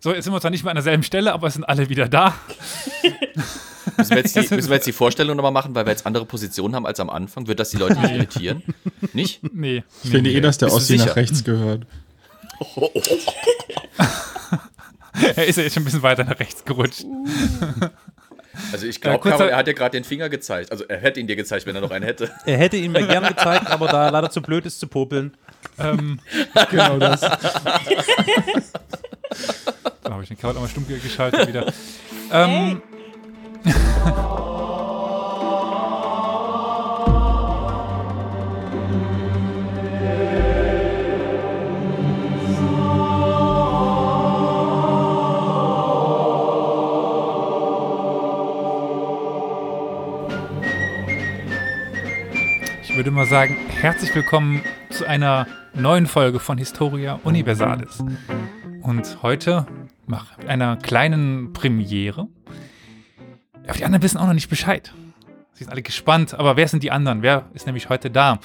So, jetzt sind wir zwar nicht mehr an derselben Stelle, aber es sind alle wieder da. müssen, wir jetzt die, müssen wir jetzt die Vorstellung nochmal machen, weil wir jetzt andere Positionen haben als am Anfang? Wird das die Leute nicht irritieren? Nicht? Nee. Ich finde eh, dass der Ossi nach rechts gehört. Er ist ja jetzt schon ein bisschen weiter nach rechts gerutscht. Also ich Ja, glaube, Carol, er hat ja gerade den Finger gezeigt. Also er hätte ihn dir gezeigt, wenn er noch einen hätte. Er hätte ihn mir gern gezeigt, aber da er leider zu blöd ist zu popeln. ähm, Genau das. Da habe ich den Kabel nochmal stumm geschaltet wieder. Ähm, Ich würde mal sagen, herzlich willkommen zu einer neuen Folge von Historia Universalis. Und heute mach mit einer kleinen Premiere. Aber die anderen wissen auch noch nicht Bescheid. Sie sind alle gespannt, aber wer sind die anderen? Wer ist nämlich heute da?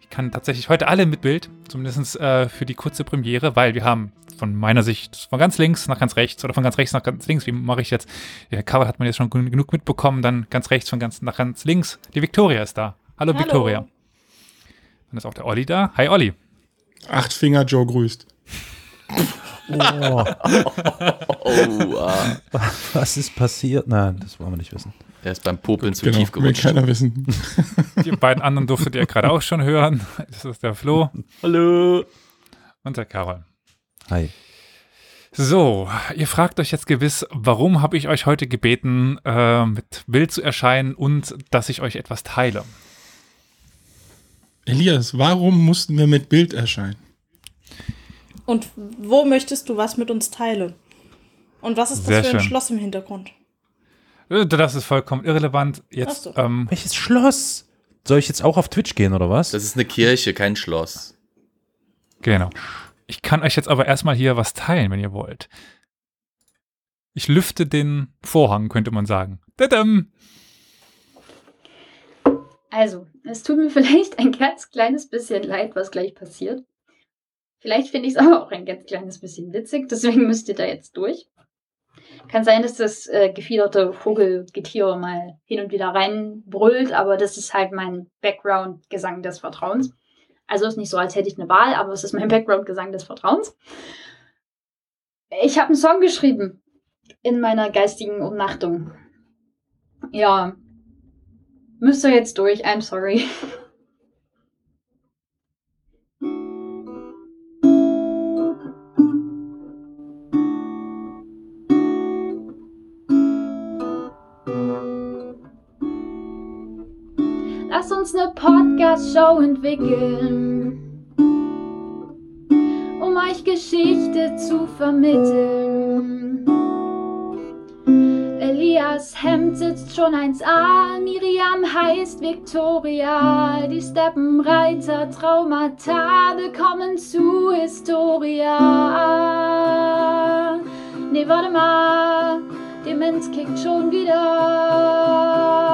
Ich kann tatsächlich heute alle mit Bild, zumindest äh, für die kurze Premiere, weil wir haben von meiner Sicht von ganz links nach ganz rechts oder von ganz rechts nach ganz links, wie mache ich jetzt? Der Cover hat man jetzt schon gen- genug mitbekommen, dann ganz rechts von ganz nach ganz links. Die Victoria ist da. Hallo, Hallo. Victoria. Dann ist auch der Olli da. Hi Olli. Acht Finger Joe grüßt. Oh, Oh, ah. was ist passiert? Nein, das wollen wir nicht wissen. er ist beim Popeln zu Genau, tief will gerutscht. keiner wissen. Die beiden anderen durftet ihr gerade auch schon hören. Das ist der Flo Hallo. und der Karol. Hi. So, ihr fragt euch jetzt gewiss, warum habe ich euch heute gebeten, äh, mit Bild zu erscheinen und dass ich euch etwas teile. Elias, warum mussten wir mit Bild erscheinen? Und wo möchtest du was mit uns teilen? Und was ist das Sehr für ein schön. Schloss im Hintergrund? Äh, Das ist vollkommen irrelevant. Jetzt, Ach so. ähm, Welches Schloss? Soll ich jetzt auch auf Twitch gehen oder was? Das ist eine Kirche, kein Schloss. genau. Ich kann euch jetzt aber erstmal hier was teilen, wenn ihr wollt. Ich lüfte den Vorhang, könnte man sagen. Tadam! Also, es tut mir vielleicht ein ganz kleines bisschen leid, was gleich passiert. Vielleicht finde ich es aber auch ein ganz kleines bisschen witzig, deswegen müsst ihr da jetzt durch. Kann sein, dass das äh, gefiederte Vogelgetier mal hin und wieder reinbrüllt, aber das ist halt mein Background-Gesang des Vertrauens. Also ist nicht so, als hätte ich eine Wahl, aber es ist mein Background-Gesang des Vertrauens. Ich habe einen Song geschrieben in meiner geistigen Umnachtung. Ja, Müsst ihr jetzt durch, I'm sorry. Lass uns eine Podcast-Show entwickeln, um euch Geschichte zu vermitteln. Elias Hemd sitzt schon 1a, Miriam heißt Victoria, die Steppenreiter Traumata bekommen zu Historia. Nee, warte mal, Demenz kickt schon wieder.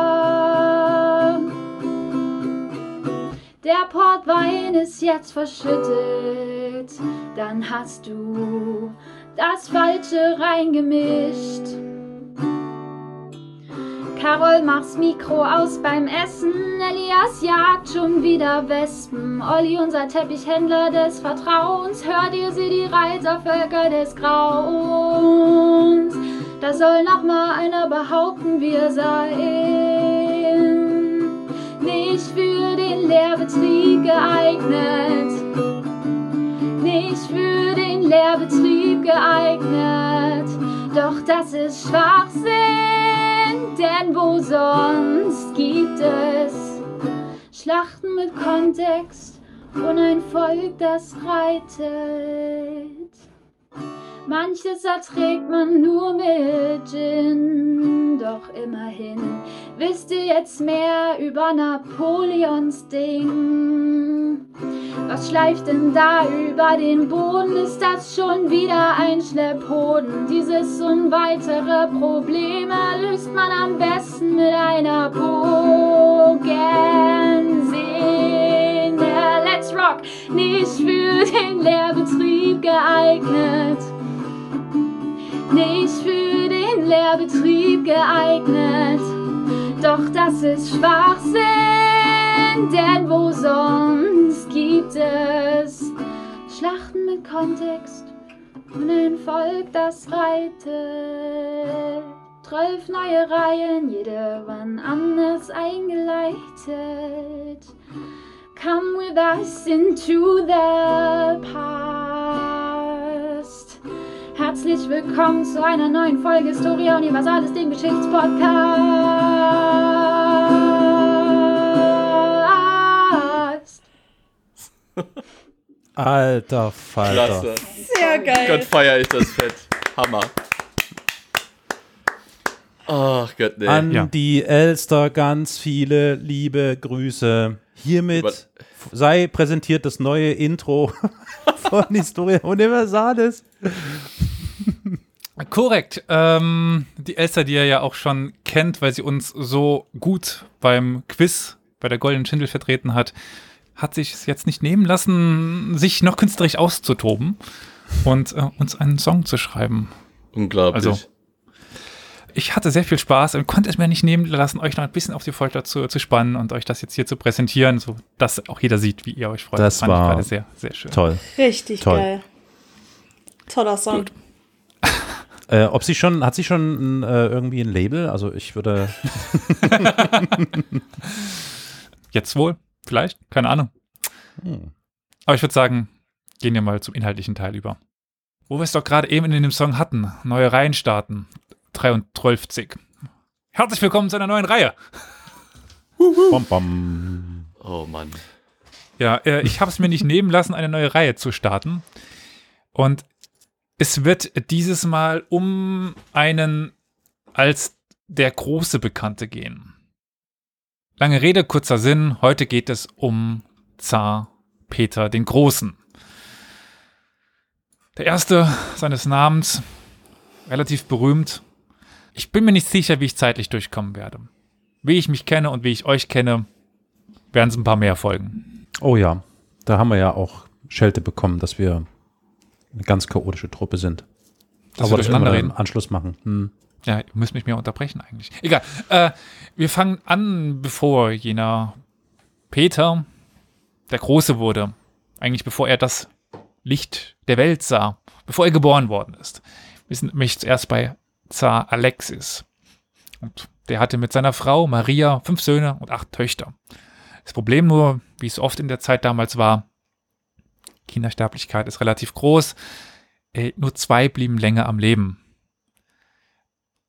Der Portwein ist jetzt verschüttet, dann hast du das Falsche reingemischt. Carol, mach's Mikro aus beim Essen. Elias jagt schon wieder Wespen. Olli, unser Teppichhändler des Vertrauens. Hört ihr sie, die Reitervölker des Grauens? Da soll noch mal einer behaupten, wir seien nicht den Lehrbetrieb geeignet. Nicht für den Lehrbetrieb geeignet. Doch das ist Schwachsinn, denn wo sonst gibt es Schlachten mit Kontext und ein Volk, das reitet. Manches erträgt man nur mit Gin, doch immerhin wisst ihr jetzt mehr über Napoleons Ding. Was schleift denn da über den Boden? Ist das schon wieder ein Schlepphoden? Dieses und weitere Probleme löst man am besten mit einer Bogensehne. Let's rock! Nicht für den Lehrbetrieb geeignet. Der Betrieb geeignet. Doch das ist Schwachsinn, denn wo sonst gibt es Schlachten mit Kontext und ein Volk, das reitet. Zwölf neue Reihen, jede wann anders eingeleitet. Come with us into the past. Herzlich willkommen zu einer neuen Folge Historia Universalis, dem Geschichtspodcast. Alter Falter. Klasse. Sehr geil. Gott, feier ich das fett. Hammer. Ach Gott, nee. An Ja. die Elster ganz viele liebe Grüße. Hiermit Über- sei präsentiert das neue Intro von Historia Universalis. Korrekt. Ähm, die Elster, die ihr ja auch schon kennt, weil sie uns so gut beim Quiz bei der Goldenen Schindel vertreten hat, hat sich es jetzt nicht nehmen lassen, sich noch künstlerisch auszutoben und äh, uns einen Song zu schreiben. Unglaublich. Also- Ich hatte sehr viel Spaß und konnte es mir nicht nehmen lassen, euch noch ein bisschen auf die Folter zu, zu spannen und euch das jetzt hier zu präsentieren, so dass auch jeder sieht, wie ihr euch freut. Das fand ich war gerade sehr, sehr schön. Toll. Richtig Toll. geil. Toller Song. Äh, ob sie schon, hat sie schon äh, irgendwie ein Label? Also ich würde. Jetzt wohl, vielleicht, keine Ahnung. Hm. Aber ich würde sagen, gehen wir mal zum inhaltlichen Teil über. Wo wir es doch gerade eben in dem Song hatten, neue Reihen starten, 33. Herzlich willkommen zu einer neuen Reihe. Bom, bom. oh Mann. Ja, äh, ich habe es mir nicht nehmen lassen, eine neue Reihe zu starten. Und es wird dieses Mal um einen als der große Bekannte gehen. Lange Rede, kurzer Sinn. Heute geht es um Zar Peter den Großen. Der erste seines Namens, relativ berühmt. Ich bin mir nicht sicher, wie ich zeitlich durchkommen werde. Wie ich mich kenne und wie ich euch kenne, werden es ein paar mehr folgen. Oh ja, da haben wir ja auch Schelte bekommen, dass wir eine ganz chaotische Truppe sind. Wir Aber das können wir im Anschluss machen. Hm. Ja, ihr müsst mich mehr unterbrechen eigentlich. Egal. Äh, wir fangen an, bevor jener Peter der Große wurde. Eigentlich bevor er das Licht der Welt sah. Bevor er geboren worden ist. Wir sind nämlich zuerst bei Zar Alexis. Und der hatte mit seiner Frau Maria fünf Söhne und acht Töchter. Das Problem nur, wie es oft in der Zeit damals war, Kindersterblichkeit ist relativ groß. Äh, nur zwei blieben länger am Leben.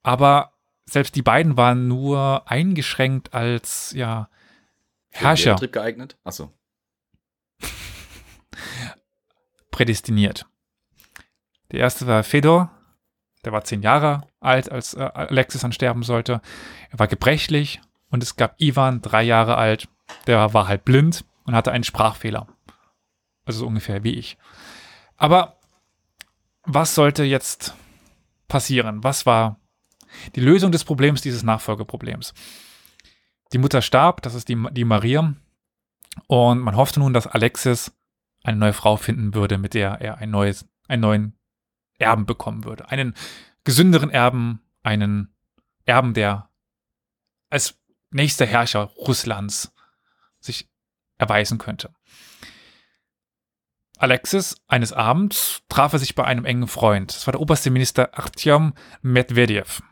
Aber selbst die beiden waren nur eingeschränkt als ja, Herrscher Betrieb geeignet? Achso. prädestiniert. Der erste war Fedor, der war zehn Jahre alt, als äh, Alexis dann sterben sollte. Er war gebrechlich und es gab Ivan, drei Jahre alt, der war halt blind und hatte einen Sprachfehler. Also so ungefähr wie ich. Aber was sollte jetzt passieren? Was war die Lösung des Problems, dieses Nachfolgeproblems? Die Mutter starb, das ist die, die Maria. Und man hoffte nun, dass Alexis eine neue Frau finden würde, mit der er ein neues, einen neuen Erben bekommen würde. Einen gesünderen Erben, einen Erben, der als nächster Herrscher Russlands sich erweisen könnte. Alexis, eines Abends, traf er sich bei einem engen Freund. Das war der oberste Minister Artyom Medvedev.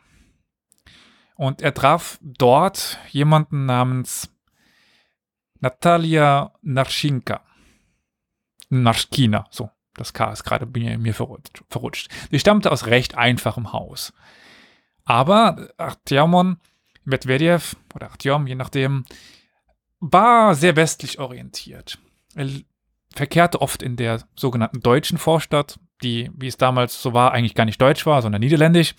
Und er traf dort jemanden namens Natalia Narschinka. Naschkina, so, das K ist gerade mir verrutscht. verrutscht. Sie stammte aus recht einfachem Haus. Aber Artyomon Medvedev oder Artyom, je nachdem, war sehr westlich orientiert. Er verkehrte oft in der sogenannten deutschen Vorstadt, die, wie es damals so war, eigentlich gar nicht deutsch war, sondern niederländisch.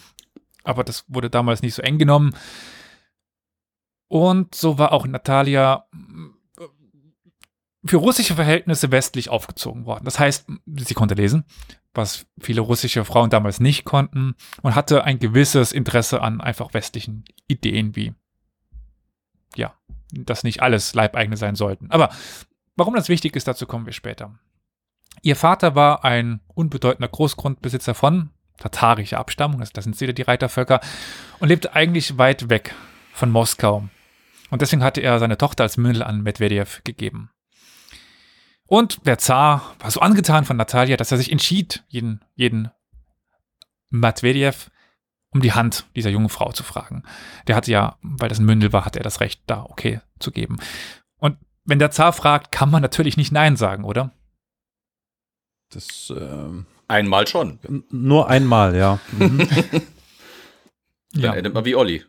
Aber das wurde damals nicht so eng genommen. Und so war auch Natalia für russische Verhältnisse westlich aufgezogen worden. Das heißt, sie konnte lesen, was viele russische Frauen damals nicht konnten und hatte ein gewisses Interesse an einfach westlichen Ideen wie, ja, dass nicht alles Leibeigene sein sollten. Aber warum das wichtig ist, dazu kommen wir später. Ihr Vater war ein unbedeutender Großgrundbesitzer von tatarischer Abstammung, also das sind wieder die Reitervölker, und lebte eigentlich weit weg von Moskau. Und deswegen hatte er seine Tochter als Mündel an Medvedev gegeben. Und der Zar war so angetan von Natalia, dass er sich entschied, jeden, jeden Medvedev um die Hand dieser jungen Frau zu fragen. Der hatte ja, weil das ein Mündel war, hatte er das Recht, da okay zu geben. Wenn der Zar fragt, kann man natürlich nicht Nein sagen, oder? Das ähm, Einmal schon. nur einmal, ja. Mhm. Dann Ja. endet man wie Olli.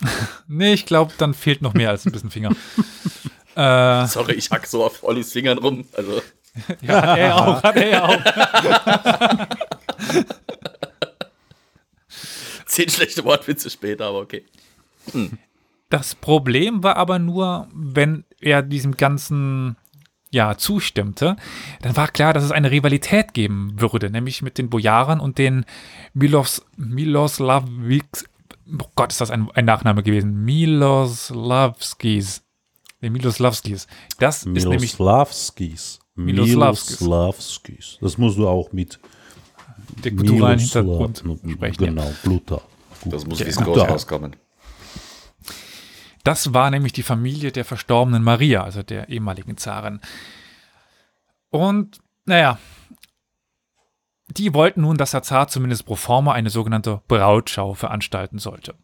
Nee, ich glaube, dann fehlt noch mehr als ein bisschen Finger. äh, Sorry, ich hack so auf Ollis Fingern rum. Also, ja, hat er auch, hat er auch. zehn schlechte Wortwitze später, aber okay. Das Problem war aber nur, wenn er diesem ganzen ja zustimmte, dann war klar, dass es eine Rivalität geben würde, nämlich mit den Bojaren und den Milos Miloslaviks. Oh Gott, ist das ein, ein Nachname gewesen? Miloslavskis. Den Miloslavskis. Das ist nämlich Miloslavskis. Miloslavskis. Miloslavskis. Das musst du auch mit der kulturellen Hintergrund sprechen. Genau, Bluter. Gut. Das muss wie da. rauskommen. Das war nämlich die Familie der verstorbenen Maria, also der ehemaligen Zarin. Und, naja, die wollten nun, dass der Zar zumindest pro forma eine sogenannte Brautschau veranstalten sollte.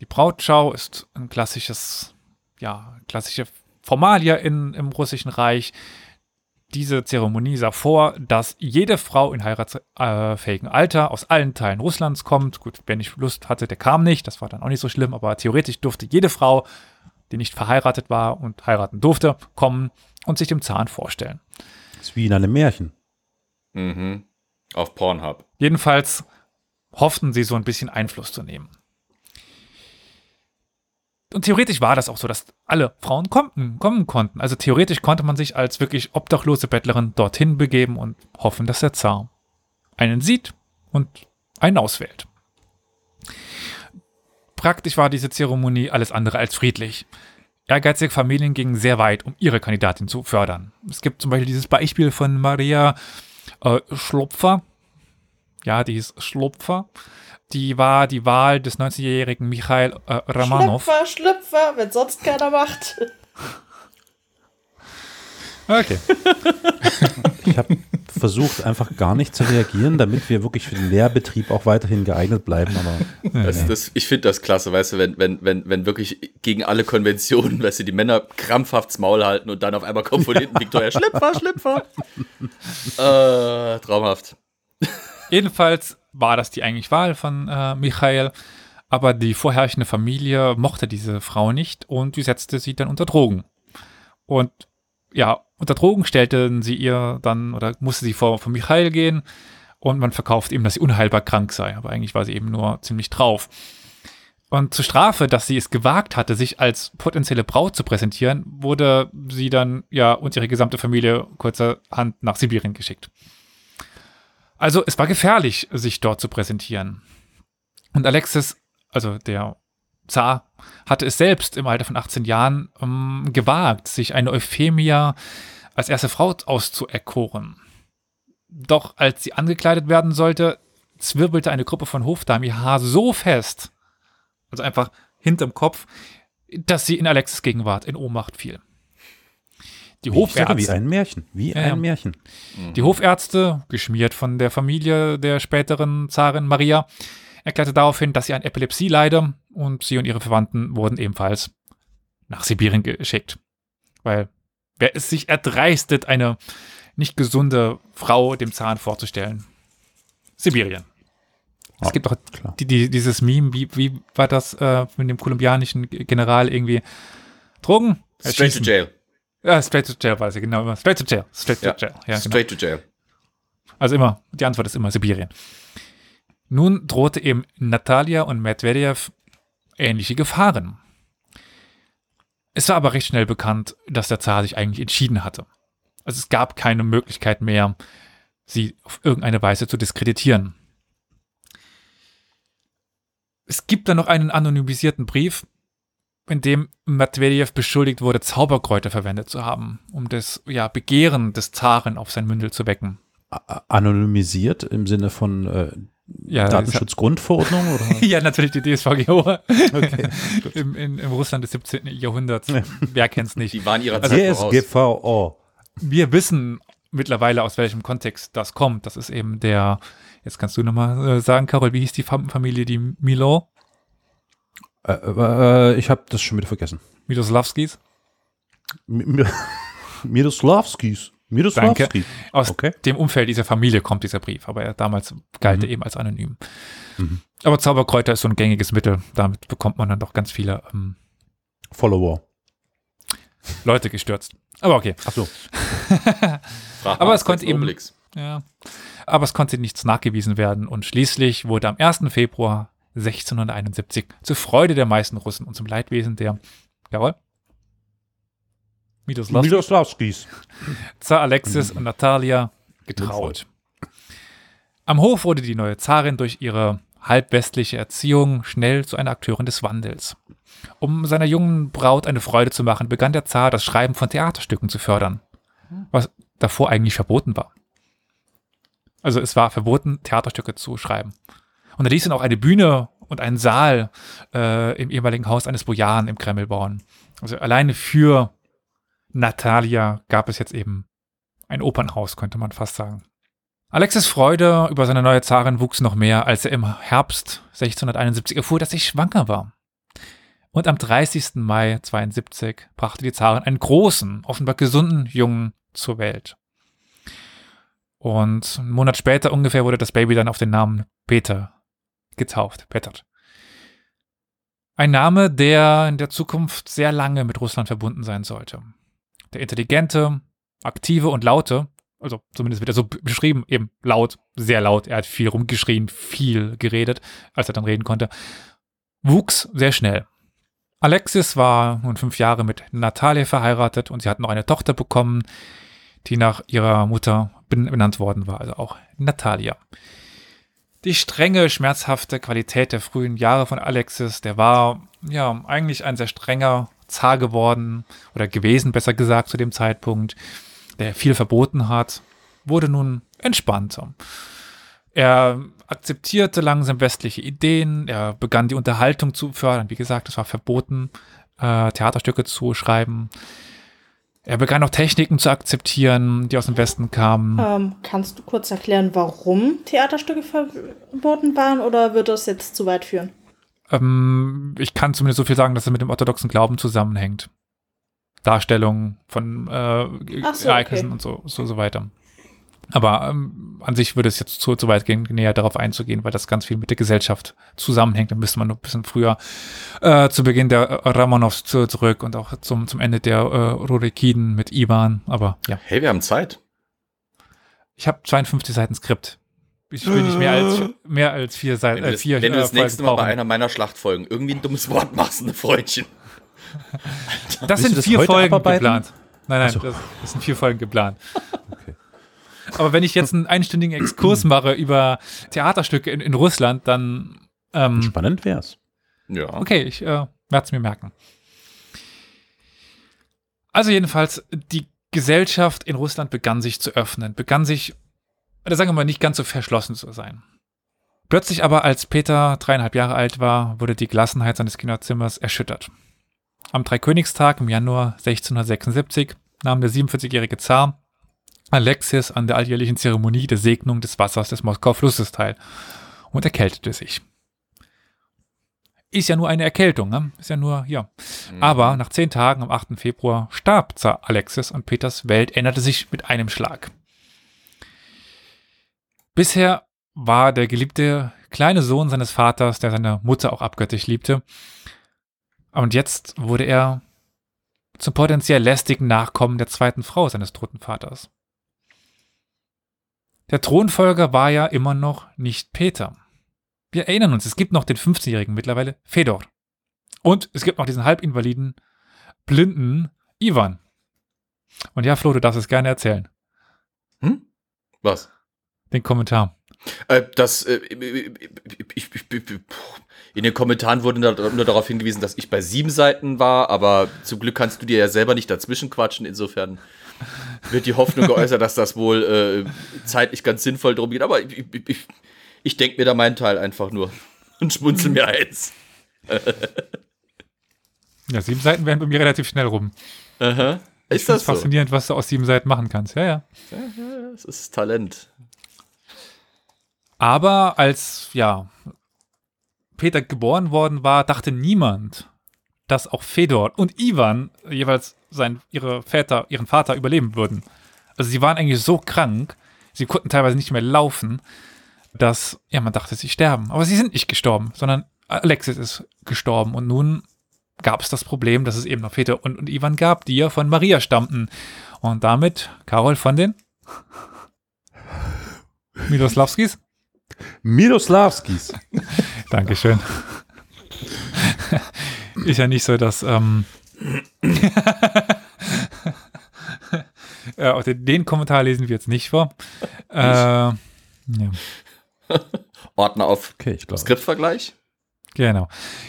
Die Brautschau ist ein klassisches, ja, klassische Formalie in, im Russischen Reich. Diese Zeremonie sah vor, dass jede Frau in heiratsfähigen Alter aus allen Teilen Russlands kommt. Gut, wer nicht Lust hatte, der kam nicht. Das war dann auch nicht so schlimm, aber theoretisch durfte jede Frau, die nicht verheiratet war und heiraten durfte, kommen und sich dem Zahn vorstellen. Das ist wie in einem Märchen. Mhm. Auf Pornhub. Jedenfalls hofften sie so ein bisschen Einfluss zu nehmen. Und theoretisch war das auch so, dass alle Frauen kommen, kommen konnten. Also theoretisch konnte man sich als wirklich obdachlose Bettlerin dorthin begeben und hoffen, dass der Zar einen sieht und einen auswählt. Praktisch war diese Zeremonie alles andere als friedlich. Ehrgeizige Familien gingen sehr weit, um ihre Kandidatin zu fördern. Es gibt zum Beispiel dieses Beispiel von Maria äh, Schlopfer. Ja, die ist Schlopfer. Die war die Wahl des 19-jährigen Michail äh, Ramanov. Schlüpfer, Schlüpfer, wenn sonst keiner macht. Okay. Ich habe versucht, einfach gar nicht zu reagieren, damit wir wirklich für den Lehrbetrieb auch weiterhin geeignet bleiben. Aber Das, das, ich finde das klasse, weißt du, wenn, wenn, wenn, wenn wirklich gegen alle Konventionen, weißt du, die Männer krampfhaft's Maul halten und dann auf einmal kommt von hinten Victoria Schlüpfer, Schlüpfer. äh, traumhaft. Jedenfalls war das die eigentlich Wahl von äh, Michael, aber die vorherrschende Familie mochte diese Frau nicht und die setzte sie dann unter Drogen. Und ja, unter Drogen stellten sie ihr dann oder musste sie vor, vor Michael gehen und man verkauft ihm, dass sie unheilbar krank sei, aber eigentlich war sie eben nur ziemlich drauf. Und zur Strafe, dass sie es gewagt hatte, sich als potenzielle Braut zu präsentieren, wurde sie dann ja und ihre gesamte Familie kurzerhand nach Sibirien geschickt. Also es war gefährlich, sich dort zu präsentieren. Und Alexis, also der Zar, hatte es selbst im Alter von 18 Jahren ähm, gewagt, sich eine Euphemia als erste Frau auszuerkoren. Doch als sie angekleidet werden sollte, zwirbelte eine Gruppe von Hofdamen ihr Haar so fest, also einfach hinterm Kopf, dass sie in Alexis Gegenwart in Ohnmacht fiel. Die ich sage, wie Hofärzte, ein Märchen. Wie Ja, ja. ein Märchen. die Hofärzte, geschmiert von der Familie der späteren Zarin Maria, erklärte daraufhin, dass sie an Epilepsie leide und sie und ihre Verwandten wurden ebenfalls nach Sibirien geschickt. Weil wer es sich erdreistet, eine nicht gesunde Frau dem Zahn vorzustellen? Sibirien. Es Ah, gibt auch klar. die, die, dieses Meme, wie, wie war das äh, mit dem kolumbianischen General irgendwie? Drogen? Straight to jail. Ja, straight to jail war ja genau immer. Straight to jail. Straight to Ja. jail. Ja, genau. Straight to jail. Also immer, die Antwort ist immer Sibirien. Nun drohte eben Natalia und Medvedev ähnliche Gefahren. Es war aber recht schnell bekannt, dass der Zar sich eigentlich entschieden hatte. Also es gab keine Möglichkeit mehr, sie auf irgendeine Weise zu diskreditieren. Es gibt dann noch einen anonymisierten Brief, in dem Medvedev beschuldigt wurde, Zauberkräuter verwendet zu haben, um das ja, Begehren des Zaren auf sein Mündel zu wecken. Anonymisiert im Sinne von, äh, Ja, Datenschutzgrundverordnung? Oder? Ja, natürlich die DSVGO Okay. Im, in, im Russland des 17. Jahrhunderts. Wer kennt's nicht? Die waren ihrer Also Zeit voraus. DSGVO. Wir wissen mittlerweile, aus welchem Kontext das kommt. Das ist eben der, jetzt kannst du nochmal äh, sagen, Carol, wie hieß die Fam- Familie, die Milo, Äh, äh, ich habe das schon wieder vergessen. Miloslavskis? Mi- Mi- Miroslavskis. Miroslavski. Aus Okay. dem Umfeld dieser Familie kommt dieser Brief, aber er damals galt er eben als anonym. Aber Zauberkräuter ist so ein gängiges Mittel. Damit bekommt man dann doch ganz viele ähm, Follower. Leute gestürzt. Aber okay. Achso. Frag Aber es konnte eben-. Ja. Aber es konnte nichts nachgewiesen werden und schließlich wurde am 1. Februar 1671 zur Freude der meisten Russen und zum Leidwesen der, jawohl, Miroslav, Miroslavskis. Zar Alexis und Natalia getraut. Am Hof wurde die neue Zarin durch ihre halbwestliche Erziehung schnell zu einer Akteurin des Wandels. Um seiner jungen Braut eine Freude zu machen, begann der Zar das Schreiben von Theaterstücken zu fördern, was davor eigentlich verboten war. Also es war verboten, Theaterstücke zu schreiben. Und er ließ dann auch eine Bühne und einen Saal äh, im ehemaligen Haus eines Bojaren im Kreml bauen. Also alleine für Natalia gab es jetzt eben ein Opernhaus, könnte man fast sagen. Alexis Freude über seine neue Zarin wuchs noch mehr, als er im Herbst 1671 erfuhr, dass sie schwanger war. Und am 30. Mai 72 brachte die Zarin einen großen, offenbar gesunden Jungen zur Welt. Und einen Monat später ungefähr wurde das Baby dann auf den Namen Peter getauft. Petert. Ein Name, der in der Zukunft sehr lange mit Russland verbunden sein sollte. Der intelligente, aktive und laute, also zumindest wird er so beschrieben, eben laut, sehr laut, er hat viel rumgeschrien, viel geredet, als er dann reden konnte, wuchs sehr schnell. Alexis war nun fünf Jahre mit Natalia verheiratet und sie hat noch eine Tochter bekommen, die nach ihrer Mutter ben- benannt worden war, also auch Natalia. Die strenge, schmerzhafte Qualität der frühen Jahre von Alexis, der war ja eigentlich ein sehr strenger Zar geworden oder gewesen, besser gesagt, zu dem Zeitpunkt, der viel verboten hat, wurde nun entspannter. Er akzeptierte langsam westliche Ideen, er begann die Unterhaltung zu fördern. Wie gesagt, es war verboten, äh, Theaterstücke zu schreiben. Er begann auch Techniken zu akzeptieren, die aus dem Westen kamen. Ähm, kannst du kurz erklären, warum Theaterstücke verboten waren oder wird das jetzt zu weit führen? Ähm, ich kann zumindest so viel sagen, dass es mit dem orthodoxen Glauben zusammenhängt. Darstellung von äh, so, Ereignissen okay. und so, so, so weiter. Aber ähm, an sich würde es jetzt zu, zu weit gehen, näher darauf einzugehen, weil das ganz viel mit der Gesellschaft zusammenhängt. Da müsste man noch ein bisschen früher äh, zu Beginn der äh, Ramonovs zu, zurück und auch zum, zum Ende der äh, Rurikiden mit Ivan. Aber ja, Hey, wir haben Zeit. ich habe 52 Seiten Skript. Ich will nicht mehr als, mehr als vier Seiten. Wenn du Äh, das, vier, wenn du äh, das nächste Mal Folgen bei brauchen. einer meiner Schlachtfolgen irgendwie ein dummes Wort machst, ne Freundchen. Das Willst sind das vier Folgen abarbeiten? geplant. Nein, nein, so. das, das sind vier Folgen geplant. Aber wenn ich jetzt einen einstündigen Exkurs mache über Theaterstücke in, in Russland, dann ähm, Spannend wär's. Ja. okay, ich äh, werde es mir merken. Also jedenfalls, die Gesellschaft in Russland begann sich zu öffnen, begann sich, oder sagen wir mal, nicht ganz so verschlossen zu sein. Plötzlich aber, als Peter dreieinhalb Jahre alt war, wurde die Gelassenheit seines Kinderzimmers erschüttert. Am Dreikönigstag im Januar 1676 nahm der 47-jährige Zar Alexis an der alljährlichen Zeremonie der Segnung des Wassers des Moskauer Flusses teil und erkältete sich. Ist ja nur eine Erkältung, ne? Ist ja nur, ja. Aber nach zehn Tagen am 8. Februar starb Zar Alexis und Peters Welt änderte sich mit einem Schlag. Bisher war der geliebte kleine Sohn seines Vaters, der seine Mutter auch abgöttisch liebte. Und jetzt wurde er zum potenziell lästigen Nachkommen der zweiten Frau seines toten Vaters. Der Thronfolger war ja immer noch nicht Peter. Wir erinnern uns, es gibt noch den 15-jährigen mittlerweile Fedor. Und es gibt noch diesen halbinvaliden, blinden Ivan. Und ja, Flo, du darfst es gerne erzählen. Was? Den Kommentar. Äh, das, äh, ich, ich, ich, in den Kommentaren wurde nur darauf hingewiesen, dass ich bei sieben Seiten war, aber zum Glück kannst du dir ja selber nicht dazwischen quatschen. Insofern wird die Hoffnung geäußert, dass das wohl äh, zeitlich ganz sinnvoll drum geht. Aber ich, ich, ich, Ich denke mir da meinen Teil einfach nur und schmunzel mir eins. Ja, sieben Seiten werden bei mir relativ schnell rum. Aha. Ich Ist das so? faszinierend, was du aus sieben Seiten machen kannst. Ja, ja. Das ist Talent. Aber als, ja, Peter geboren worden war, dachte niemand, dass auch Fedor und Ivan jeweils sein, ihre Väter, ihren Vater überleben würden. Also sie waren eigentlich so krank, sie konnten teilweise nicht mehr laufen, dass, ja, man dachte, sie sterben. Aber sie sind nicht gestorben, sondern Alexis ist gestorben. Und nun gab es das Problem, dass es eben noch Peter und, und Ivan gab, die ja von Maria stammten. Und damit Karol von den Miloslavskis. Miloslavskis. Dankeschön. Ist ja nicht so, dass. Ähm auch den, Kommentar lesen wir jetzt nicht vor. Äh, ja, Ordner auf Okay. Skriptvergleich. genau.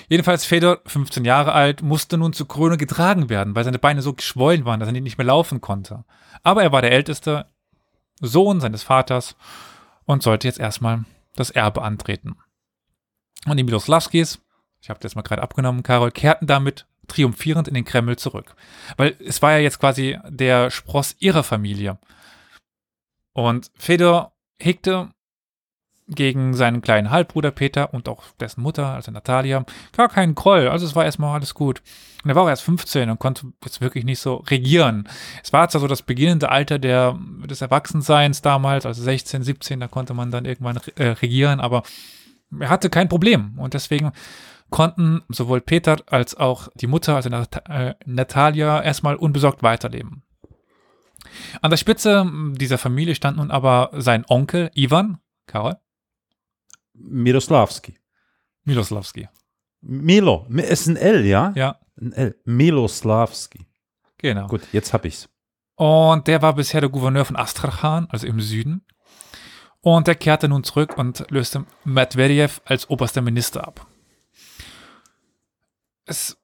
Jedenfalls Fedor, 15 Jahre alt, musste nun zur Krone getragen werden, weil seine Beine so geschwollen waren, dass er nicht mehr laufen konnte. Aber er war der älteste Sohn seines Vaters und sollte jetzt erstmal das Erbe antreten. Und die Miloslavskis, ich habe das mal gerade abgenommen, Karol, kehrten damit triumphierend in den Kreml zurück. Weil es war ja jetzt quasi der Spross ihrer Familie. Und Fedor hegte gegen seinen kleinen Halbbruder Peter und auch dessen Mutter, also Natalia, gar keinen Groll. Also es war erstmal alles gut. Und er war auch erst 15 und konnte jetzt wirklich nicht so regieren. Es war zwar so das beginnende Alter der, des Erwachsenseins damals, also 16, 17, da konnte man dann irgendwann äh, regieren, aber er hatte kein Problem. Und deswegen konnten sowohl Peter als auch die Mutter, also Nat äh, Natalia, erstmal unbesorgt weiterleben. An der Spitze dieser Familie stand nun aber sein Onkel Ivan, Karol, Miloslavski. Miloslavski. Milo. Es ist ein L, ja? Ja, Ein L. Miloslavski. genau. Gut, jetzt hab ich's. Und der war bisher der Gouverneur von Astrachan, also im Süden. Und der kehrte nun zurück und löste Medvedev als oberster Minister ab. Es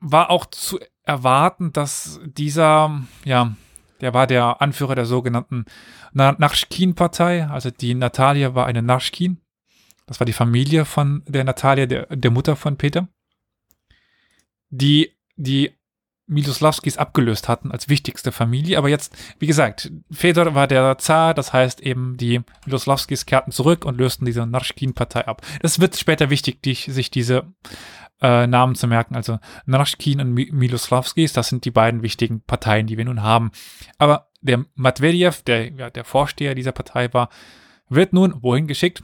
war auch zu erwarten, dass dieser, ja, der war der Anführer der sogenannten Na- Naschkin-Partei, also die Natalia war eine Naschkin. Das war die Familie von der Natalia, der, der Mutter von Peter. Die, die Miloslavskis abgelöst hatten als wichtigste Familie. Aber jetzt, wie gesagt, Fedor war der Zar, das heißt eben, die Miloslavskis kehrten zurück und lösten diese Naschkin-Partei ab. Das wird später wichtig, die, sich diese äh, Namen zu merken. Also Naschkin und Mi Miloslavskis, das sind die beiden wichtigen Parteien, die wir nun haben. Aber der Medvedev, der ja, der Vorsteher dieser Partei war, wird nun wohin geschickt?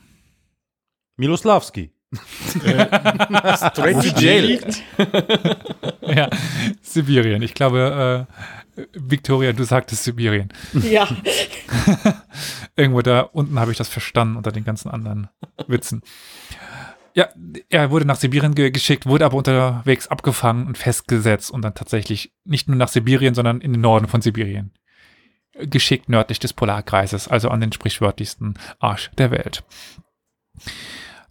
Miloslavski. Straight to jail. ja, Sibirien. Ich glaube, äh, Victoria, du sagtest Sibirien. Ja. Irgendwo da unten habe ich das verstanden unter den ganzen anderen Witzen. Ja, er wurde nach Sibirien ge geschickt, wurde aber unterwegs abgefangen und festgesetzt und dann tatsächlich nicht nur nach Sibirien, sondern in den Norden von Sibirien. Geschickt nördlich des Polarkreises, also an den sprichwörtlichsten Arsch der Welt.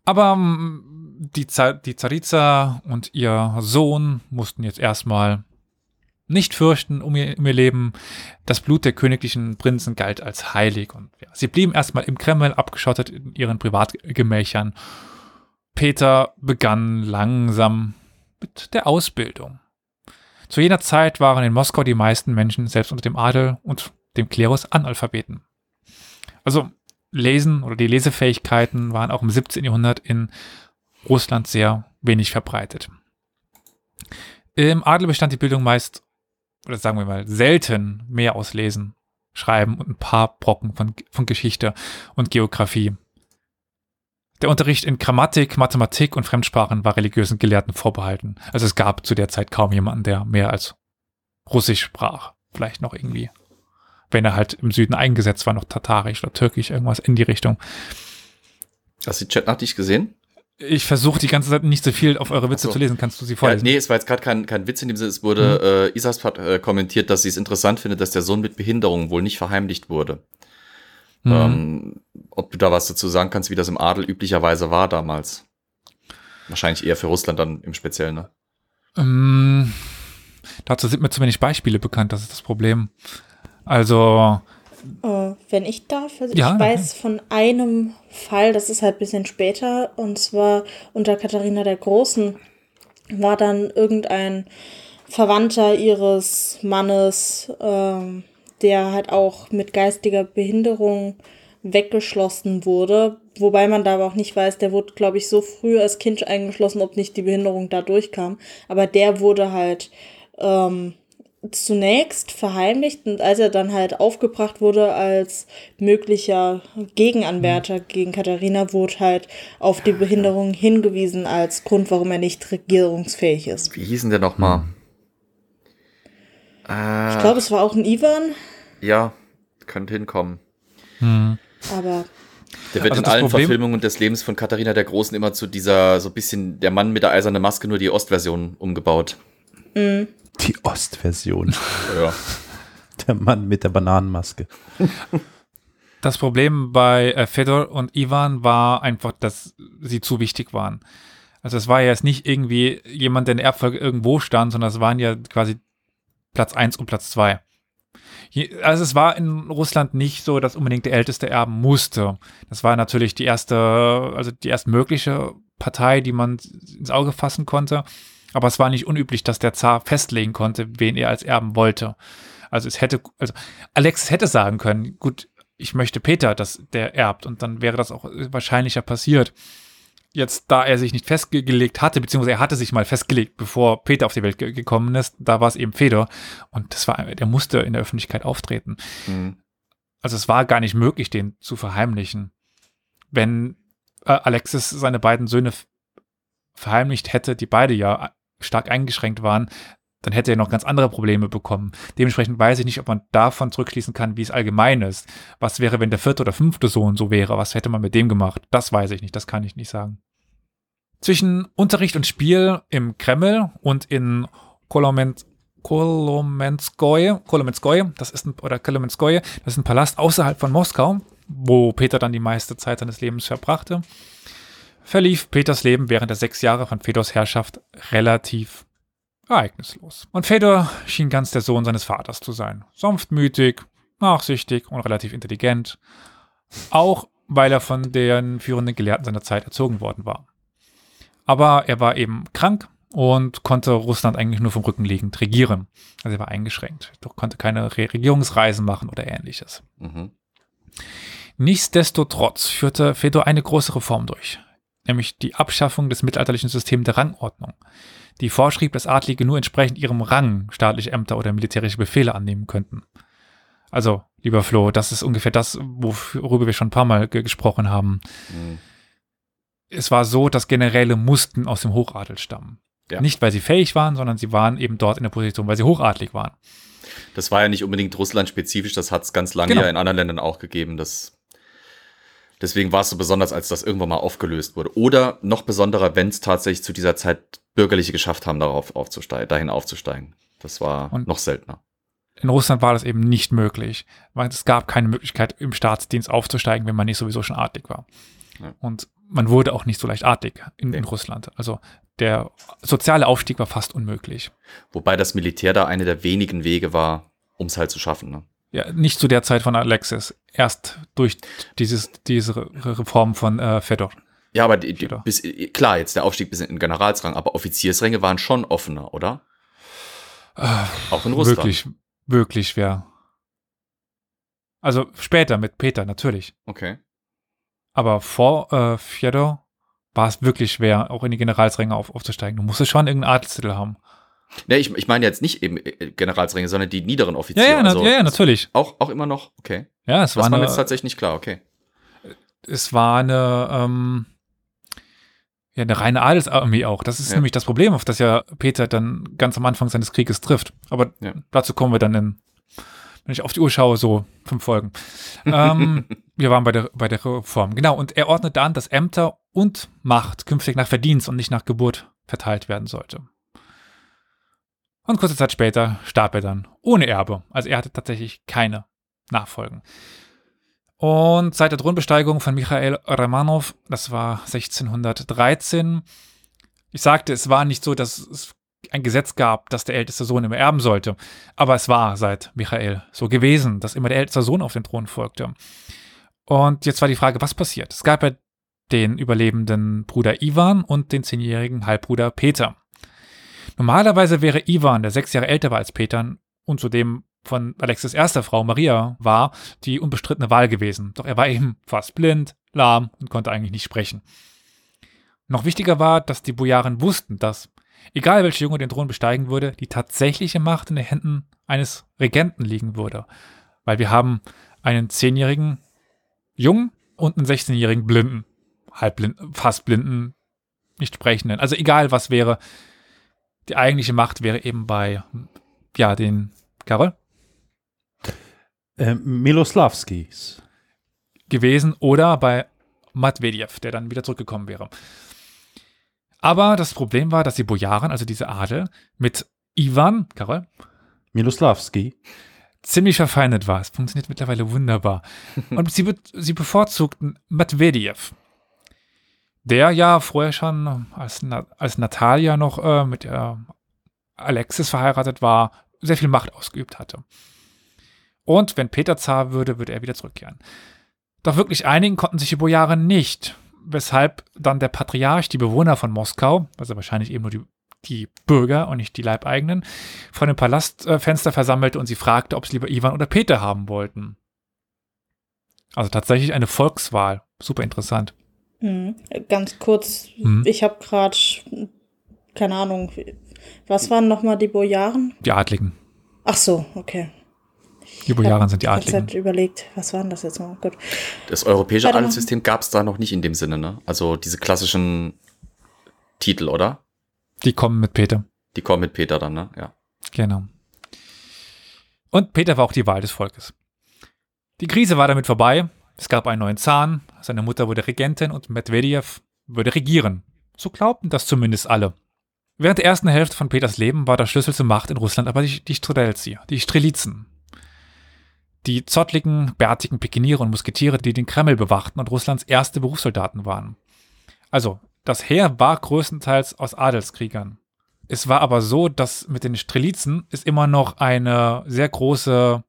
Aber mm, die, Za die Zariza und ihr Sohn mussten jetzt erstmal nicht fürchten um ihr, um ihr Leben. Das Blut der königlichen Prinzen galt als heilig und ja, sie blieben erstmal im Kreml abgeschottet in ihren Privatgemächern. Peter begann langsam mit der Ausbildung. Zu jener Zeit waren in Moskau die meisten Menschen selbst unter dem Adel und dem Klerus Analphabeten. Also Lesen oder die Lesefähigkeiten waren auch im 17. Jahrhundert in Russland sehr wenig verbreitet. Im Adel bestand die Bildung meist, oder sagen wir mal, selten mehr aus Lesen, Schreiben und ein paar Brocken von, von Geschichte und Geografie. Der Unterricht in Grammatik, Mathematik und Fremdsprachen war religiösen Gelehrten vorbehalten. Also es gab zu der Zeit kaum jemanden, der mehr als Russisch sprach. Vielleicht noch irgendwie. Wenn er halt im Süden eingesetzt war, noch Tatarisch oder Türkisch, irgendwas in die Richtung. Hast du die Chatnachricht gesehen? Ich versuche die ganze Zeit nicht so viel auf eure Witze so. zu lesen. Kannst du sie Ja, vorlesen? nee, es war jetzt gerade kein, kein Witz in dem Sinne. Es wurde, äh, Isas hat äh, kommentiert, dass sie es interessant findet, dass der Sohn mit Behinderung wohl nicht verheimlicht wurde. Mhm. Ähm, ob du da was dazu sagen kannst, wie das im Adel üblicherweise war damals? Wahrscheinlich eher für Russland dann im Speziellen, ne? Ähm, dazu sind mir zu wenig Beispiele bekannt, das ist das Problem. Also, Äh, wenn ich darf, also Ja, ich weiß von einem Fall, das ist halt ein bisschen später, und zwar unter Katharina der Großen war dann irgendein Verwandter ihres Mannes, ähm, der halt auch mit geistiger Behinderung weggeschlossen wurde. Wobei man da aber auch nicht weiß, der wurde, glaube ich, so früh als Kind eingeschlossen, ob nicht die Behinderung da durchkam. Aber der wurde halt ähm, zunächst verheimlicht und als er dann halt aufgebracht wurde als möglicher Gegenanwärter gegen Katharina, wurde halt auf die Behinderung hingewiesen als Grund, warum er nicht regierungsfähig ist. Wie hießen der nochmal? Äh, Ich glaube, es war auch ein Ivan, ja, könnte hinkommen. Hm. aber Der wird Also in allen Problem- Verfilmungen des Lebens von Katharina der Großen immer zu dieser, so ein bisschen der Mann mit der eisernen Maske, nur die Ostversion umgebaut. Die Ostversion. Ja. Der Mann mit der Bananenmaske. Das Problem bei äh, Fedor und Ivan war einfach, dass sie zu wichtig waren. Also es war ja jetzt nicht irgendwie jemand, der in der Erbfolge irgendwo stand, sondern es waren ja quasi Platz 1 und Platz 2. Also es war in Russland nicht so, dass unbedingt der Älteste erben musste. Das war natürlich die erste, also die erstmögliche Partei, die man ins Auge fassen konnte. Aber es war nicht unüblich, dass der Zar festlegen konnte, wen er als Erben wollte. Also es hätte, also Alexis hätte sagen können, gut, ich möchte Peter, dass der erbt und dann wäre das auch wahrscheinlicher passiert. Jetzt, da er sich nicht festgelegt hatte, beziehungsweise er hatte sich mal festgelegt, bevor Peter auf die Welt ge gekommen ist, da war es eben Fedor und das war, der musste in der Öffentlichkeit auftreten. Mhm. Also es war gar nicht möglich, den zu verheimlichen. Wenn äh, Alexis seine beiden Söhne verheimlicht hätte, die beide ja stark eingeschränkt waren, dann hätte er noch ganz andere Probleme bekommen. Dementsprechend weiß ich nicht, ob man davon zurückschließen kann, wie es allgemein ist. Was wäre, wenn der vierte oder fünfte Sohn so wäre? Was hätte man mit dem gemacht? Das weiß ich nicht, das kann ich nicht sagen. Zwischen Unterricht und Spiel im Kreml und in Koloment Kolomenskoje, Kolomenskoje, das ist ein, oder Kolomenskoje, das ist ein Palast außerhalb von Moskau, wo Peter dann die meiste Zeit seines Lebens verbrachte, verlief Peters Leben während der sechs Jahre von Fedors Herrschaft relativ ereignislos. Und Fedor schien ganz der Sohn seines Vaters zu sein. Sanftmütig, nachsichtig und relativ intelligent. Auch weil er von den führenden Gelehrten seiner Zeit erzogen worden war. Aber er war eben krank und konnte Russland eigentlich nur vom Rücken liegend regieren. Also er war eingeschränkt. Doch konnte keine Re Regierungsreisen machen oder ähnliches. Mhm. Nichtsdestotrotz führte Fedor eine große Reform durch, nämlich die Abschaffung des mittelalterlichen Systems der Rangordnung, die vorschrieb, dass Adlige nur entsprechend ihrem Rang staatliche Ämter oder militärische Befehle annehmen könnten. Also, lieber Flo, das ist ungefähr das, worüber wir schon ein paar Mal ge gesprochen haben. Mhm. Es war so, dass Generäle mussten aus dem Hochadel stammen. Ja. Nicht, weil sie fähig waren, sondern sie waren eben dort in der Position, weil sie hochadlig waren. Das war ja nicht unbedingt Russland-spezifisch, das hat es ganz lange Genau. ja in anderen Ländern auch gegeben. Das Deswegen war es so besonders, als das irgendwann mal aufgelöst wurde. Oder noch besonderer, wenn es tatsächlich zu dieser Zeit Bürgerliche geschafft haben, darauf aufzusteigen, dahin aufzusteigen. Das war Und- noch seltener. In Russland war das eben nicht möglich, weil es gab keine Möglichkeit, im Staatsdienst aufzusteigen, wenn man nicht sowieso schon adlig war. Ja. Und man wurde auch nicht so leicht adlig in, in. Russland. Also der soziale Aufstieg war fast unmöglich. Wobei das Militär da eine der wenigen Wege war, um es halt zu schaffen. Ne? Ja, nicht zu der Zeit von Alexis, erst durch dieses, diese Re- Reform von äh, Fedor. Ja, aber die, die, bis, klar, jetzt der Aufstieg bis in den Generalsrang, aber Offiziersränge waren schon offener, oder? Auch in Russland. Wirklich, wirklich schwer. Also später mit Peter, natürlich. Okay. Aber vor äh, Fedor war es wirklich schwer, auch in die Generalsränge auf, aufzusteigen. Du musstest schon irgendeinen Adelstitel haben. Ne, ich, ich meine jetzt nicht eben äh, Generalsränge, sondern die niederen Ja, Offiziere. ja, na, also ja, ja, natürlich. Auch, auch immer noch? Okay. Ja, es Das war war mir eine, jetzt tatsächlich nicht klar, okay. es war eine, ähm, ja, eine reine Adelsarmee auch. Das ist Ja. nämlich das Problem, auf das ja Peter dann ganz am Anfang seines Krieges trifft. Aber Ja. dazu kommen wir dann in, wenn ich auf die Uhr schaue, so fünf Folgen. ähm, wir waren bei der, bei der Reform. Genau, und er ordnete an, dass Ämter und Macht künftig nach Verdienst und nicht nach Geburt verteilt werden sollte. Und kurze Zeit später starb er dann ohne Erbe. Also er hatte tatsächlich keine Nachfolgen. Und seit der Thronbesteigung von Michael Romanov, das war 1613, ich sagte, es war nicht so, dass es ein Gesetz gab, dass der älteste Sohn immer erben sollte. Aber es war seit Michael so gewesen, dass immer der älteste Sohn auf den Thron folgte. Und jetzt war die Frage, was passiert? Es gab ja den überlebenden Bruder Ivan und den zehnjährigen Halbbruder Peter. Normalerweise wäre Ivan, der sechs Jahre älter war als Peter und zudem von Alexis erster Frau Maria war, die unbestrittene Wahl gewesen. Doch er war eben fast blind, lahm und konnte eigentlich nicht sprechen. Noch wichtiger war, dass die Bojaren wussten, dass, egal welcher Junge den Thron besteigen würde, die tatsächliche Macht in den Händen eines Regenten liegen würde. Weil wir haben einen zehnjährigen Jungen und einen 16-jährigen Blinden. Halbblinden, fast Blinden, nicht Sprechenden. Also egal was wäre, die eigentliche Macht wäre eben bei, ja, den, Karol, Äh, Miloslavskis. gewesen oder bei Matvedev, der dann wieder zurückgekommen wäre. Aber das Problem war, dass die Bojaren, also diese Adel, mit Ivan, Karol, Miloslavski. ziemlich verfeindet war. Es funktioniert mittlerweile wunderbar. Und sie, be sie bevorzugten Matvedev, der ja vorher schon als, Na als Natalia noch äh, mit äh, Alexis verheiratet war, sehr viel Macht ausgeübt hatte. Und wenn Peter Zar würde, würde er wieder zurückkehren. Doch wirklich einigen konnten sich die Bojaren nicht, weshalb dann der Patriarch die Bewohner von Moskau, also wahrscheinlich eben nur die, die Bürger und nicht die Leibeigenen, vor dem Palastfenster versammelte und sie fragte, ob sie lieber Ivan oder Peter haben wollten. Also tatsächlich eine Volkswahl. Super interessant. Mhm. Ganz kurz, Mhm. ich habe gerade, keine Ahnung, was waren nochmal die Bojaren? Die Adligen. Ach so, okay. Die Bojaren sind die Ich habe Adligen. halt überlegt, was waren das jetzt noch? Gut. Das europäische. Adelssystem gab es da noch nicht in dem Sinne, ne? Also diese klassischen Titel, oder? Die kommen mit Peter. Die kommen mit Peter dann, ne? Ja. Genau. Und Peter war auch die Wahl des Volkes. Die Krise war damit vorbei. Es gab einen neuen Zahn. Seine Mutter wurde Regentin und Medvedev würde regieren. So glaubten das zumindest alle. Während der ersten Hälfte von Peters Leben war der Schlüssel zur Macht in Russland aber die, die Strelzi, die Strelitzen. Die zottligen, bärtigen Pikeniere und Musketiere, die den Kreml bewachten und Russlands erste Berufssoldaten waren. Also, das Heer war größtenteils aus Adelskriegern. Es war aber so, dass mit den Strelitzen es immer noch eine sehr große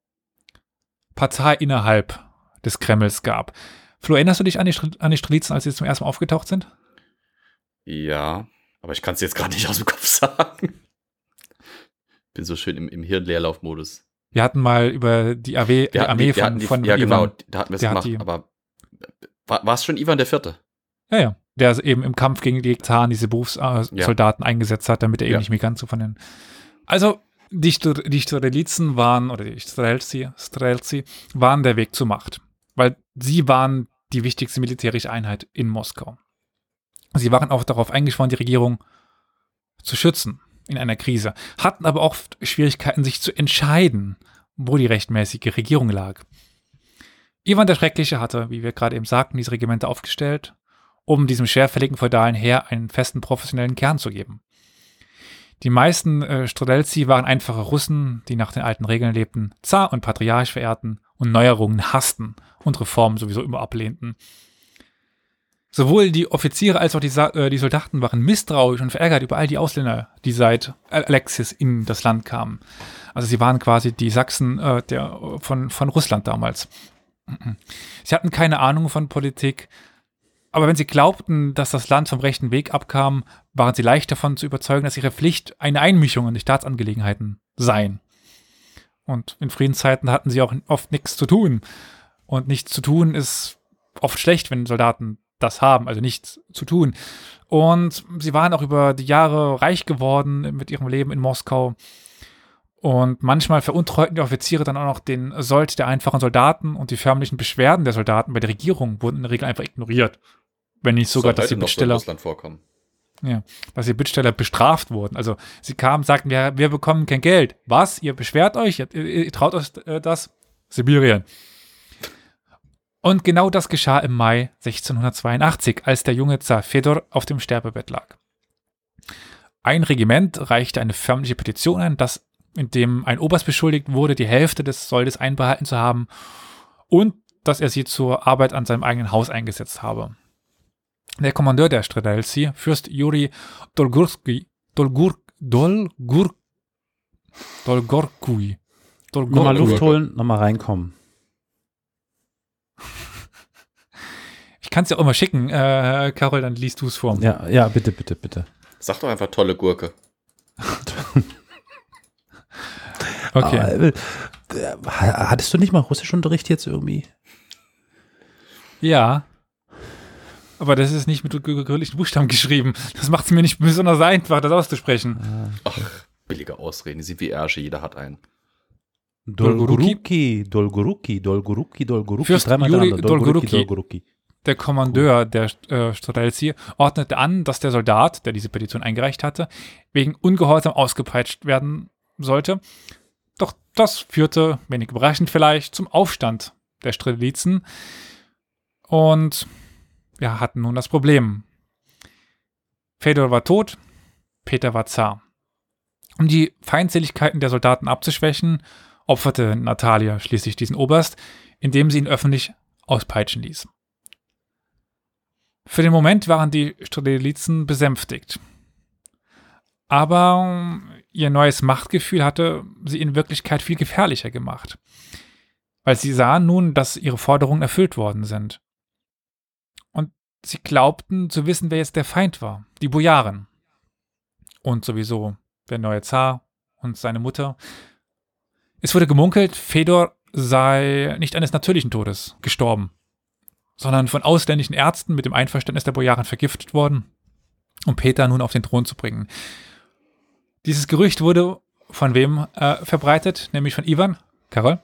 Partei innerhalb des Kremls gab. Flo, erinnerst du dich an die, an die Strelitzen, als sie zum ersten Mal aufgetaucht sind? Ja, aber ich kann es jetzt gerade nicht aus dem Kopf sagen. Bin so schön im, im Hirnleerlaufmodus. Wir hatten mal über die, AW, die Armee wir von, hatten von Ja, genau, Ivan. da hatten wir es gemacht. die- Aber war es schon Ivan der Vierte? Ja, ja. Der eben im Kampf gegen die Zaren diese Berufssoldaten Ja. Eingesetzt hat, damit er eben Ja. nicht mehr ganz so von den. Also, die, die Strelitzen waren, oder die Strelzi, Strelzi, waren der Weg zur Macht. Weil sie waren die wichtigste militärische Einheit in Moskau. Sie waren auch darauf eingeschworen, die Regierung zu schützen in einer Krise, hatten aber oft Schwierigkeiten, sich zu entscheiden, wo die rechtmäßige Regierung lag. Ivan der Schreckliche hatte, wie wir gerade eben sagten, diese Regimente aufgestellt, um diesem schwerfälligen feudalen Heer einen festen professionellen Kern zu geben. Die meisten äh, Strelzi waren einfache Russen, die nach den alten Regeln lebten, Zar und Patriarch verehrten und Neuerungen hassten und Reformen sowieso immer ablehnten. Sowohl die Offiziere als auch die, äh, die Soldaten waren misstrauisch und verärgert über all die Ausländer, die seit Alexis in das Land kamen. Also sie waren quasi die Sachsen äh, der, von, von Russland damals. Sie hatten keine Ahnung von Politik, aber wenn sie glaubten, dass das Land vom rechten Weg abkam, waren sie leicht davon zu überzeugen, dass ihre Pflicht eine Einmischung in die Staatsangelegenheiten seien. Und in Friedenszeiten hatten sie auch oft nichts zu tun. Und nichts zu tun ist oft schlecht, wenn Soldaten das haben, also nichts zu tun. Und sie waren auch über die Jahre reich geworden mit ihrem Leben in Moskau. Und manchmal veruntreuten die Offiziere dann auch noch den Sold der einfachen Soldaten und die förmlichen Beschwerden der Soldaten bei der Regierung wurden in der Regel einfach ignoriert. Wenn nicht sogar, dass die so Bittsteller, Russland vorkommen. ja, dass die Bittsteller bestraft wurden. Also sie kamen, sagten, wir, wir bekommen kein Geld. Was? Ihr beschwert euch? Ihr, ihr, ihr traut euch äh, das? Sibirien. Und genau das geschah im Mai 1682, als der junge Zar Fedor auf dem Sterbebett lag. Ein Regiment reichte eine förmliche Petition ein, dass, in dem ein Oberst beschuldigt wurde, die Hälfte des Soldes einbehalten zu haben und dass er sie zur Arbeit an seinem eigenen Haus eingesetzt habe. Der Kommandeur der Stredelci, Fürst Juri Dolgurski, Dolgur, Dolgur Dolgorkui. Nochmal Dolgorkui. Luft holen, nochmal reinkommen. Ich kann es ja auch mal schicken. Äh, Carol, dann liest du es vor. Ja, ja, bitte, bitte, bitte. Sag doch einfach tolle Gurke. Okay. Ah, äh, hattest du nicht mal Russischunterricht jetzt irgendwie? Ja. Aber das ist nicht mit kyrillichen Buchstaben geschrieben. Das macht es mir nicht besonders einfach, das auszusprechen. Billige Ausreden, die sind wie Ärsche, jeder hat einen. Dolgoruki, Dolgoruki, Dolgoruki, Dolgoruki. Fürst dreimal Juri. Dolgoruki, Dolgoruki. Der Kommandeur der äh, Strelzi ordnete an, dass der Soldat, der diese Petition eingereicht hatte, wegen Ungehorsam ausgepeitscht werden sollte. Doch das führte, wenig überraschend vielleicht, zum Aufstand der Strelitzen. Und wir hatten nun das Problem. Fedor war tot, Peter war Zar. Um die Feindseligkeiten der Soldaten abzuschwächen, opferte Natalia schließlich diesen Oberst, indem sie ihn öffentlich auspeitschen ließ. Für den Moment waren die Strelitzen besänftigt. Aber ihr neues Machtgefühl hatte sie in Wirklichkeit viel gefährlicher gemacht. Weil sie sahen nun, dass ihre Forderungen erfüllt worden sind. Und sie glaubten zu wissen, wer jetzt der Feind war. Die Bojaren. Und sowieso der neue Zar und seine Mutter. Es wurde gemunkelt, Fedor sei nicht eines natürlichen Todes gestorben, sondern von ausländischen Ärzten mit dem Einverständnis der Bojaren vergiftet worden, um Peter nun auf den Thron zu bringen. Dieses Gerücht wurde von wem äh, verbreitet? Nämlich von Ivan. Karol?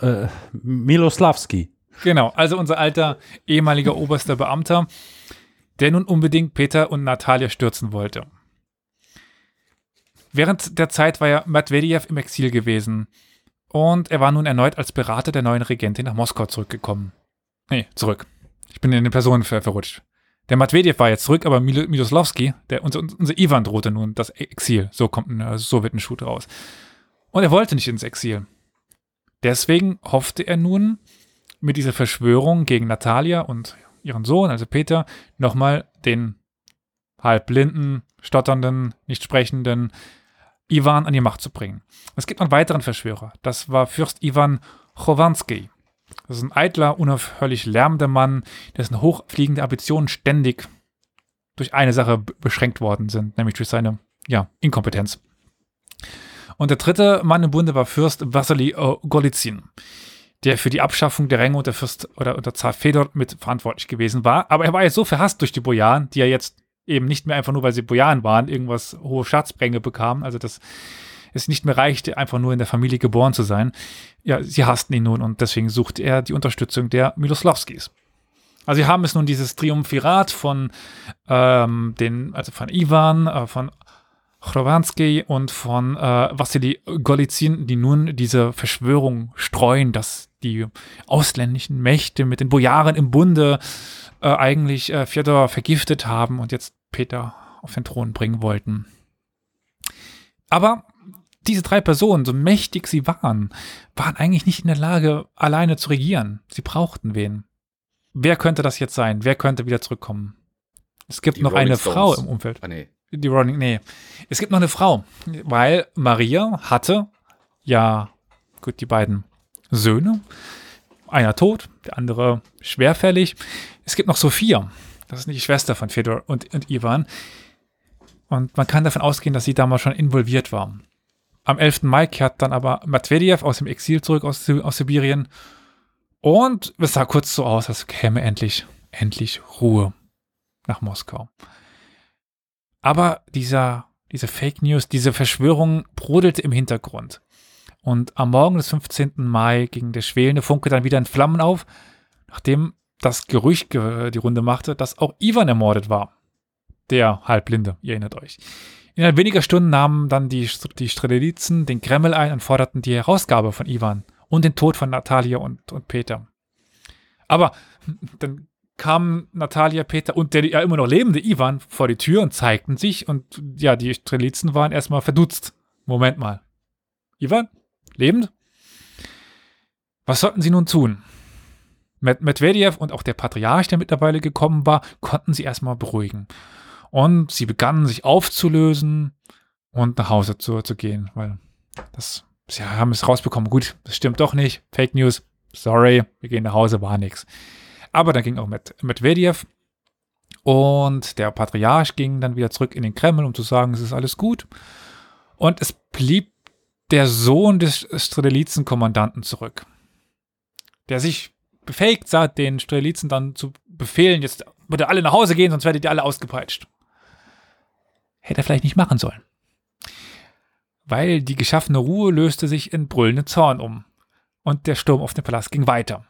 Äh, Miloslavski. Genau, also unser alter ehemaliger oberster Beamter, der nun unbedingt Peter und Natalia stürzen wollte. Während der Zeit war ja Medvedev im Exil gewesen und er war nun erneut als Berater der neuen Regentin nach Moskau zurückgekommen. Nee, zurück. Ich bin in eine Person ver verrutscht. Der Medvedev war jetzt zurück, aber Milo Miloslawski, der, unser, unser Ivan drohte nun das Exil. So kommt ein äh, Sowjetenshoot raus. Und er wollte nicht ins Exil. Deswegen hoffte er nun, mit dieser Verschwörung gegen Natalia und ihren Sohn, also Peter, nochmal den halbblinden, stotternden, nicht sprechenden Ivan an die Macht zu bringen. Es gibt noch einen weiteren Verschwörer. Das war Fürst Ivan Chowanski. Das ist ein eitler, unaufhörlich lärmender Mann, dessen hochfliegende Ambitionen ständig durch eine Sache beschränkt worden sind, nämlich durch seine ja, Inkompetenz. Und der dritte Mann im Bunde war Fürst Wassily äh, Golizyn, der für die Abschaffung der Ränge unter Fürst oder unter Zar Fedor mit verantwortlich gewesen war. Aber er war jetzt so verhasst durch die Bojaren, die er jetzt eben nicht mehr einfach nur, weil sie Bojaren waren, irgendwas hohe Staatsränge bekamen. Also dass es nicht mehr reichte, einfach nur in der Familie geboren zu sein. Ja, sie hassten ihn nun und deswegen sucht er die Unterstützung der Miloslavskis. Also sie haben es nun dieses Triumphirat von ähm, den, also von Ivan, äh, von Chrowanski und von äh, Wassily Golizyn, die nun diese Verschwörung streuen, dass die ausländischen Mächte mit den Bojaren im Bunde äh, eigentlich äh, Fjodor vergiftet haben und jetzt Peter auf den Thron bringen wollten. Aber diese drei Personen, so mächtig sie waren, waren eigentlich nicht in der Lage, alleine zu regieren. Sie brauchten wen. Wer könnte das jetzt sein? Wer könnte wieder zurückkommen? Es gibt Die noch Rolling eine Stones. Frau im Umfeld. Ah, nee. Die Rolling, nee. Es gibt noch eine Frau, weil Maria hatte ja, gut, die beiden Söhne. Einer tot, der andere schwerfällig. Es gibt noch Sophia. Das ist die Schwester von Fedor und, und Ivan. Und man kann davon ausgehen, dass sie damals schon involviert war. Am 11. Mai kehrt dann aber Medvedev aus dem Exil zurück aus, aus Sibirien. Und es sah kurz so aus, als käme endlich, endlich Ruhe nach Moskau. Aber dieser, diese Fake News, diese Verschwörung brodelte im Hintergrund. Und am Morgen des 15. Mai ging der schwelende Funke dann wieder in Flammen auf, nachdem das Gerücht ge die Runde machte, dass auch Ivan ermordet war. Der Halbblinde, ihr erinnert euch. Innerhalb weniger Stunden nahmen dann die, die Strelelitzen den Kreml ein und forderten die Herausgabe von Ivan und den Tod von Natalia und, und Peter. Aber dann kamen Natalia, Peter und der ja immer noch lebende Ivan vor die Tür und zeigten sich und ja, die Strelitzen waren erstmal verdutzt. Moment mal. Ivan? Lebend? Was sollten sie nun tun? Med Medvedev und auch der Patriarch, der mittlerweile gekommen war, konnten sie erstmal beruhigen. Und sie begannen sich aufzulösen und nach Hause zu, zu gehen, weil das, sie haben es rausbekommen. Gut, das stimmt doch nicht. Fake News. Sorry, wir gehen nach Hause, war nix. Aber dann ging auch mit Medvedev und der Patriarch ging dann wieder zurück in den Kreml, um zu sagen, es ist alles gut. Und es blieb der Sohn des Strelitzen-Kommandanten zurück, der sich befähigt sah, den Strelitzen dann zu befehlen, jetzt bitte alle nach Hause gehen, sonst werdet ihr alle ausgepeitscht. Hätte er vielleicht nicht machen sollen. Weil die geschaffene Ruhe löste sich in brüllenden Zorn um. Und der Sturm auf den Palast ging weiter.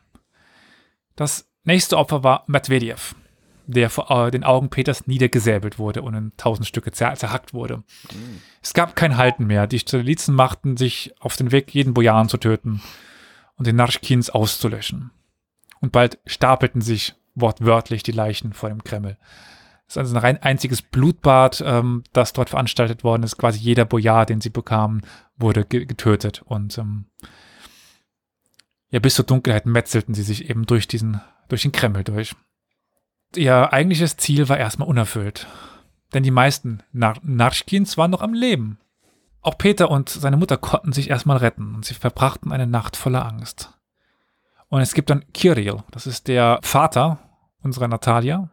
Das nächste Opfer war Medvedev, der vor äh, den Augen Peters niedergesäbelt wurde und in tausend Stücke zer zerhackt wurde. Es gab kein Halten mehr. Die Strelitzen machten sich auf den Weg, jeden Bojaren zu töten und den Narschkins auszulöschen. Und bald stapelten sich wortwörtlich die Leichen vor dem Kreml. Ist also ein einziges Blutbad, ähm, das dort veranstaltet worden ist. Quasi jeder Bojar, den sie bekamen, wurde ge getötet. Und ähm, ja, bis zur Dunkelheit metzelten sie sich eben durch diesen, durch den Kreml durch. Ihr eigentliches Ziel war erstmal unerfüllt. Denn die meisten Nar Narschkins waren noch am Leben. Auch Peter und seine Mutter konnten sich erstmal retten und sie verbrachten eine Nacht voller Angst. Und es gibt dann Kirill, das ist der Vater unserer Natalia.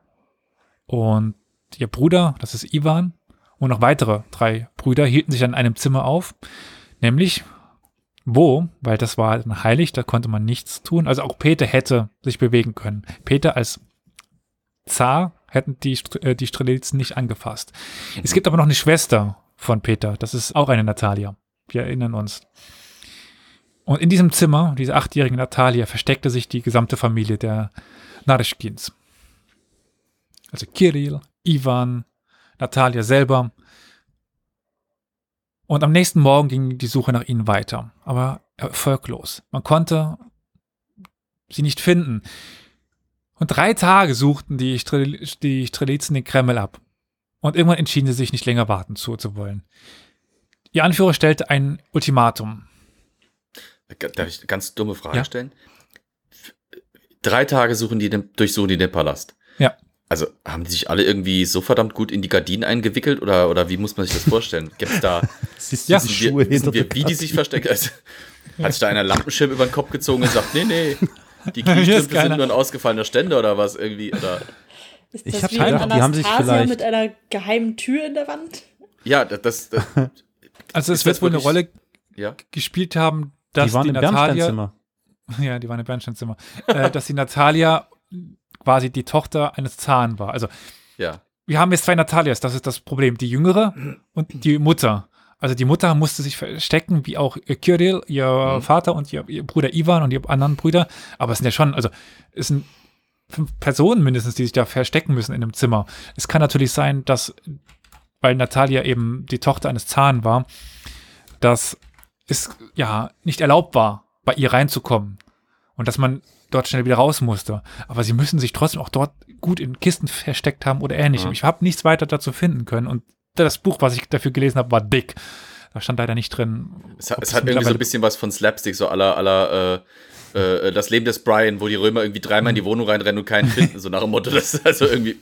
Und ihr Bruder, das ist Ivan. Und noch weitere drei Brüder hielten sich an einem Zimmer auf. Nämlich wo, weil das war halt heilig, da konnte man nichts tun. Also auch Peter hätte sich bewegen können. Peter als Zar hätten die, äh, die Strelitzen nicht angefasst. Es gibt aber noch eine Schwester von Peter, das ist auch eine Natalia. Wir erinnern uns. Und in diesem Zimmer, diese achtjährige Natalia, versteckte sich die gesamte Familie der Nareschkins. Also Kirill, Ivan, Natalia selber. Und am nächsten Morgen ging die Suche nach ihnen weiter, aber erfolglos. Man konnte sie nicht finden. Und drei Tage suchten die, Strel die Strelitzen den Kreml ab. Und irgendwann entschieden sie sich nicht länger warten zu, zu wollen. Ihr Anführer stellte ein Ultimatum. Darf ich eine ganz dumme Frage Ja. stellen? Drei Tage suchen die den, durchsuchen die den Palast. Ja. Also haben die sich alle irgendwie so verdammt gut in die Gardinen eingewickelt oder, oder wie muss man sich das vorstellen? Gibt es da, Siehst Ja. die wissen wir, Schuhe wissen hinter wir der wie die sich verstecken? Also, hat sich da einer Lampenschirm über den Kopf gezogen und sagt, nee, nee, die Kniestrümpfe sind nur ein ausgefallener Ständer oder was irgendwie? Oder, Ist Ich das hab wie gedacht, die haben sich Anastasia vielleicht- mit einer geheimen Tür in der Wand? ja, das, das, das Also es wird wohl eine Rolle ja. gespielt haben, dass Die waren die im Natalia, Bernsteinzimmer. ja, die waren im Bernsteinzimmer, äh, dass die Natalia quasi die Tochter eines Zahn war. Also Ja. wir haben jetzt zwei Natalias, das ist das Problem. Die jüngere und die Mutter. Also die Mutter musste sich verstecken, wie auch Kirill, ihr Mhm. Vater und ihr, ihr Bruder Ivan und die anderen Brüder. Aber es sind ja schon, also es sind fünf Personen mindestens, die sich da verstecken müssen in einem Zimmer. Es kann natürlich sein, dass, weil Natalia eben die Tochter eines Zahn war, dass es ja nicht erlaubt war, bei ihr reinzukommen. Und dass man dort schnell wieder raus musste. Aber sie müssen sich trotzdem auch dort gut in Kisten versteckt haben oder ähnlichem. Ja. Ich habe nichts weiter dazu finden können. Und das Buch, was ich dafür gelesen habe, war dick. Da stand leider nicht drin. Es hat, es hat irgendwie so ein bisschen was von Slapstick, so aller, aller äh, äh, das Leben des Brian, wo die Römer irgendwie dreimal in die Wohnung reinrennen und keinen finden, so nach dem Motto, das ist also irgendwie,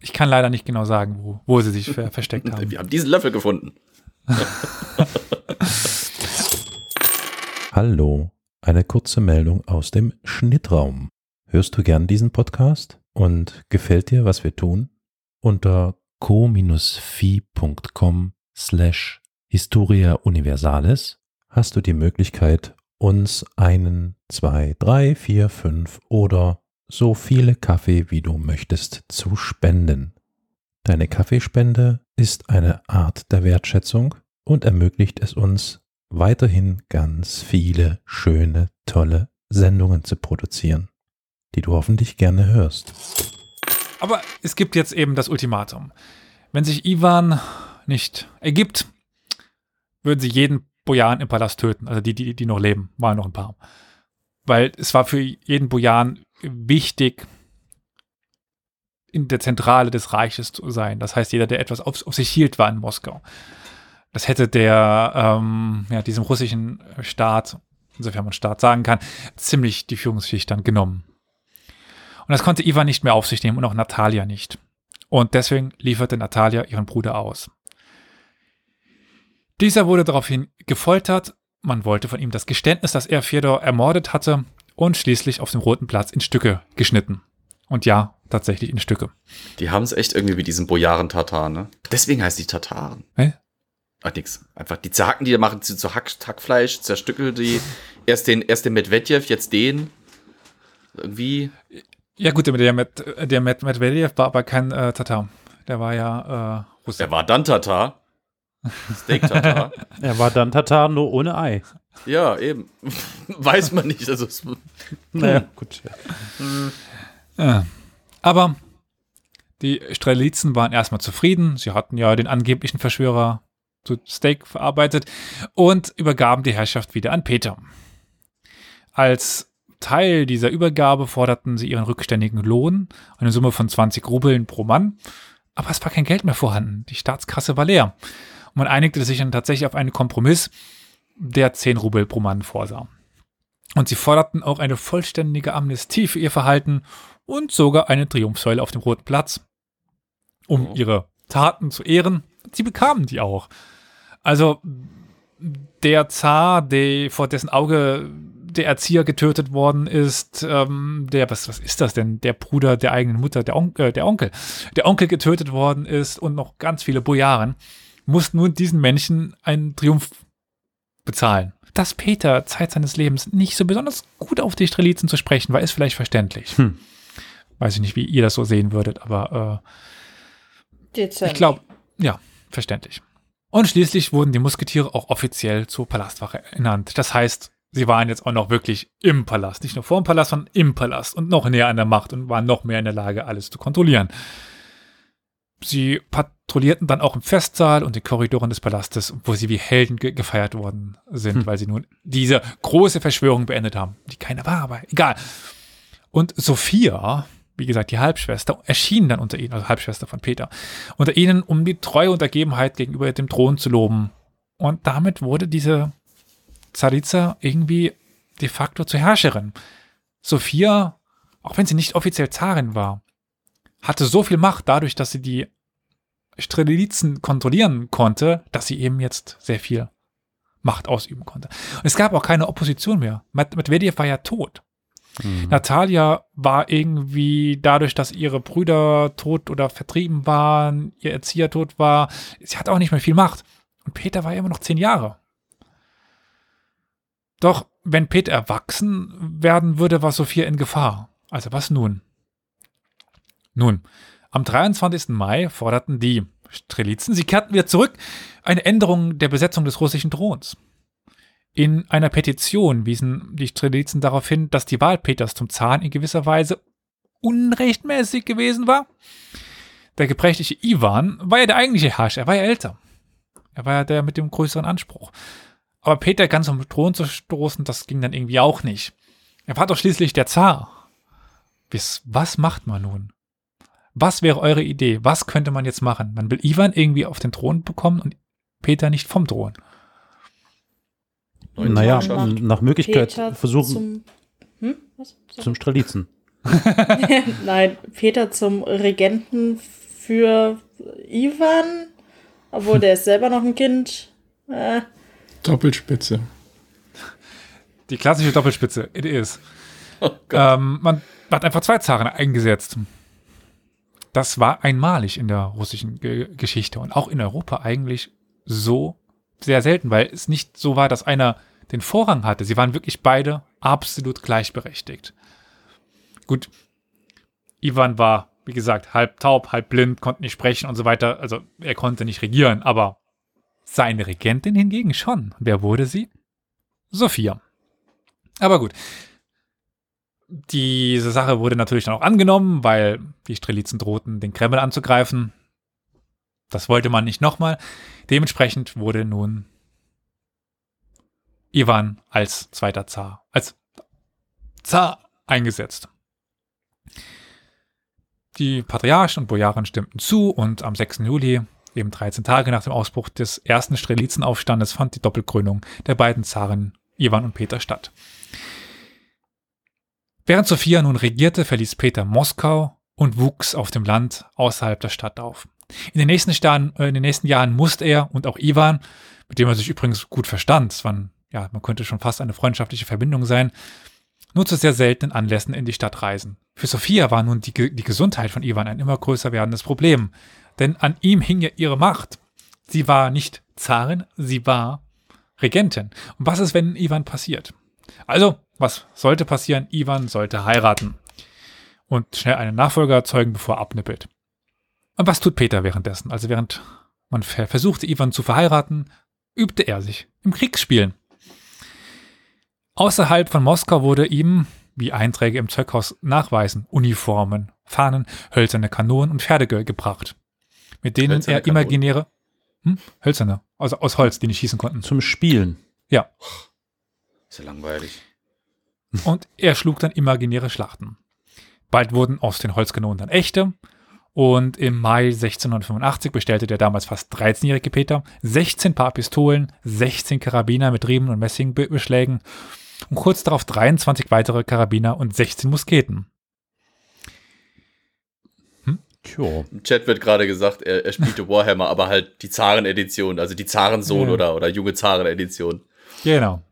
Ich kann leider nicht genau sagen, wo, wo sie sich ver versteckt haben. wir haben diesen Löffel gefunden. Hallo, eine kurze Meldung aus dem Schnittraum. Hörst du gern diesen Podcast und gefällt dir, was wir tun? Unter co-fi.com slash Historia Universalis hast du die Möglichkeit, uns einen, zwei, drei, vier, fünf oder so viele Kaffee, wie du möchtest, zu spenden. Deine Kaffeespende ist eine Art der Wertschätzung und ermöglicht es uns, weiterhin ganz viele schöne, tolle Sendungen zu produzieren, die du hoffentlich gerne hörst. Aber es gibt jetzt eben das Ultimatum. Wenn sich Ivan nicht ergibt, würden sie jeden Bojan im Palast töten. Also die, die, die noch leben, waren noch ein paar. Weil es war für jeden Bojan wichtig, in der Zentrale des Reiches zu sein. Das heißt, jeder, der etwas auf, auf sich hielt, war in Moskau. Das hätte der, ähm, ja, diesem russischen Staat, insofern man Staat sagen kann, ziemlich die Führungsschicht dann genommen. Und das konnte Ivan nicht mehr auf sich nehmen und auch Natalia nicht. Und deswegen lieferte Natalia ihren Bruder aus. Dieser wurde daraufhin gefoltert. Man wollte von ihm das Geständnis, dass er Fedor ermordet hatte und schließlich auf dem Roten Platz in Stücke geschnitten. Und ja, tatsächlich in Stücke. Die haben es echt irgendwie wie diesen Bojaren-Tatar, ne? Deswegen heißt die Tataren. Hä? Ach, nix. Einfach die zerhacken die, machen sie zu Hack, Hackfleisch, zerstückeln die. Erst den, erst den Medvedjev, jetzt den. Irgendwie. Ja gut, der, Med, der Med, Medvedev war aber kein äh, Tatar. Der war ja äh, Russe. Er war dann Tatar. Steak-Tatar. Er war dann Tatar nur ohne Ei. ja, eben. Weiß man nicht. Also, Naja, gut. Ja. Aber die Strelitzen waren erstmal zufrieden. Sie hatten ja den angeblichen Verschwörer zu Steak verarbeitet und übergaben die Herrschaft wieder an Peter. Als Teil dieser Übergabe forderten sie ihren rückständigen Lohn, eine Summe von 20 Rubeln pro Mann. Aber es war kein Geld mehr vorhanden. Die Staatskasse war leer. Und man einigte sich dann tatsächlich auf einen Kompromiss, der 10 Rubel pro Mann vorsah. Und sie forderten auch eine vollständige Amnestie für ihr Verhalten und sogar eine Triumphsäule auf dem Roten Platz, um Oh. ihre Taten zu ehren. Sie bekamen die auch. Also der Zar, der, vor dessen Auge der Erzieher getötet worden ist, ähm, der, was, was ist das denn? Der Bruder der eigenen Mutter, der, On äh, der Onkel, der Onkel getötet worden ist und noch ganz viele Bojaren, mussten nun diesen Menschen einen Triumph bezahlen. Dass Peter Zeit seines Lebens nicht so besonders gut auf die Strelitzen zu sprechen war, ist vielleicht verständlich. Hm. Weiß ich nicht, wie ihr das so sehen würdet, aber äh, ich glaube, ja, verständlich. Und schließlich wurden die Musketiere auch offiziell zur Palastwache ernannt. Das heißt, sie waren jetzt auch noch wirklich im Palast. Nicht nur vor dem Palast, sondern im Palast und noch näher an der Macht und waren noch mehr in der Lage, alles zu kontrollieren. Sie patrouillierten dann auch im Festsaal und den Korridoren des Palastes, wo sie wie Helden ge gefeiert worden sind, Hm. weil sie nun diese große Verschwörung beendet haben, die keine war, aber egal. Und Sophia, wie gesagt, die Halbschwester, erschien dann unter ihnen, also Halbschwester von Peter, unter ihnen, um die treue Untergebenheit gegenüber dem Thron zu loben. Und damit wurde diese Zaritza irgendwie de facto zur Herrscherin. Sophia, auch wenn sie nicht offiziell Zarin war, hatte so viel Macht dadurch, dass sie die Strelitzen kontrollieren konnte, dass sie eben jetzt sehr viel Macht ausüben konnte. Und es gab auch keine Opposition mehr. Med- Medvedev war ja tot. Mhm. Natalia war irgendwie dadurch, dass ihre Brüder tot oder vertrieben waren, ihr Erzieher tot war, sie hat auch nicht mehr viel Macht. Und Peter war immer noch zehn Jahre. Doch wenn Peter erwachsen werden würde, war Sophia in Gefahr. Also was nun? Nun, am 23. Mai forderten die Strelitzen, sie kehrten wieder zurück, eine Änderung der Besetzung des russischen Throns. In einer Petition wiesen die Strelitzen darauf hin, dass die Wahl Peters zum Zahn in gewisser Weise unrechtmäßig gewesen war. Der gebrechliche Iwan war ja der eigentliche Herrscher, er war ja älter. Er war ja der mit dem größeren Anspruch. Aber Peter ganz vom Thron zu stoßen, das ging dann irgendwie auch nicht. Er war doch schließlich der Zar. Was macht man nun? Was wäre eure Idee? Was könnte man jetzt machen? Man will Iwan irgendwie auf den Thron bekommen und Peter nicht vom Thron. Neuen Naja, nach Möglichkeit Peter versuchen Zum, hm? Was? zum Strelitzen. Nein, Peter zum Regenten für Ivan, obwohl der ist selber noch ein Kind. Äh, Doppelspitze. Die klassische Doppelspitze, it is. Oh. Ähm, man hat einfach zwei Zaren eingesetzt. Das war einmalig in der russischen Ge Geschichte und auch in Europa eigentlich so sehr selten, weil es nicht so war, dass einer den Vorrang hatte. Sie waren wirklich beide absolut gleichberechtigt. Gut, Ivan war, wie gesagt, halb taub, halb blind, konnte nicht sprechen und so weiter. Also er konnte nicht regieren, aber seine Regentin hingegen schon. Wer wurde sie? Sophia. Aber gut. Diese Sache wurde natürlich dann auch angenommen, weil die Strelitzen drohten, den Kreml anzugreifen. Das wollte man nicht nochmal. Dementsprechend wurde nun Ivan als zweiter Zar, als Zar eingesetzt. Die Patriarchen und Bojaren stimmten zu und am 6. Juli, eben 13 Tage nach dem Ausbruch des ersten Strelitzenaufstandes, fand die Doppelkrönung der beiden Zaren Ivan und Peter statt. Während Sophia nun regierte, verließ Peter Moskau und wuchs auf dem Land außerhalb der Stadt auf. In den nächsten, Jahren, äh, in den nächsten Jahren musste er und auch Ivan, mit dem er sich übrigens gut verstand, es waren, ja, man könnte schon fast eine freundschaftliche Verbindung sein, nur zu sehr seltenen Anlässen in die Stadt reisen. Für Sophia war nun die, die Gesundheit von Ivan ein immer größer werdendes Problem, denn an ihm hing ja ihre Macht. Sie war nicht Zarin, sie war Regentin. Und was ist, wenn Ivan passiert? Also, was sollte passieren? Ivan sollte heiraten und schnell einen Nachfolger erzeugen, bevor er abnippelt. Und was tut Peter währenddessen? Also während man ver versuchte, Ivan zu verheiraten, übte er sich im Kriegsspielen. Außerhalb von Moskau wurde ihm, wie Einträge im Zeughaus nachweisen, Uniformen, Fahnen, hölzerne Kanonen und Pferde ge gebracht, mit denen Hölzerne er imaginäre, hm? hölzerne, also aus Holz, die nicht schießen konnten. Zum Spielen. Ja, Ist ja langweilig. und er schlug dann imaginäre Schlachten. Bald wurden aus den Holzkanonen dann echte. Und im Mai 1685 bestellte der damals fast 13-jährige Peter 16 Paar Pistolen, 16 Karabiner mit Riemen und Messingbeschlägen und kurz darauf 23 weitere Karabiner und 16 Musketen. Tja. Im Chat wird gerade gesagt, er, er spielte Warhammer, aber halt die Zaren-Edition, also die Zarensohn Ja. oder, oder junge Zaren-Edition. Genau.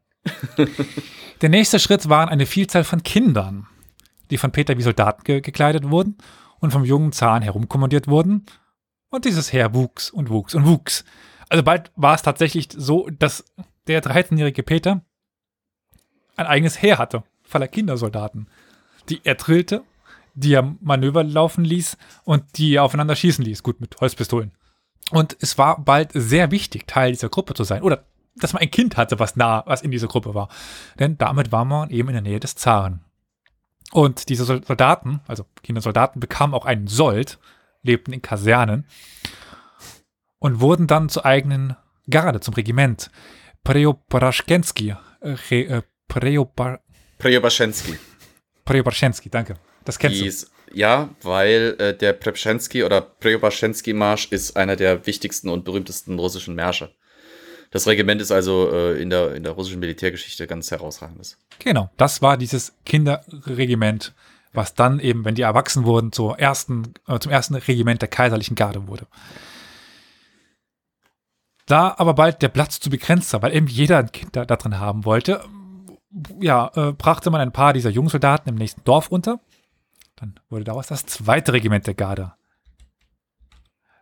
Der nächste Schritt waren eine Vielzahl von Kindern, die von Peter wie Soldaten ge gekleidet wurden und vom jungen Zahn herumkommandiert wurden. Und dieses Heer wuchs und wuchs und wuchs. Also bald war es tatsächlich so, dass der 13-jährige Peter ein eigenes Heer hatte, voller Kindersoldaten, die er drillte, die er Manöver laufen ließ und die er aufeinander schießen ließ. Gut, mit Holzpistolen. Und es war bald sehr wichtig, Teil dieser Gruppe zu sein. Oder dass man ein Kind hatte, was nah, was in dieser Gruppe war. Denn damit war man eben in der Nähe des Zaren. Und diese Sol- Soldaten, also Kindersoldaten, bekamen auch einen Sold, lebten in Kasernen und wurden dann zur eigenen Garde, zum Regiment. Preobrashensky. Äh, äh, Preobar- Preobrashensky. Preobrashensky, danke. Das kennst du. Dies, ja, weil äh, der Prepschensky oder Preobrashensky-Marsch ist einer der wichtigsten und berühmtesten russischen Märsche. Das Regiment ist also äh, in, der, in der russischen Militärgeschichte ganz herausragendes. Genau, das war dieses Kinderregiment, was dann eben, wenn die erwachsen wurden, zur ersten, äh, zum ersten Regiment der kaiserlichen Garde wurde. Da aber bald der Platz zu begrenzt war, weil eben jeder ein Kind da, da drin haben wollte, ja, äh, brachte man ein paar dieser Jungsoldaten im nächsten Dorf unter. Dann wurde daraus das zweite Regiment der Garde.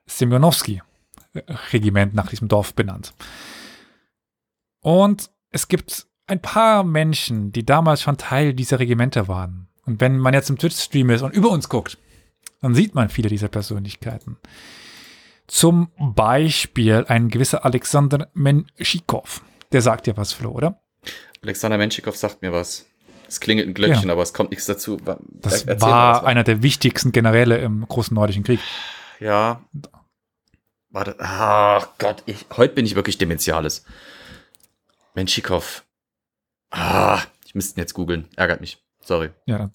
Semjonowski-Regiment nach diesem Dorf benannt. Und es gibt ein paar Menschen, die damals schon Teil dieser Regimente waren. Und wenn man jetzt im Twitch-Stream ist und über uns guckt, dann sieht man viele dieser Persönlichkeiten. Zum Beispiel ein gewisser Alexander Menschikow. Der sagt dir was, Flo, oder? Alexander Menschikow sagt mir was. Es klingelt ein Glöckchen, aber es kommt nichts dazu. Das er- erzähl war einer der wichtigsten Generäle im Großen Nordischen Krieg. Ja. Warte. Ach Gott, ich, heute bin ich wirklich dementiales. Menschikow. Ah, ich müsste ihn jetzt googeln. Ärgert mich. Sorry. Ja.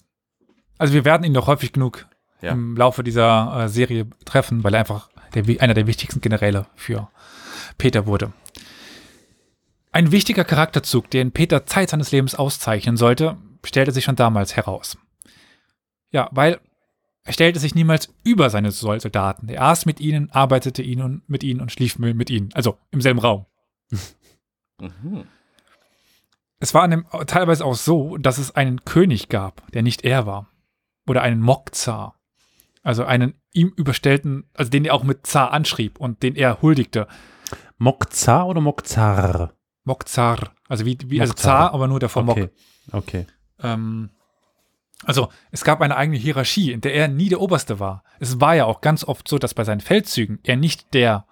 Also wir werden ihn doch häufig genug Ja. im Laufe dieser äh, Serie treffen, weil er einfach der, einer der wichtigsten Generäle für Peter wurde. Ein wichtiger Charakterzug, den Peter Zeit seines Lebens auszeichnen sollte, stellte sich schon damals heraus. Ja, weil er stellte sich niemals über seine Soldaten. Er aß mit ihnen, arbeitete ihnen und mit ihnen und schlief mit ihnen. Also im selben Raum. Mhm. Es war einem teilweise auch so, dass es einen König gab, der nicht er war. Oder einen Mokzar. Also einen ihm überstellten, also den er auch mit Zar anschrieb und den er huldigte. Mokzar oder Mokzar? Mokzar. Also wie, wie also. Zar, aber nur der Mok. Okay. Okay. Ähm, also es gab eine eigene Hierarchie, in der er nie der Oberste war. Es war ja auch ganz oft so, dass bei seinen Feldzügen er nicht der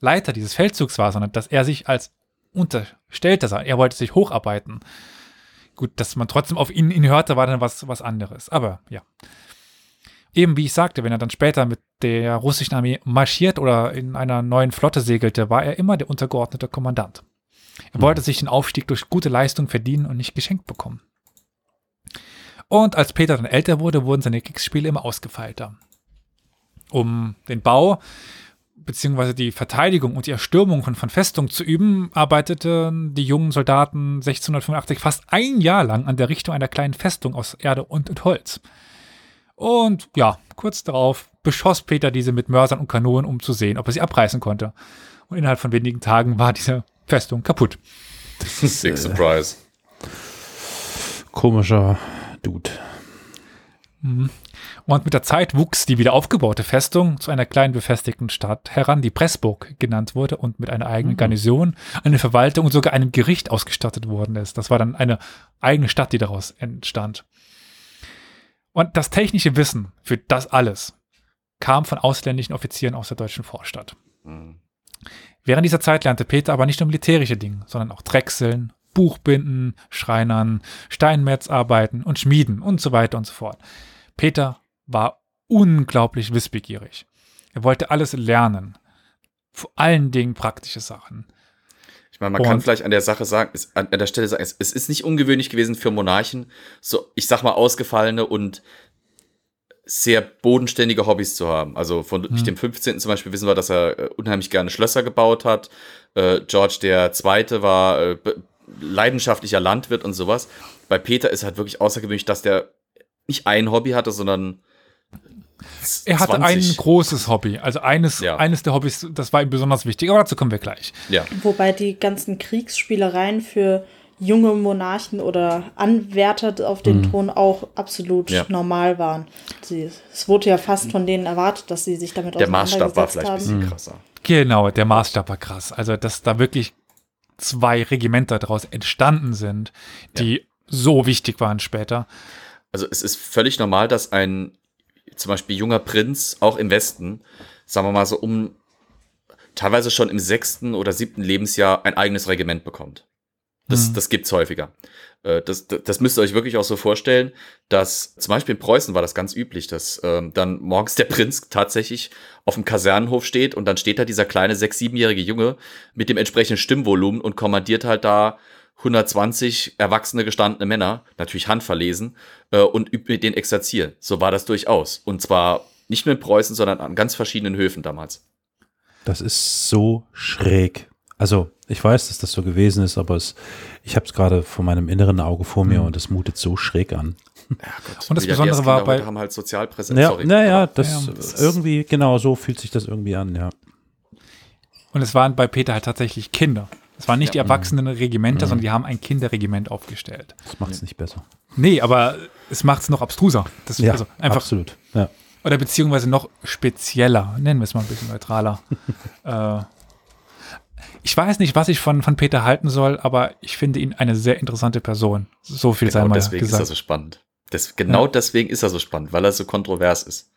Leiter dieses Feldzugs war, sondern dass er sich als Unterstellter sah. Er wollte sich hocharbeiten. Gut, dass man trotzdem auf ihn, ihn hörte, war dann was, was anderes. Aber ja. Eben wie ich sagte, wenn er dann später mit der russischen Armee marschiert oder in einer neuen Flotte segelte, war er immer der untergeordnete Kommandant. Er wollte sich den Aufstieg durch gute Leistung verdienen und nicht geschenkt bekommen. Und als Peter dann älter wurde, wurden seine Kriegsspiele immer ausgefeilter. Um den Bau bzw. die Verteidigung und die Erstürmung von, von Festungen zu üben, arbeiteten die jungen Soldaten 1685 fast ein Jahr lang an der Richtung einer kleinen Festung aus Erde und, und Holz. Und ja, kurz darauf beschoss Peter diese mit Mörsern und Kanonen, um zu sehen, ob er sie abreißen konnte. Und innerhalb von wenigen Tagen war diese Festung kaputt. Big Surprise. Komischer Dude. Und mit der Zeit wuchs die wieder aufgebaute Festung zu einer kleinen befestigten Stadt heran, die Pressburg genannt wurde und mit einer eigenen Garnison, einer Verwaltung und sogar einem Gericht ausgestattet worden ist. Das war dann eine eigene Stadt, die daraus entstand. Und das technische Wissen für das alles kam von ausländischen Offizieren aus der deutschen Vorstadt. Mhm. Während dieser Zeit lernte Peter aber nicht nur militärische Dinge, sondern auch Drechseln, Buchbinden, Schreinern, Steinmetzarbeiten und Schmieden und so weiter und so fort. Peter war unglaublich wissbegierig. Er wollte alles lernen. Vor allen Dingen praktische Sachen. Ich meine, man kann Und- vielleicht an der Sache sagen, es, an, an der Stelle sagen, es, es ist nicht ungewöhnlich gewesen für Monarchen, so, ich sag mal, ausgefallene und sehr bodenständige Hobbys zu haben. Also von Ludwig dem 15. zum Beispiel wissen wir, dass er äh, unheimlich gerne Schlösser gebaut hat. Äh, George der Zweite war äh, leidenschaftlicher Landwirt und sowas. Bei Peter ist halt wirklich außergewöhnlich, dass der nicht ein Hobby hatte, sondern Er hatte 20. ein großes Hobby. Also eines, Ja. eines der Hobbys, das war ihm besonders wichtig. Aber dazu kommen wir gleich. Ja, Wobei die ganzen Kriegsspielereien für junge Monarchen oder Anwärter auf den Thron auch absolut Ja. normal waren. Sie, es wurde ja fast von denen erwartet, dass sie sich damit der Maßstab war vielleicht ein haben. bisschen krasser. Genau, der Maßstab war krass. Also, dass da wirklich zwei Regimenter daraus entstanden sind, die so wichtig waren später. Also es ist völlig normal, dass ein zum Beispiel junger Prinz auch im Westen, sagen wir mal so um teilweise schon im sechsten oder siebten Lebensjahr ein eigenes Regiment bekommt. Das, Mhm. das gibt's häufiger. Äh, Das, das, das müsst ihr euch wirklich auch so vorstellen, dass zum Beispiel in Preußen war das ganz üblich, dass ähm, dann morgens der Prinz tatsächlich auf dem Kasernenhof steht und dann steht da dieser kleine sechs-, siebenjährige Junge mit dem entsprechenden Stimmvolumen und kommandiert halt da 120 erwachsene gestandene Männer, natürlich handverlesen, äh, und übt mit denen exerzieren. So war das durchaus. Und zwar nicht nur in Preußen, sondern an ganz verschiedenen Höfen damals. Das ist so schräg. Also, ich weiß, dass das so gewesen ist, aber es, ich habe es gerade vor meinem inneren Auge vor mir und es mutet so schräg an. Ja. Und das Besondere war bei- heute haben halt Sozialpräsenz. Ja, sorry. naja, das, Ja, das irgendwie, genau so fühlt sich das irgendwie an, ja. Und es waren bei Peter halt tatsächlich Kinder. Es waren nicht Ja. die erwachsenen Regimenter, sondern die haben ein Kinderregiment aufgestellt. Das macht es nicht besser. Nee, aber es macht es noch abstruser. Das, Ja, also einfach, absolut. Ja. Oder beziehungsweise noch spezieller. Nennen wir es mal ein bisschen neutraler. äh, ich weiß nicht, was ich von, von Peter halten soll, aber ich finde ihn eine sehr interessante Person. So viel sei Genau mal deswegen ist er gesagt. so spannend. Das, genau Ja. deswegen ist er so spannend, weil er so kontrovers ist.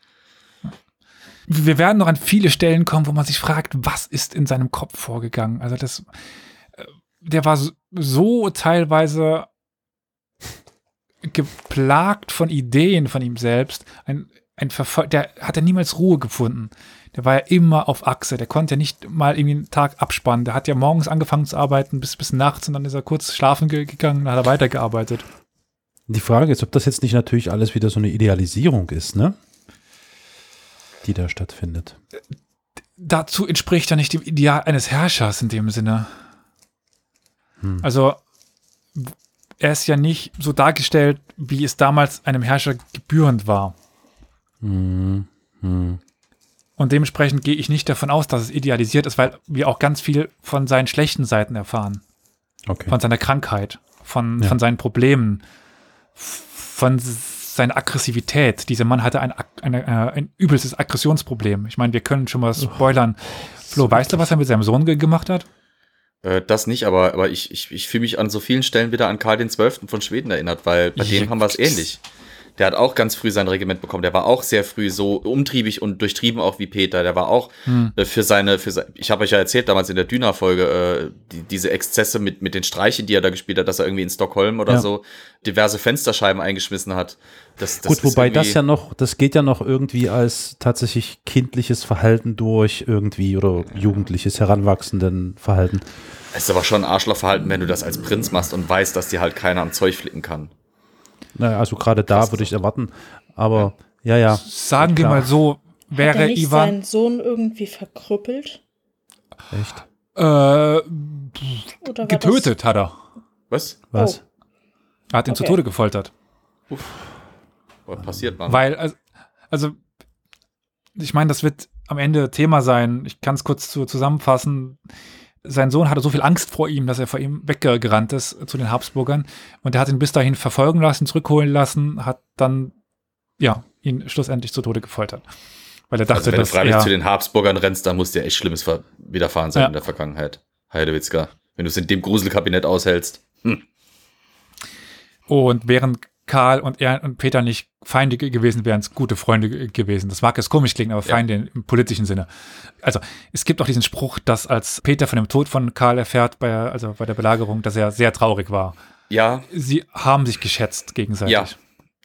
wir werden noch an viele Stellen kommen, wo man sich fragt, was ist in seinem Kopf vorgegangen. Also das, äh, der war so- teilweise geplagt von Ideen von ihm selbst. Ein, ein Verfol der hat ja niemals Ruhe gefunden. Der war ja immer auf Achse. Der konnte ja nicht mal irgendwie einen Tag abspannen. Der hat ja morgens angefangen zu arbeiten bis, bis nachts und dann ist er kurz schlafen ge gegangen und hat er weitergearbeitet. Die Frage ist, ob das jetzt nicht natürlich alles wieder so eine Idealisierung ist, ne? Die da stattfindet. dazu entspricht ja nicht dem Ideal eines Herrschers in dem Sinne. Also w- er ist ja nicht so dargestellt, wie es damals einem Herrscher gebührend war. Hm, hm. Und dementsprechend gehe ich nicht davon aus, dass es idealisiert ist, weil wir auch ganz viel von seinen schlechten Seiten erfahren. Okay. Von seiner Krankheit, von, Ja. von seinen Problemen, von seiner Aggressivität. Dieser Mann hatte ein, eine, äh, ein übelstes Aggressionsproblem. Ich meine, wir können schon mal spoilern. Flo, weißt du, was er mit seinem Sohn ge gemacht hat? Äh, das nicht, aber, aber ich, ich, ich fühle mich an so vielen Stellen wieder an Karl XII. von Schweden erinnert, weil bei Ja, dem haben wir es ähnlich. Der hat auch ganz früh sein Regiment bekommen. Der war auch sehr früh so umtriebig und durchtrieben auch wie Peter. Der war auch äh, für seine, für sein, ich habe euch ja erzählt damals in der Düner-Folge, äh, die, diese Exzesse mit, mit den Streichen, die er da gespielt hat, dass er irgendwie in Stockholm oder Ja. so diverse Fensterscheiben eingeschmissen hat. Das, das Gut, wobei das ja noch, das geht ja noch irgendwie als tatsächlich kindliches Verhalten durch irgendwie oder jugendliches Heranwachsendenverhalten. Es ist aber schon ein Arschlochverhalten, wenn du das als Prinz machst und weißt, dass dir halt keiner am Zeug flicken kann. Naja, also gerade da würde ich erwarten. Aber ja, ja. Sagen wir mal so, Hat wäre er nicht Ivan seinen Sohn irgendwie verkrüppelt? Echt? äh, getötet, hat er. Was? Was? Oh. Er hat ihn zu Okay. Tode gefoltert. Was passiert, Mann? Weil, also, Also, ich meine, das wird am Ende Thema sein. Ich kann es kurz zu, zusammenfassen. Sein Sohn hatte so viel Angst vor ihm, dass er vor ihm weggerannt ist zu den Habsburgern. Und er hat ihn bis dahin verfolgen lassen, zurückholen lassen, hat dann, ja, ihn schlussendlich zu Tode gefoltert. Weil er dachte, Also wenn du dass freiwillig er, zu den Habsburgern rennst, dann muss dir echt Schlimmes widerfahren sein Ja. in der Vergangenheit. Heidewitzka. Wenn du es in dem Gruselkabinett aushältst. Und während Karl und er und Peter nicht Feinde ge- gewesen wären, es gute Freunde ge- gewesen. Das mag jetzt komisch klingen, aber Ja. Feinde im politischen Sinne. Also es gibt auch diesen Spruch, dass als Peter von dem Tod von Karl erfährt, bei, also bei der Belagerung, dass er sehr traurig war. Ja, Sie haben sich geschätzt gegenseitig. Ja,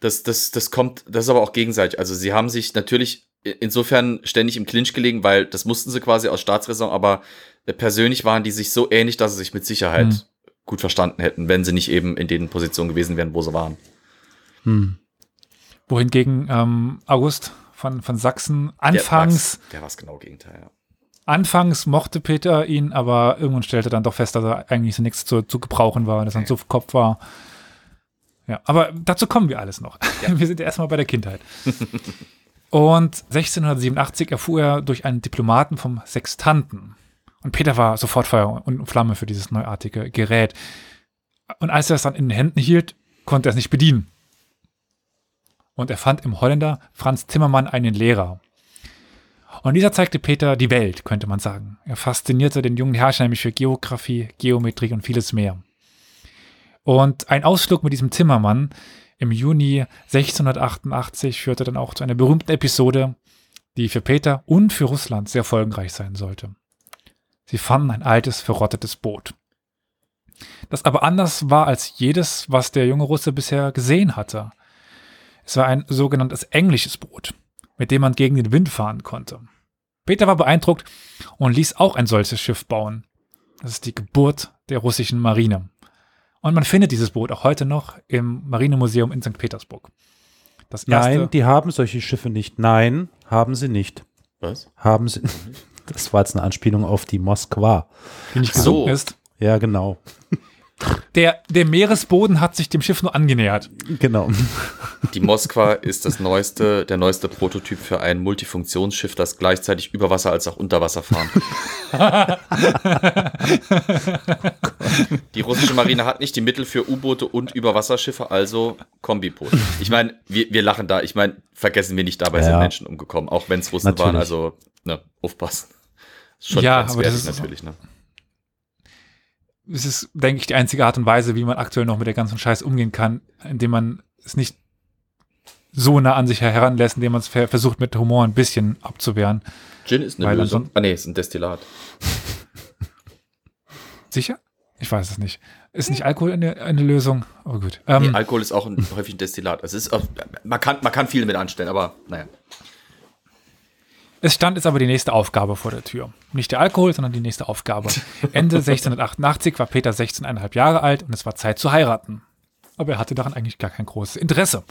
das, das, das kommt, das ist aber auch gegenseitig. Also sie haben sich natürlich insofern ständig im Clinch gelegen, weil das mussten sie quasi aus Staatsräson, aber äh, persönlich waren die sich so ähnlich, dass sie sich mit Sicherheit Hm. gut verstanden hätten, wenn sie nicht eben in den Positionen gewesen wären, wo sie waren. Hm. Wohingegen ähm, August von, von Sachsen Der anfangs, war's- Der war es genau Gegenteil, ja. anfangs mochte Peter ihn, aber irgendwann stellte dann doch fest, dass er eigentlich so nichts zu, zu gebrauchen war, dass er ein Suffkopf war. Ja, aber dazu kommen wir alles noch. Wir sind ja erstmal bei der Kindheit. Und 1687 erfuhr er durch einen Diplomaten vom Sextanten. Und Peter war sofort Feuer und Flamme für dieses neuartige Gerät. Und als er es dann in den Händen hielt, konnte er es nicht bedienen. Und er fand im Holländer Franz Zimmermann einen Lehrer. Und dieser zeigte Peter die Welt, könnte man sagen. Er faszinierte den jungen Herrscher nämlich für Geografie, Geometrie und vieles mehr. Und ein Ausflug mit diesem Zimmermann im Juni 1688 führte dann auch zu einer berühmten Episode, die für Peter und für Russland sehr folgenreich sein sollte. Sie fanden ein altes, verrottetes Boot. Das aber anders war als jedes, was der junge Russe bisher gesehen hatte. Es war ein sogenanntes englisches Boot, mit dem man gegen den Wind fahren konnte. Peter war beeindruckt und ließ auch ein solches Schiff bauen. Das ist die Geburt der russischen Marine. Und man findet dieses Boot auch heute noch im Marinemuseum in St. Petersburg. Das erste, Nein, die haben solche Schiffe nicht. Nein, haben sie nicht. Was? Haben sie. Das war jetzt eine Anspielung auf die Moskwa. die nicht Ach so. gesunken ist. Ja, genau. Der, der Meeresboden hat sich dem Schiff nur angenähert. Genau. Die Moskwa ist das neueste, der neueste Prototyp für ein Multifunktionsschiff, das gleichzeitig über Wasser als auch unter Wasser fahren kann. Die russische Marine hat nicht die Mittel für U-Boote und Überwasserschiffe, also Kombiboot. Ich meine, wir, wir lachen da. Ich meine, vergessen wir nicht, dabei sind Ja. Menschen umgekommen, auch wenn es Russen waren. Natürlich. Also, ne, aufpassen. Schon Ja, ja, aber das ist- natürlich, ne? Es ist, denke ich, die einzige Art und Weise, wie man aktuell noch mit der ganzen Scheiß umgehen kann, indem man es nicht so nah an sich heranlässt, indem man es ver versucht, mit Humor ein bisschen abzuwehren. Gin ist eine Weil Lösung. Ah, nee, ist ein Destillat. Sicher? Ich weiß es nicht. Ist nicht Alkohol eine, eine Lösung? Aber gut. Ähm, Nee, Alkohol ist auch ein, häufig ein Destillat. Es ist man, kann, man kann viel mit anstellen, aber naja. Es stand jetzt aber die nächste Aufgabe vor der Tür. Nicht der Alkohol, sondern die nächste Aufgabe. Ende 1688 war Peter 16,5 Jahre alt und es war Zeit zu heiraten. Aber er hatte daran eigentlich gar kein großes Interesse.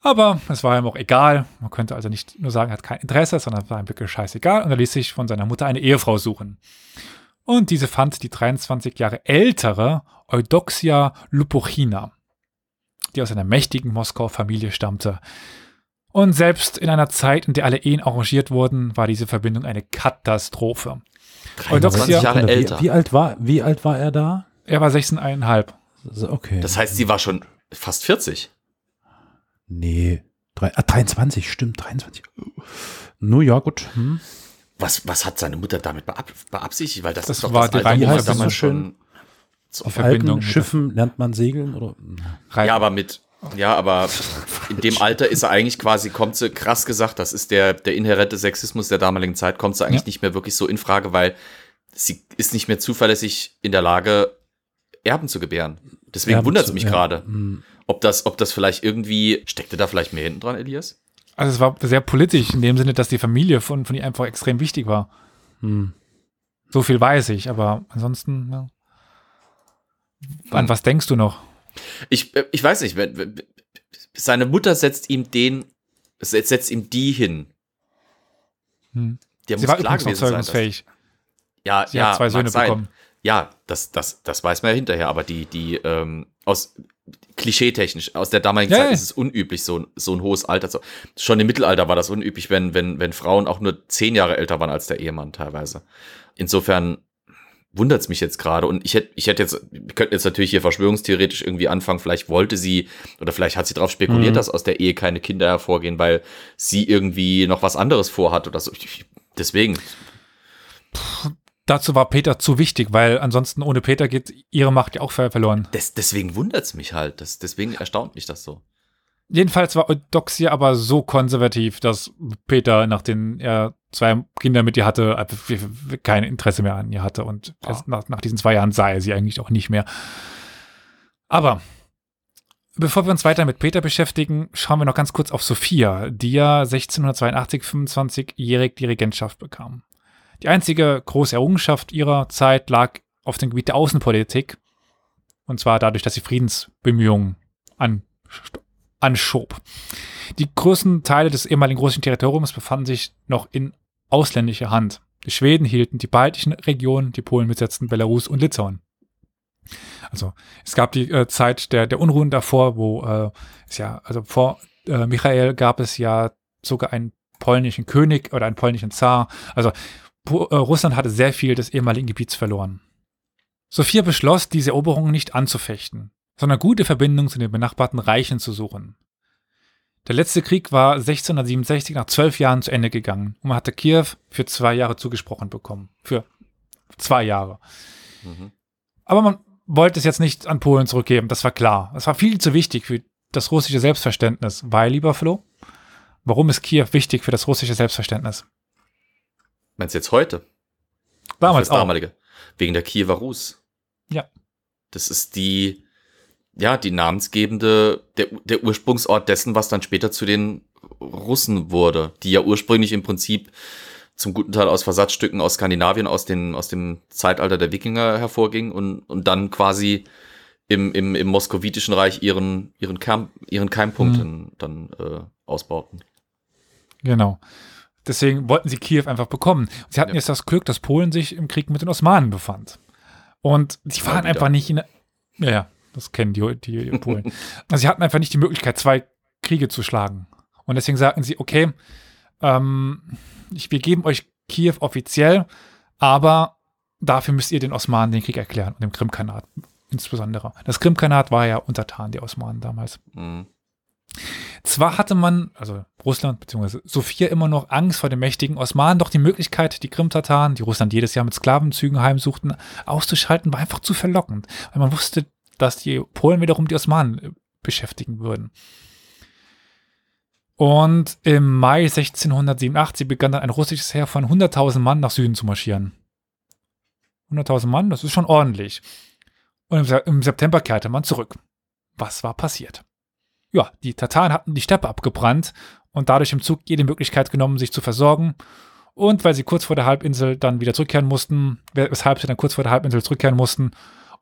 Aber es war ihm auch egal. Man könnte also nicht nur sagen, er hat kein Interesse, sondern es war ihm wirklich scheißegal. Und er ließ sich von seiner Mutter eine Ehefrau suchen. Und diese fand die 23 Jahre ältere Eudoxia Lupochina, die aus einer mächtigen Moskauer Familie stammte. Und selbst in einer Zeit, in der alle Ehen arrangiert wurden, war diese Verbindung eine Katastrophe. 23 Eudoxia- Jahre wie, älter. wie, alt war, wie alt war er da? Er war 16,5. So, Okay. Das heißt, sie war schon fast 40. nee. Drei, ah, 23, stimmt, 23. Nur ja, gut. Hm. Was, was hat seine Mutter damit beab beabsichtigt? Weil das, Das ist doch war das die Alter, wo Reihenfolge damals so schön. Auf Verbindung der- Schiffen lernt man segeln oder? ja, aber mit. Ja, aber in dem Alter ist er eigentlich quasi, kommt sie, krass gesagt, das ist der, der inhärente Sexismus der damaligen Zeit, kommt sie eigentlich Ja. nicht mehr wirklich so in Frage, weil sie ist nicht mehr zuverlässig in der Lage, Erben zu gebären. Deswegen Erben wundert es mich ja. gerade, Hm. ob das, ob das vielleicht irgendwie, steckte da vielleicht mehr hinten dran, Elias? Also es war sehr politisch in dem Sinne, dass die Familie von, von ihr einfach extrem wichtig war. Hm. So viel weiß ich, aber ansonsten, ja. An Hm. was denkst du noch? Ich, ich weiß nicht, seine Mutter setzt ihm den, setzt, ihm die hin. Hm. Der Sie muss war klar gewesen sein. dass-. Ja, Sie ja, hat zwei Söhne sein. bekommen. Ja, das, das, das weiß man ja hinterher, aber die, die, ähm, aus, klischeetechnisch. Aus der damaligen Ja, Zeit ja. ist es unüblich, so, ein- so ein hohes Alter zu. Schon im Mittelalter war das unüblich, wenn, wenn, wenn Frauen auch nur zehn Jahre älter waren als der Ehemann teilweise. Insofern wundert es mich jetzt gerade. Und ich hätte, ich hätte jetzt, wir könnten jetzt natürlich hier verschwörungstheoretisch irgendwie anfangen. Vielleicht wollte sie oder vielleicht hat sie darauf spekuliert, Mhm. dass aus der Ehe keine Kinder hervorgehen, weil sie irgendwie noch was anderes vorhat oder so. Deswegen. Dazu war Peter zu wichtig, weil ansonsten ohne Peter geht ihre Macht ja auch ver verloren. Des, deswegen wundert es mich halt. Das, deswegen erstaunt mich das so. Jedenfalls war Eudoxia aber so konservativ, dass Peter, nachdem er zwei Kinder mit ihr hatte, kein Interesse mehr an ihr hatte. Und Ah. erst nach, nach diesen zwei Jahren sah er sie eigentlich auch nicht mehr. Aber bevor wir uns weiter mit Peter beschäftigen, schauen wir noch ganz kurz auf Sophia, die ja 1682 25-jährig die Regentschaft bekam. Die einzige große Errungenschaft ihrer Zeit lag auf dem Gebiet der Außenpolitik. Und zwar dadurch, dass sie Friedensbemühungen an, anschob. Die größten Teile des ehemaligen russischen Territoriums befanden sich noch in ausländischer Hand. Die Schweden hielten die baltischen Regionen, die Polen besetzten Belarus und Litauen. Also es gab die äh, Zeit der, der Unruhen davor, wo äh, es ja, also vor äh, Michael gab es ja sogar einen polnischen König oder einen polnischen Zar. Also Po- äh, Russland hatte sehr viel des ehemaligen Gebiets verloren. Sophia beschloss, diese Eroberungen nicht anzufechten, sondern gute Verbindungen zu den benachbarten Reichen zu suchen. Der letzte Krieg war 1667 nach zwölf Jahren zu Ende gegangen und man hatte Kiew für zwei Jahre zugesprochen bekommen. Für zwei Jahre. Mhm. Aber man wollte es jetzt nicht an Polen zurückgeben, das war klar. Es war viel zu wichtig für das russische Selbstverständnis. Weil, lieber Flo, warum ist Kiew wichtig für das russische Selbstverständnis? Meinst du jetzt heute? Damals das auch. damalige. Wegen der Kiewer Rus. Ja. Das ist die, ja, die namensgebende, der, der Ursprungsort dessen, was dann später zu den Russen wurde, die ja ursprünglich im Prinzip zum guten Teil aus Versatzstücken aus Skandinavien, aus, den, aus dem Zeitalter der Wikinger hervorging und, und dann quasi im, im, im moskowitischen Reich ihren, ihren, Kern, ihren Keimpunkt Mhm. dann äh, ausbauten. Genau. Deswegen wollten sie Kiew einfach bekommen. Sie hatten Ja. jetzt das Glück, dass Polen sich im Krieg mit den Osmanen befand. Und sie waren einfach nicht in. Ja, ja, das kennen die, die Polen. also sie hatten einfach nicht die Möglichkeit, zwei Kriege zu schlagen. Und deswegen sagten sie, okay, ähm, ich, wir geben euch Kiew offiziell, aber dafür müsst ihr den Osmanen den Krieg erklären und dem Krimkanat insbesondere. Das Krimkanat war ja untertan der Osmanen damals. Mhm. Zwar hatte man, also Russland bzw. Sophia immer noch Angst vor den mächtigen Osmanen, doch die Möglichkeit, die Krim-Tataren, die Russland jedes Jahr mit Sklavenzügen heimsuchten, auszuschalten, war einfach zu verlockend, weil man wusste, dass die Polen wiederum die Osmanen äh, beschäftigen würden. Und im Mai 1687 begann dann ein russisches Heer von 100.000 Mann nach Süden zu marschieren. 100.000 Mann, das ist schon ordentlich. Und im Se- im September kehrte man zurück. Was war passiert? ja, die Tataren hatten die Steppe abgebrannt und dadurch im Zug jede Möglichkeit genommen, sich zu versorgen. Und weil sie kurz vor der Halbinsel dann wieder zurückkehren mussten, weshalb sie dann kurz vor der Halbinsel zurückkehren mussten.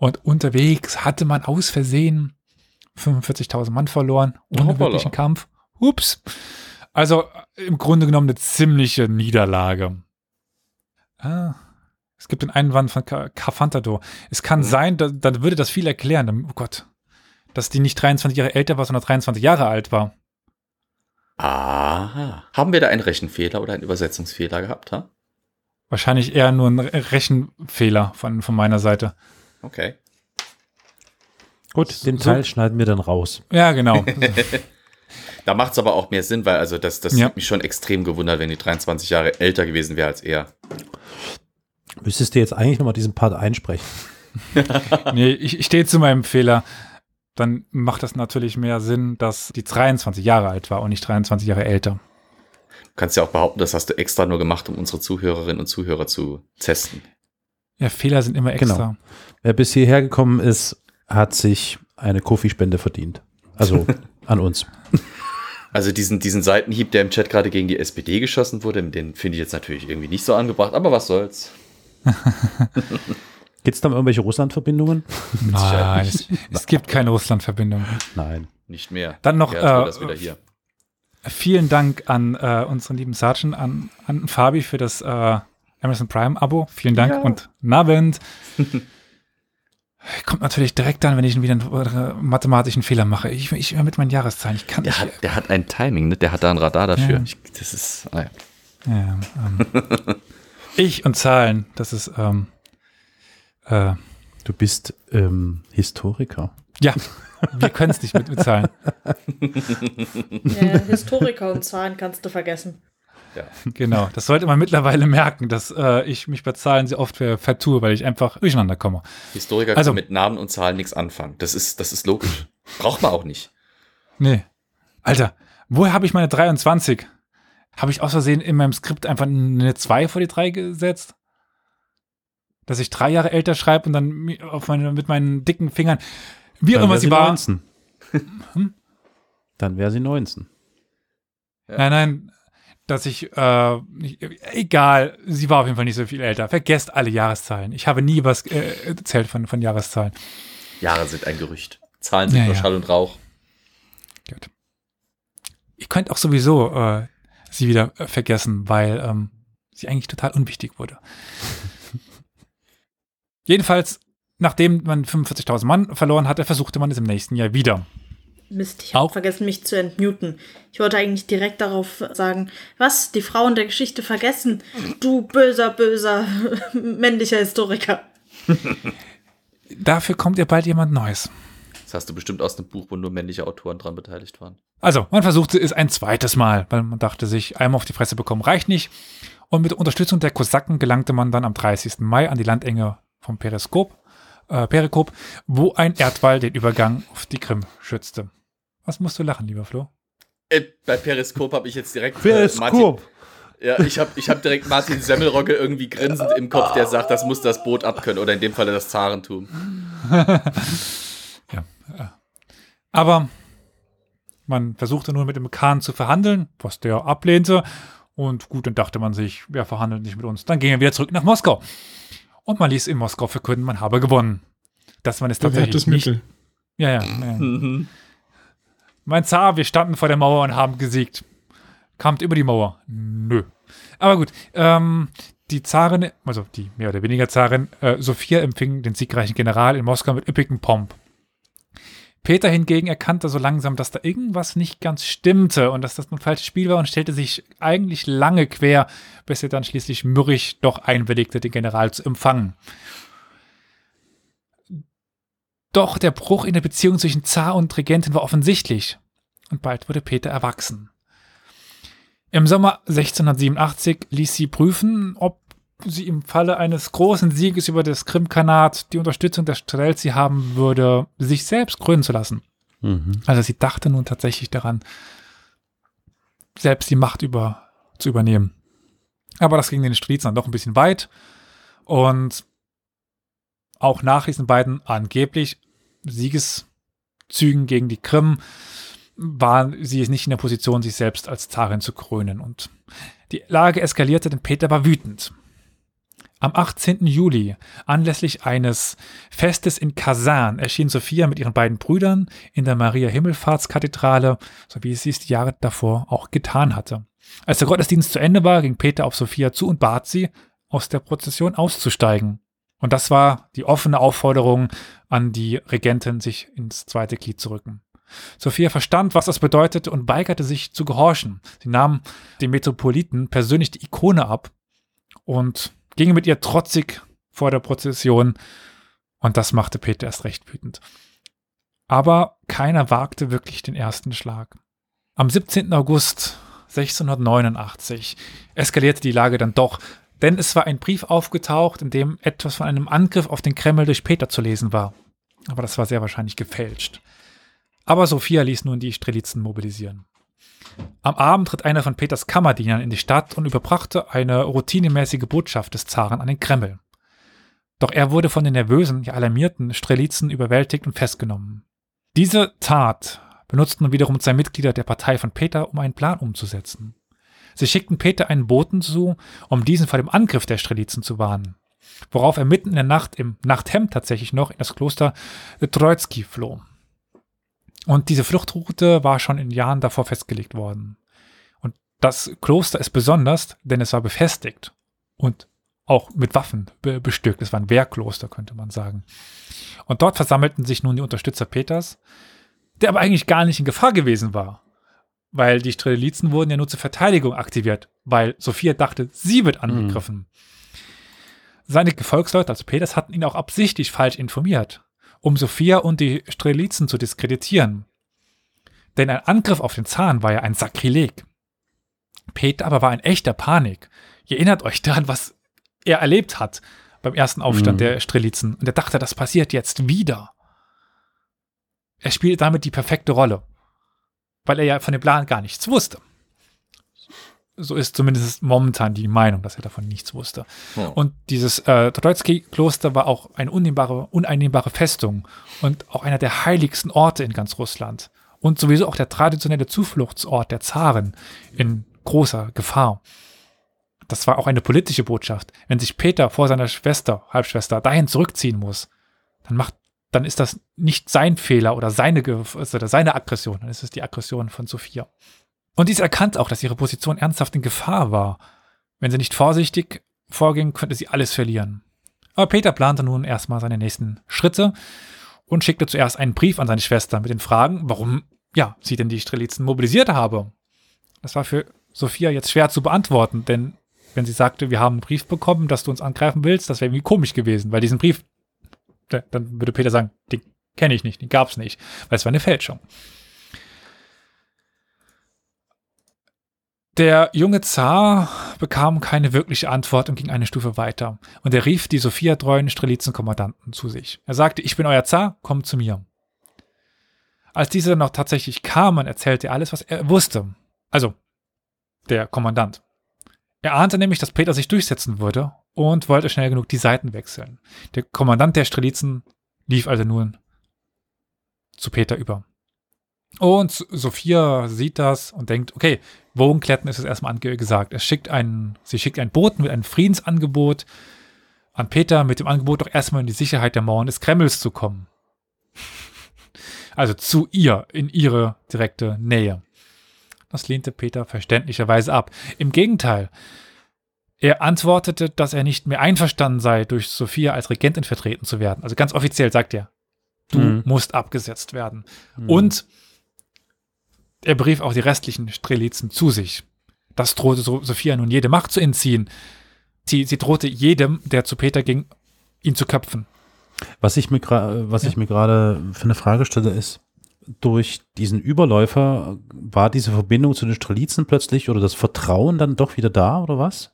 Und unterwegs hatte man aus Versehen 45.000 Mann verloren, ohne Hoppala. wirklichen Kampf. Ups. Also äh, im Grunde genommen eine ziemliche Niederlage. Ah, es gibt den Einwand von Carfantador. Es kann Mhm. sein, da, dann würde das viel erklären. Oh Gott. Dass die nicht 23 Jahre älter war, sondern 23 Jahre alt war. Aha. Haben wir da einen Rechenfehler oder einen Übersetzungsfehler gehabt, ha? Wahrscheinlich eher nur ein Re- Rechenfehler von, von meiner Seite. Okay. Gut, den So- Teil schneiden wir dann raus. Ja, genau. Da macht es aber auch mehr Sinn, weil also das, das Ja. hat mich schon extrem gewundert, wenn die 23 Jahre älter gewesen wäre als er. Müsstest du jetzt eigentlich nochmal diesen Part einsprechen? nee, ich, ich stehe zu meinem Fehler. Dann macht das natürlich mehr Sinn, dass die 23 Jahre alt war und nicht 23 Jahre älter. Du kannst ja auch behaupten, das hast du extra nur gemacht, um unsere Zuhörerinnen und Zuhörer zu testen. Ja, Fehler sind immer extra. Genau. Wer bis hierher gekommen ist, hat sich eine Kofi-Spende verdient. Also an uns. Also diesen, diesen Seitenhieb, der im Chat gerade gegen die SPD geschossen wurde, den finde ich jetzt natürlich irgendwie nicht so angebracht, aber was soll's. Gibt es da irgendwelche Russland-Verbindungen? Nein, es, es gibt keine Russland-Verbindung. Nein. Nicht mehr. Dann noch, Ja, äh, das wieder hier. Vielen Dank an äh, unseren lieben Sergeant, an, an Fabi für das äh, Amazon Prime-Abo. Vielen Dank Ja. und Nabend. Kommt natürlich direkt dann, wenn ich wieder einen äh, mathematischen Fehler mache. Ich, ich mit meinen Jahreszahlen. Ich kann Der nicht. hat, der hat ein Timing, ne? Der hat da ein Radar dafür. Ja. Ich, das ist. ah ja. Ja, ähm, ich und Zahlen, das ist, ähm, äh, Du bist ähm, Historiker. ja, wir können es nicht mit, mit Zahlen. Ja, Historiker und Zahlen kannst du vergessen. Genau, das sollte man mittlerweile merken, dass äh, ich mich bei Zahlen sehr oft ver vertue, weil ich einfach durcheinander komme. Historiker Also- können mit Namen und Zahlen nichts anfangen. Das ist, das ist logisch. Braucht man auch nicht. Nee. Alter, woher habe ich meine 23? Habe ich aus Versehen in meinem Skript einfach eine 2 vor die 3 gesetzt? Dass ich drei Jahre älter schreibe und dann auf meine, mit meinen dicken Fingern, wie auch immer sie war. 19. Dann wäre sie 19. Nein, nein, dass ich, äh, egal, sie war auf jeden Fall nicht so viel älter. Vergesst alle Jahreszahlen. Ich habe nie was äh, erzählt von, von Jahreszahlen. Jahre sind ein Gerücht. Zahlen sind Ja, nur ja. Schall und Rauch. Gut. Ihr könnt auch sowieso äh, sie wieder äh, vergessen, weil ähm, sie eigentlich total unwichtig wurde. Jedenfalls, nachdem man 45.000 Mann verloren hatte, versuchte man es im nächsten Jahr wieder. Mist, ich habe vergessen, mich zu entmuten. Ich wollte eigentlich direkt darauf sagen, was, die Frauen der Geschichte vergessen? Du böser, böser männlicher Historiker. Dafür kommt ihr bald jemand Neues. Das hast du bestimmt aus einem Buch, wo nur männliche Autoren dran beteiligt waren. Also, man versuchte es ein zweites Mal, weil man dachte sich, einmal auf die Fresse bekommen reicht nicht. Und mit Unterstützung der Kosaken gelangte man dann am 30. Mai an die Landenge vom Periskop, äh, Perikop, wo ein Erdwall den Übergang auf die Krim schützte. Was musst du lachen, lieber Flo? Äh, bei Periskop habe ich jetzt direkt äh, Martin, ja, ich habe ich hab direkt Martin Semmelrogge irgendwie grinsend im Kopf, der sagt, das muss das Boot abkönnen oder in dem Falle das Zarentum. Aber man versuchte nur mit dem Khan zu verhandeln, was der ablehnte. Und gut, dann dachte man sich, wer verhandelt nicht mit uns? Dann gingen wir wieder zurück nach Moskau. Und man ließ in Moskau verkünden, man habe gewonnen. Dass man es tatsächlich nicht Mittel. Ja, ja. ja. Mein Zar, wir standen vor der Mauer und haben gesiegt. Kamt über die Mauer? Nö. Aber gut, ähm, die Zarin, also die mehr oder weniger Zarin, äh, Sophia empfing den siegreichen General in Moskau mit üppigem Pomp. Peter hingegen erkannte so langsam, dass da irgendwas nicht ganz stimmte und dass das ein falsches Spiel war und stellte sich eigentlich lange quer, bis er dann schließlich mürrisch doch einwilligte, den General zu empfangen. Doch der Bruch in der Beziehung zwischen Zar und Regentin war offensichtlich. Und bald wurde Peter erwachsen. Im Sommer 1687 ließ sie prüfen, ob sie im Falle eines großen Sieges über das Krimkanat die Unterstützung der Strelzi haben würde, sich selbst krönen zu lassen. Mhm. Also sie dachte nun tatsächlich daran, selbst die Macht über, zu übernehmen. Aber das ging den Striezern doch ein bisschen weit. Und auch nach diesen beiden angeblich Siegeszügen gegen die Krim war sie nicht in der Position, sich selbst als Zarin zu krönen. Und die Lage eskalierte, denn Peter war wütend. Am 18. Juli, anlässlich eines Festes in Kasan, erschien Sophia mit ihren beiden Brüdern in der Maria-Himmelfahrtskathedrale, so wie sie es die Jahre davor auch getan hatte. Als der Gottesdienst zu Ende war, ging Peter auf Sophia zu und bat sie, aus der Prozession auszusteigen. Und das war die offene Aufforderung an die Regentin, sich ins zweite Glied zu rücken. Sophia verstand, was das bedeutete und weigerte sich zu gehorchen. Sie nahm dem Metropoliten persönlich die Ikone ab und ging mit ihr trotzig vor der Prozession und das machte Peter erst recht wütend. Aber keiner wagte wirklich den ersten Schlag. Am 17. August 1689 eskalierte die Lage dann doch, denn es war ein Brief aufgetaucht, in dem etwas von einem Angriff auf den Kreml durch Peter zu lesen war. Aber das war sehr wahrscheinlich gefälscht. Aber Sophia ließ nun die Strelitzen mobilisieren. Am Abend tritt einer von Peters Kammerdienern in die Stadt und überbrachte eine routinemäßige Botschaft des Zaren an den Kreml. Doch er wurde von den nervösen, ja alarmierten Strelitzen überwältigt und festgenommen. Diese Tat benutzten wiederum zwei Mitglieder der Partei von Peter, um einen Plan umzusetzen. Sie schickten Peter einen Boten zu, um diesen vor dem Angriff der Strelitzen zu warnen, worauf er mitten in der Nacht im Nachthemd tatsächlich noch in das Kloster Troitsky floh. Und diese Fluchtroute war schon in Jahren davor festgelegt worden. Und das Kloster ist besonders, denn es war befestigt und auch mit Waffen be bestückt. Es war ein Wehrkloster, könnte man sagen. Und dort versammelten sich nun die Unterstützer Peters, der aber eigentlich gar nicht in Gefahr gewesen war. Weil die Strelitzen wurden ja nur zur Verteidigung aktiviert, weil Sophia dachte, sie wird angegriffen. Seine Gefolgsleute, also Peters, hatten ihn auch absichtlich falsch informiert, um Sophia und die Strelitzen zu diskreditieren. Denn ein Angriff auf den Zahn war ja ein Sakrileg. Peter aber war in echter Panik. Ihr erinnert euch daran, was er erlebt hat beim ersten Aufstand Mhm. der Strelitzen. Und er dachte, das passiert jetzt wieder. Er spielt damit die perfekte Rolle, weil er ja von dem Plan gar nichts wusste. So ist zumindest momentan die Meinung, dass er davon nichts wusste. Ja. Und dieses äh, Troitsky-Kloster war auch eine uneinnehmbare, uneinnehmbare Festung und auch einer der heiligsten Orte in ganz Russland. Und sowieso auch der traditionelle Zufluchtsort der Zaren in großer Gefahr. Das war auch eine politische Botschaft. Wenn sich Peter vor seiner Schwester, Halbschwester, dahin zurückziehen muss, dann macht, dann ist das nicht sein Fehler oder seine, also seine Aggression, dann ist es die Aggression von Sophia. Und dies erkannt auch, dass ihre Position ernsthaft in Gefahr war. Wenn sie nicht vorsichtig vorging, könnte sie alles verlieren. Aber Peter plante nun erstmal seine nächsten Schritte und schickte zuerst einen Brief an seine Schwester mit den Fragen, warum ja, sie denn die Strelitzen mobilisiert habe. Das war für Sophia jetzt schwer zu beantworten, denn wenn sie sagte, wir haben einen Brief bekommen, dass du uns angreifen willst, das wäre irgendwie komisch gewesen, weil diesen Brief, dann würde Peter sagen, den kenne ich nicht, den gab es nicht, weil es war eine Fälschung. Der junge Zar bekam keine wirkliche Antwort und ging eine Stufe weiter. Und er rief die Sophia-treuen Strelitzen-Kommandanten zu sich. Er sagte, ich bin euer Zar, kommt zu mir. Als diese dann noch tatsächlich kamen, erzählte er alles, was er wusste. Also, der Kommandant. Er ahnte nämlich, dass Peter sich durchsetzen würde und wollte schnell genug die Seiten wechseln. Der Kommandant der Strelitzen lief also nun zu Peter über. Und Sophia sieht das und denkt, okay, Wogenkletten ist es erstmal angesagt. Es schickt einen, sie schickt einen Boten mit einem Friedensangebot an Peter mit dem Angebot, doch erstmal in die Sicherheit der Mauern des Kremls zu kommen. Also zu ihr, in ihre direkte Nähe. Das lehnte Peter verständlicherweise ab. Im Gegenteil, er antwortete, dass er nicht mehr einverstanden sei, durch Sophia als Regentin vertreten zu werden. Also ganz offiziell sagt er, du Mhm. musst abgesetzt werden. Und er berief auch die restlichen Strelitzen zu sich. Das drohte so Sophia nun jede Macht zu entziehen. Sie, sie drohte jedem, der zu Peter ging, ihn zu köpfen. Was ich mir was Ja. ich mir gerade für eine Frage stelle, ist, durch diesen Überläufer war diese Verbindung zu den Strelitzen plötzlich oder das Vertrauen dann doch wieder da oder was?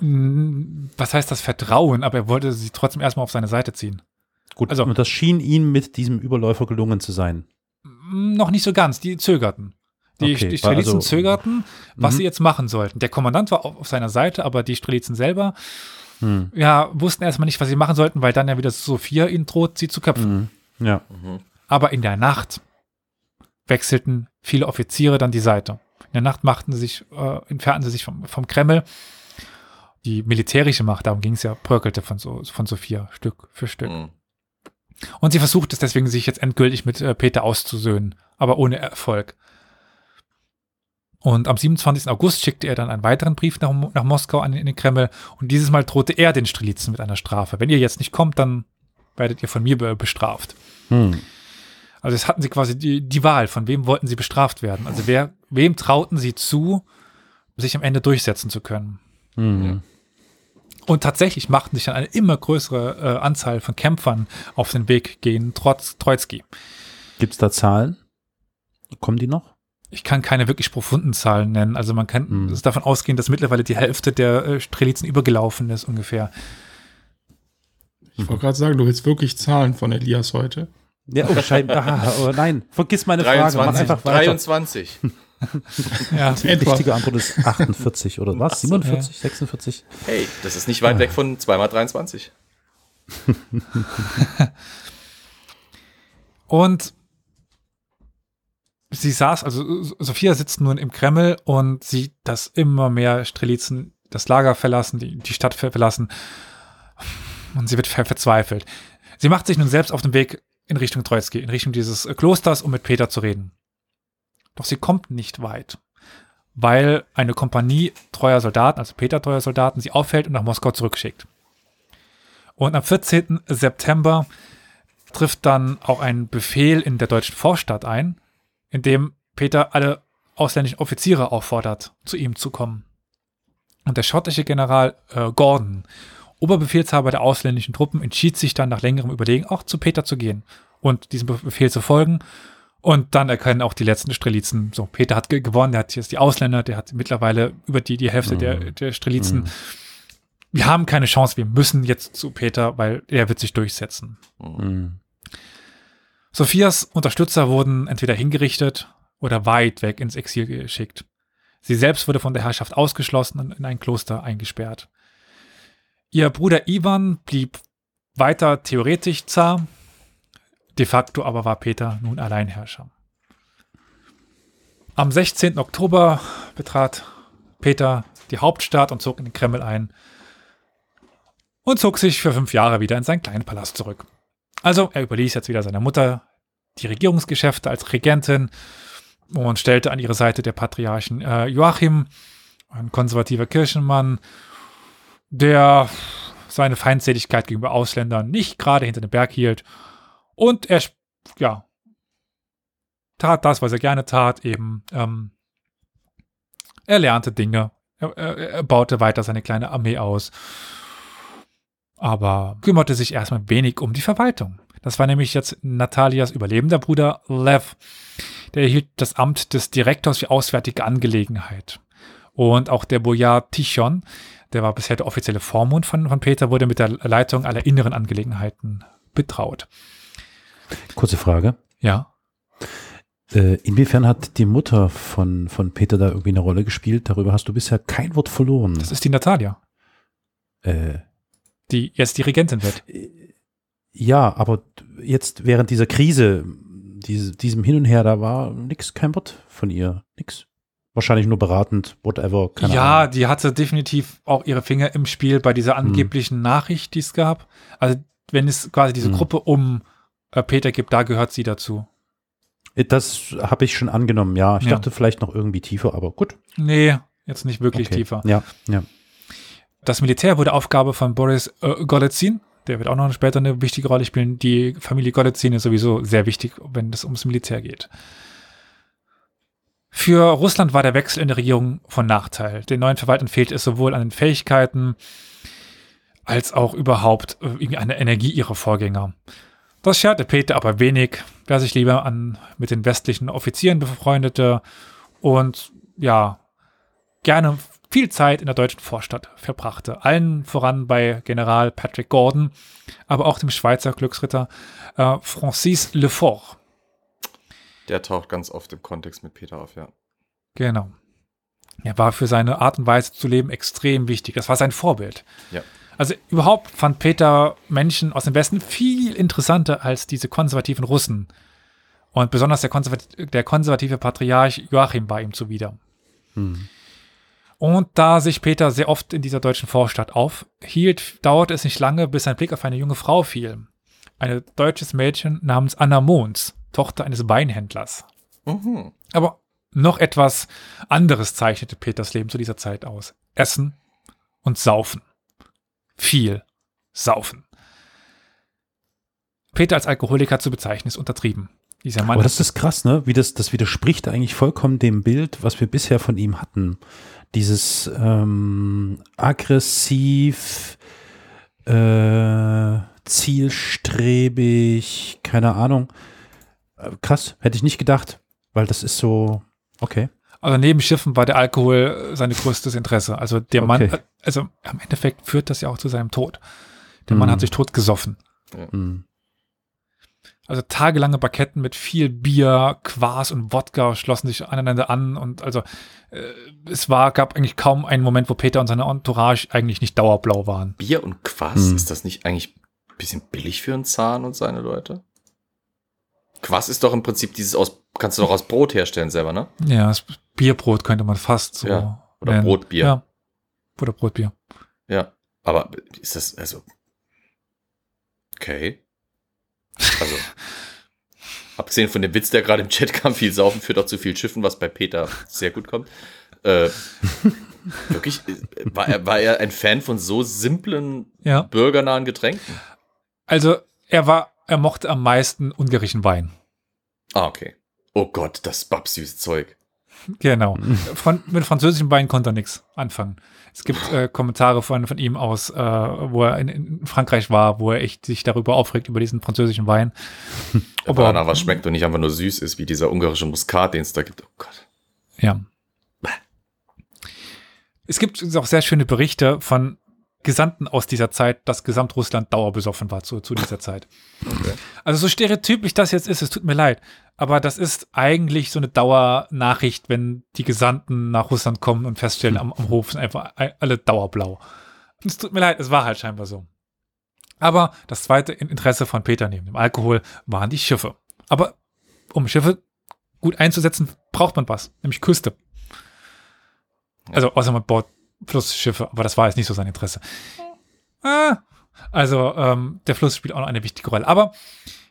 Was heißt das Vertrauen? Aber er wollte sie trotzdem erstmal auf seine Seite ziehen. Gut, Also- und das schien ihm mit diesem Überläufer gelungen zu sein. Noch nicht so ganz, die zögerten. Die, Okay, die Strelitzen also- zögerten, was Mhm. sie jetzt machen sollten. Der Kommandant war auf, auf seiner Seite, aber die Strelitzen selber, Hm. ja, wussten erstmal nicht, was sie machen sollten, weil dann ja wieder Sophia ihnen droht, sie zu köpfen. Mhm. Ja. Aber in der Nacht wechselten viele Offiziere dann die Seite. In der Nacht machten sie sich, äh, entfernten sie sich vom, vom Kreml. Die militärische Macht, darum ging es ja, bröckelte von, so, von Sophia Stück für Stück. Mhm. Und sie versucht es deswegen, sich jetzt endgültig mit äh, Peter auszusöhnen, aber ohne Erfolg. Und am 27. August schickte er dann einen weiteren Brief nach, nach Moskau an in den Kreml und dieses Mal drohte er den Strelitzen mit einer Strafe. Wenn ihr jetzt nicht kommt, dann werdet ihr von mir be bestraft. Hm. Also jetzt hatten sie quasi die, die Wahl, von wem wollten sie bestraft werden. Also wer, wem trauten sie zu, sich am Ende durchsetzen zu können. Hm. Und tatsächlich machten sich dann eine immer größere äh, Anzahl von Kämpfern auf den Weg gegen Trotz, Troitsky. Gibt es da Zahlen? Kommen die noch? Ich kann keine wirklich profunden Zahlen nennen. Also man kann es davon ausgehen, dass mittlerweile die Hälfte der äh, Strelitzen übergelaufen ist ungefähr. Ich wollte gerade sagen, du willst wirklich Zahlen von Elias heute. Ja, oh, scheinbar. Ah, oh nein, vergiss meine Frage. Mach 23. einfach weiter. 23. Ja, Die Etwa. richtige Antwort ist 48 oder was? Ach so, 47, 46? Hey, das ist nicht weit weg von 2x23. Und sie saß, also Sophia sitzt nun im Kreml und sieht, dass immer mehr Strelitzen das Lager verlassen, die, die Stadt ver- verlassen. Und sie wird ver verzweifelt. Sie macht sich nun selbst auf den Weg in Richtung Troitsky, in Richtung dieses Klosters, um mit Peter zu reden. Doch sie kommt nicht weit, weil eine Kompanie treuer Soldaten, also Peter treuer Soldaten, sie auffällt und nach Moskau zurückschickt. Und am 14. September trifft dann auch ein Befehl in der deutschen Vorstadt ein, in dem Peter alle ausländischen Offiziere auffordert, zu ihm zu kommen. Und der schottische General äh, Gordon, Oberbefehlshaber der ausländischen Truppen, entschied sich dann nach längerem Überlegen auch zu Peter zu gehen und diesem Befehl zu folgen. Und dann erkennen auch die letzten Strelitzen, so, Peter hat ge gewonnen, der hat jetzt die Ausländer, der hat mittlerweile über die, die Hälfte Mhm. der, der Strelitzen. Mhm. Wir haben keine Chance, wir müssen jetzt zu Peter, weil er wird sich durchsetzen. Mhm. Sophias Unterstützer wurden entweder hingerichtet oder weit weg ins Exil geschickt. Sie selbst wurde von der Herrschaft ausgeschlossen und in ein Kloster eingesperrt. Ihr Bruder Ivan blieb weiter theoretisch Zar, de facto aber war Peter nun Alleinherrscher. Am 16. Oktober betrat Peter die Hauptstadt und zog in den Kreml ein und zog sich für fünf Jahre wieder in seinen kleinen Palast zurück. Also, er überließ jetzt wieder seiner Mutter die Regierungsgeschäfte als Regentin und stellte an ihre Seite der Patriarchen äh, Joachim, ein konservativer Kirchenmann, der seine Feindseligkeit gegenüber Ausländern nicht gerade hinter dem Berg hielt. Und er, ja, tat das, was er gerne tat, eben, ähm, er lernte Dinge, er, er, er baute weiter seine kleine Armee aus, aber kümmerte sich erstmal wenig um die Verwaltung. Das war nämlich jetzt Natalias überlebender Bruder Lev. Der erhielt das Amt des Direktors für Auswärtige Angelegenheit. Und auch der Bojar Tichon, der war bisher der offizielle Vormund von, von Peter, wurde mit der Leitung aller inneren Angelegenheiten betraut. Kurze Frage. Ja. Äh, inwiefern hat die Mutter von, von Peter da irgendwie eine Rolle gespielt? Darüber hast du bisher kein Wort verloren. Das ist die Natalia, Äh, die jetzt die Regentin wird. ja, aber jetzt während dieser Krise, diese, diesem Hin und Her, da war nix, kein Wort von ihr. Nix. Wahrscheinlich nur beratend, whatever. Ja, Ahnung. die hatte definitiv auch ihre Finger im Spiel bei dieser angeblichen Nachricht, die es gab. Also, wenn es quasi diese Hm. Gruppe um äh, Peter gibt, da gehört sie dazu. Das habe ich schon angenommen, ja. Ich Ja. dachte vielleicht noch irgendwie tiefer, aber gut. Nee, jetzt nicht wirklich Okay. tiefer. Ja, ja. Das Militär wurde Aufgabe von Boris äh, Golitsyn. Der wird auch noch später eine wichtige Rolle spielen. Die Familie Golitsyn ist sowieso sehr wichtig, wenn es ums Militär geht. Für Russland war der Wechsel in der Regierung von Nachteil. Den neuen Verwaltern fehlt es sowohl an den Fähigkeiten als auch überhaupt äh, irgendwie an der Energie ihrer Vorgänger. Das scherte Peter aber wenig, wer sich lieber an, mit den westlichen Offizieren befreundete und ja, gerne viel Zeit in der deutschen Vorstadt verbrachte. Allen voran bei General Patrick Gordon, aber auch dem Schweizer Glücksritter äh, Francis Lefort. Der taucht ganz oft im Kontext mit Peter auf, ja. Genau. Er war für seine Art und Weise zu leben extrem wichtig. Das war sein Vorbild. Ja. Also überhaupt fand Peter Menschen aus dem Westen viel interessanter als diese konservativen Russen. Und besonders der, konservat der konservative Patriarch Joachim war ihm zuwider. Hm. Und da sich Peter sehr oft in dieser deutschen Vorstadt aufhielt, dauerte es nicht lange, bis sein Blick auf eine junge Frau fiel. Ein deutsches Mädchen namens Anna Mons, Tochter eines Weinhändlers. Mhm. Aber noch etwas anderes zeichnete Peters Leben zu dieser Zeit aus. Essen und Saufen. Viel Saufen. Peter als Alkoholiker zu bezeichnen, ist untertrieben. Dieser Mann Aber das ist krass, ne? Wie das, das widerspricht eigentlich vollkommen dem Bild, was wir bisher von ihm hatten. Dieses ähm, aggressiv, äh, zielstrebig, keine Ahnung. Äh, krass, hätte ich nicht gedacht, weil das ist so, okay. Also neben Schiffen war der Alkohol äh, sein größtes Interesse. Also der Mann, Okay. äh, also im Endeffekt führt das ja auch zu seinem Tod. Der Mann Mhm. hat sich tot gesoffen. Hm. Also tagelange Baketten mit viel Bier, Quas und Wodka schlossen sich aneinander an und also äh, es war, gab eigentlich kaum einen Moment, wo Peter und seine Entourage eigentlich nicht dauerblau waren. Bier und Quass, Hm. ist das nicht eigentlich ein bisschen billig für einen Zahn und seine Leute? Quass ist doch im Prinzip dieses aus, kannst du doch aus Brot herstellen selber, ne? Ja, Bierbrot könnte man fast so Ja, oder nennen. Brotbier. Ja. Oder Brotbier. Ja. Aber ist das, also. Okay. Also. abgesehen von dem Witz, der gerade im Chat kam, viel Saufen führt auch zu viel Schiffen, was bei Peter sehr gut kommt. Äh, wirklich, war er, war er ein Fan von so simplen, Ja. bürgernahen Getränken? Also er war, er mochte am meisten ungarischen Wein. Ah, okay. Oh Gott, das babsüße Zeug. Genau. Von, mit französischem Wein konnte er nichts anfangen. Es gibt äh, Kommentare von, von ihm aus, äh, wo er in, in Frankreich war, wo er echt sich darüber aufregt, über diesen französischen Wein. Aber danach was schmeckt und nicht einfach nur süß ist, wie dieser ungarische Muskat, den es da gibt. Oh Gott. Ja. Es gibt auch sehr schöne Berichte von Gesandten aus dieser Zeit, dass Gesamtrussland dauerbesoffen war zu, zu dieser Zeit. Also so stereotypisch das jetzt ist, es tut mir leid, aber das ist eigentlich so eine Dauernachricht, wenn die Gesandten nach Russland kommen und feststellen, am, am Hof sind einfach alle dauerblau. Es tut mir leid, es war halt scheinbar so. Aber das zweite Interesse von Peter neben dem Alkohol waren die Schiffe. Aber um Schiffe gut einzusetzen, braucht man was, nämlich Küste. Also außer man baut Flussschiffe, aber das war jetzt nicht so sein Interesse. Ah, also ähm, der Fluss spielt auch noch eine wichtige Rolle. Aber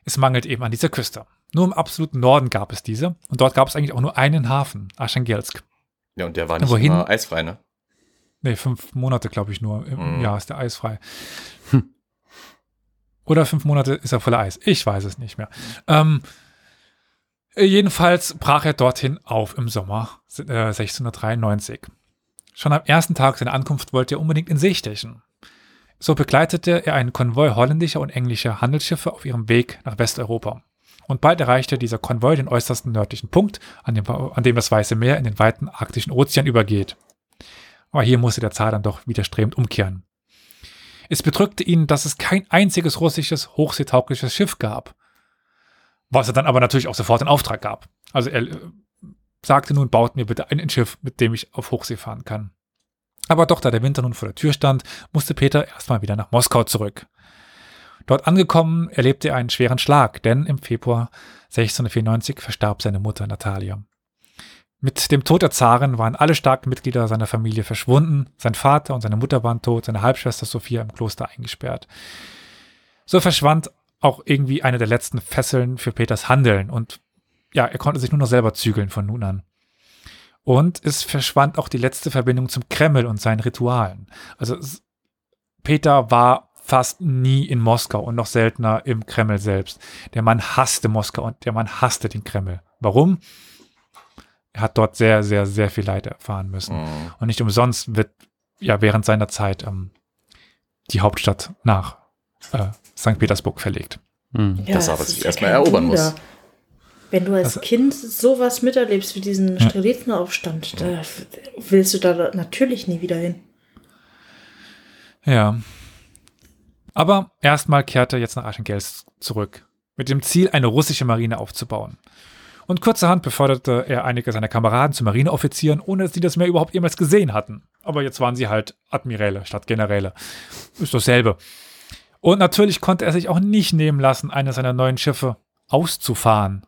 es mangelt eben an dieser Küste. Nur im absoluten Norden gab es diese. Und dort gab es eigentlich auch nur einen Hafen, Archangelsk. Ja, und der war nicht Wohin? immer eisfrei, ne? Nee, fünf Monate, glaube ich, nur. Im Mhm. Jahr ist der eisfrei. Oder fünf Monate ist er voller Eis. Ich weiß es nicht mehr. Ähm, jedenfalls brach er dorthin auf im Sommer äh, 1693. Schon am ersten Tag seiner Ankunft wollte er unbedingt in See stechen. So begleitete er einen Konvoi holländischer und englischer Handelsschiffe auf ihrem Weg nach Westeuropa. Und bald erreichte dieser Konvoi den äußersten nördlichen Punkt, an dem, an dem das Weiße Meer in den weiten arktischen Ozean übergeht. Aber hier musste der Zar dann doch widerstrebend umkehren. Es bedrückte ihn, dass es kein einziges russisches hochseetaugliches Schiff gab. Was er dann aber natürlich auch sofort in Auftrag gab. Also er äh, sagte nun, baut mir bitte ein, ein Schiff, mit dem ich auf Hochsee fahren kann. Aber doch, da der Winter nun vor der Tür stand, musste Peter erstmal wieder nach Moskau zurück. Dort angekommen erlebte er einen schweren Schlag, denn im Februar 1694 verstarb seine Mutter Natalia. Mit dem Tod der Zarin waren alle starken Mitglieder seiner Familie verschwunden, sein Vater und seine Mutter waren tot, seine Halbschwester Sophia im Kloster eingesperrt. So verschwand auch irgendwie eine der letzten Fesseln für Peters Handeln und ja, er konnte sich nur noch selber zügeln von nun an. Und es verschwand auch die letzte Verbindung zum Kreml und seinen Ritualen. Also Peter war fast nie in Moskau und noch seltener im Kreml selbst. Der Mann hasste Moskau und der Mann hasste den Kreml. Warum? Er hat dort sehr, sehr, sehr viel Leid erfahren müssen. Mhm. Und nicht umsonst wird ja während seiner Zeit ähm, die Hauptstadt nach äh, St. Petersburg verlegt. Hm. Das aber sich erstmal erobern Wunder. muss. Wenn du als Also- Kind sowas miterlebst wie diesen Ja. Strelitzenaufstand, da willst du da natürlich nie wieder hin. Ja. Aber erstmal kehrte er jetzt nach Archangelsk zurück, mit dem Ziel, eine russische Marine aufzubauen. Und kurzerhand beförderte er einige seiner Kameraden zu Marineoffizieren, ohne dass sie das mehr überhaupt jemals gesehen hatten. Aber jetzt waren sie halt Admiräle statt Generäle. Ist dasselbe. Und natürlich konnte er sich auch nicht nehmen lassen, eines seiner neuen Schiffe auszufahren.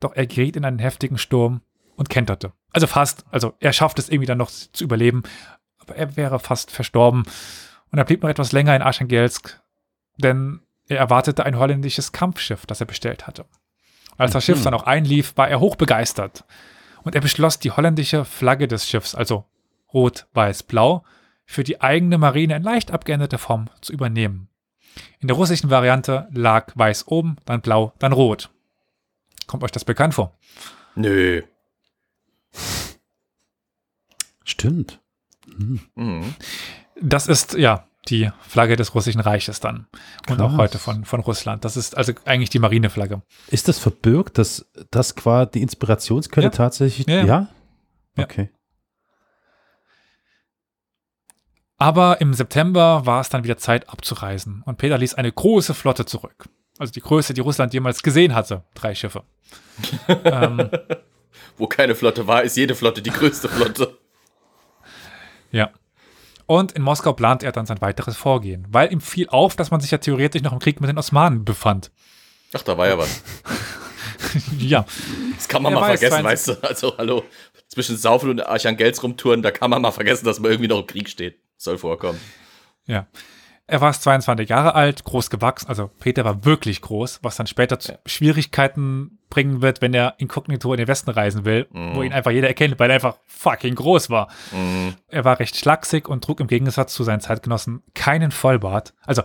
Doch er geriet in einen heftigen Sturm und kenterte. Also fast. Also er schafft es irgendwie dann noch zu überleben. Aber er wäre fast verstorben. Und er blieb noch etwas länger in Archangelsk, denn er erwartete ein holländisches Kampfschiff, das er bestellt hatte. Als das Schiff dann auch einlief, war er hochbegeistert. Und er beschloss, die holländische Flagge des Schiffs, also rot, weiß, blau, für die eigene Marine in leicht abgeänderter Form zu übernehmen. In der russischen Variante lag weiß oben, dann blau, dann rot. Kommt euch das bekannt vor? Nö. Stimmt. Mhm. Das ist ja die Flagge des russischen Reiches dann. Und auch heute von, von Russland. Das ist also eigentlich die Marineflagge. Ist das verbirgt, dass das quasi die Inspirationsquelle Ja. tatsächlich? Ja, ja. Ja. Okay. Aber im September war es dann wieder Zeit abzureisen und Peter ließ eine große Flotte zurück. Also die größte, die Russland jemals gesehen hatte. Drei Schiffe. ähm, Wo keine Flotte war, ist jede Flotte die größte Flotte. ja. Und in Moskau plante er dann sein weiteres Vorgehen, weil ihm fiel auf, dass man sich ja theoretisch noch im Krieg mit den Osmanen befand. Ach, da war ja was. ja, Das kann man Wer mal weiß, vergessen, 20 weißt du? Also, hallo. Zwischen Saufen und Archangels rumtouren, da kann man mal vergessen, dass man irgendwie noch im Krieg steht. Soll vorkommen. ja. Er war erst 22 Jahre alt, groß gewachsen, also Peter war wirklich groß, was dann später zu Ja. Schwierigkeiten bringen wird, wenn er inkognito in den Westen reisen will, Mhm. wo ihn einfach jeder erkennt, weil er einfach fucking groß war. Mhm. Er war recht schlaksig und trug im Gegensatz zu seinen Zeitgenossen keinen Vollbart. Also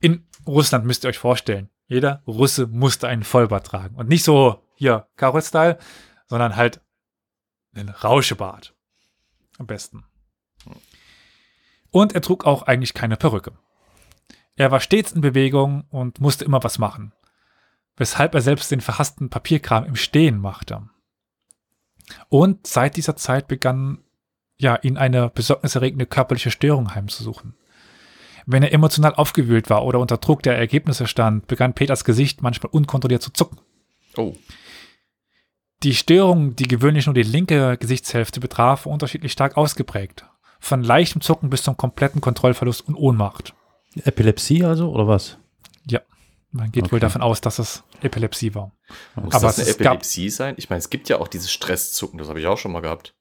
in Russland müsst ihr euch vorstellen, jeder Russe musste einen Vollbart tragen. Und nicht so hier Karol-Style, sondern halt einen Rauschebart. Am besten. Und er trug auch eigentlich keine Perücke. Er war stets in Bewegung und musste immer was machen. Weshalb er selbst den verhassten Papierkram im Stehen machte. Und seit dieser Zeit begann ja, ihn eine besorgniserregende körperliche Störung heimzusuchen. Wenn er emotional aufgewühlt war oder unter Druck der Ergebnisse stand, begann Peters Gesicht manchmal unkontrolliert zu zucken. Oh. Die Störung, die gewöhnlich nur die linke Gesichtshälfte betraf, war unterschiedlich stark ausgeprägt. Von leichtem Zucken bis zum kompletten Kontrollverlust und Ohnmacht. Epilepsie also, oder was? Man geht wohl Okay. davon aus, dass es Epilepsie war. Muss Aber das eine Epilepsie sein? Ich meine, es gibt ja auch dieses Stresszucken, das habe ich auch schon mal gehabt.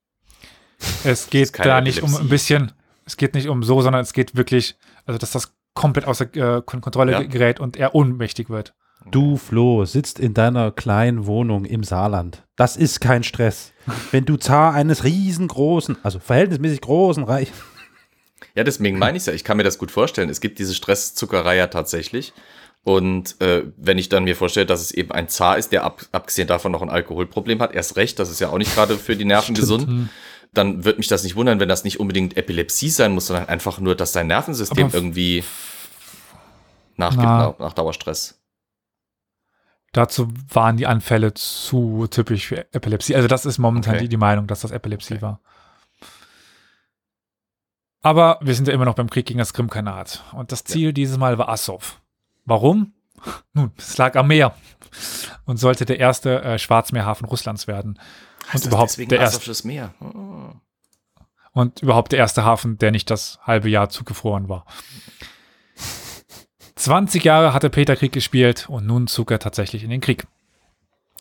Es geht da nicht um ein bisschen, es geht nicht um so, sondern es geht wirklich, also dass das komplett außer äh, Kon- Kontrolle Ja. gerät und er ohnmächtig wird. Du, Flo, sitzt in deiner kleinen Wohnung im Saarland. Das ist kein Stress. Wenn du Zar eines riesengroßen, also verhältnismäßig großen Reich. Ja, deswegen meine ich ja, ich kann mir das gut vorstellen. Es gibt diese Stresszuckerei ja tatsächlich. Und äh, wenn ich dann mir vorstelle, dass es eben ein Zar ist, der ab, abgesehen davon noch ein Alkoholproblem hat, erst recht, das ist ja auch nicht gerade für die Nerven gesund, Hm. dann wird mich das nicht wundern, wenn das nicht unbedingt Epilepsie sein muss, sondern einfach nur, dass sein Nervensystem Aber- irgendwie nachgibt Na. nach, nach Dauerstress. Dazu waren die Anfälle zu typisch für Epilepsie. Also das ist momentan Okay. die, die Meinung, dass das Epilepsie Okay. war. Aber wir sind ja immer noch beim Krieg gegen das Krimkanat. Und das Ziel dieses Mal war Assow. Warum? Nun, es lag am Meer und sollte der erste äh, Schwarzmeerhafen Russlands werden. Heißt das überhaupt der erste- Meer? Oh. Und überhaupt der erste Hafen, der nicht das halbe Jahr zugefroren war. 20 Jahre hatte Peter Krieg gespielt und nun zog er tatsächlich in den Krieg.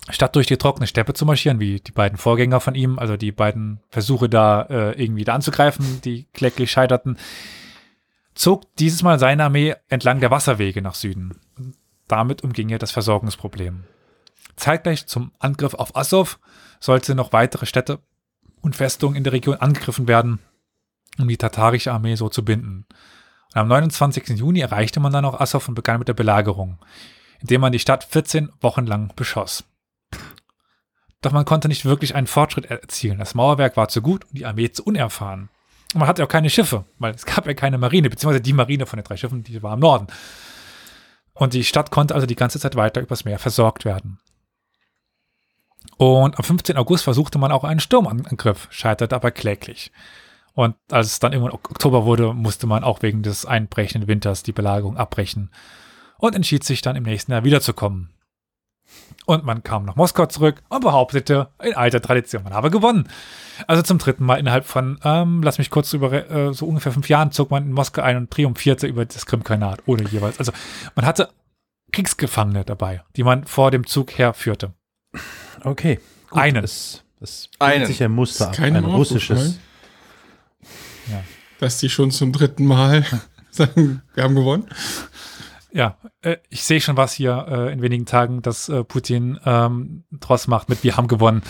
Statt durch die trockene Steppe zu marschieren, wie die beiden Vorgänger von ihm, also die beiden Versuche da äh, irgendwie da anzugreifen, die kläglich scheiterten, zog dieses Mal seine Armee entlang der Wasserwege nach Süden. Damit umging er das Versorgungsproblem. Zeitgleich zum Angriff auf Assow sollte noch weitere Städte und Festungen in der Region angegriffen werden, um die tatarische Armee so zu binden. Und am 29. Juni erreichte man dann auch Assow und begann mit der Belagerung, indem man die Stadt 14 Wochen lang beschoss. Doch man konnte nicht wirklich einen Fortschritt erzielen. Das Mauerwerk war zu gut und die Armee zu unerfahren. Und man hatte auch keine Schiffe, weil es gab ja keine Marine, beziehungsweise die Marine von den drei Schiffen, die war im Norden. Und die Stadt konnte also die ganze Zeit weiter übers Meer versorgt werden. Und am 15. August versuchte man auch einen Sturmangriff, scheiterte aber kläglich. Und als es dann irgendwann Ok- Oktober wurde, musste man auch wegen des einbrechenden Winters die Belagerung abbrechen und entschied sich dann im nächsten Jahr wiederzukommen. Und man kam nach Moskau zurück und behauptete, in alter Tradition, man habe gewonnen. Also zum dritten Mal innerhalb von, ähm, lass mich kurz über, äh, so ungefähr fünf Jahren zog man in Moskau ein und triumphierte über das Krimkanat, ohne jeweils. Also man hatte Kriegsgefangene dabei, die man vor dem Zug herführte. Okay. Gut, Einen. Es, es Einen. sich ein Muster ab. Ein russisches. aufgefallen? Dass die schon zum dritten Mal sagen, wir haben gewonnen. Ja, äh, ich sehe schon was hier äh, in wenigen Tagen, dass äh, Putin ähm, draus macht mit Wir haben gewonnen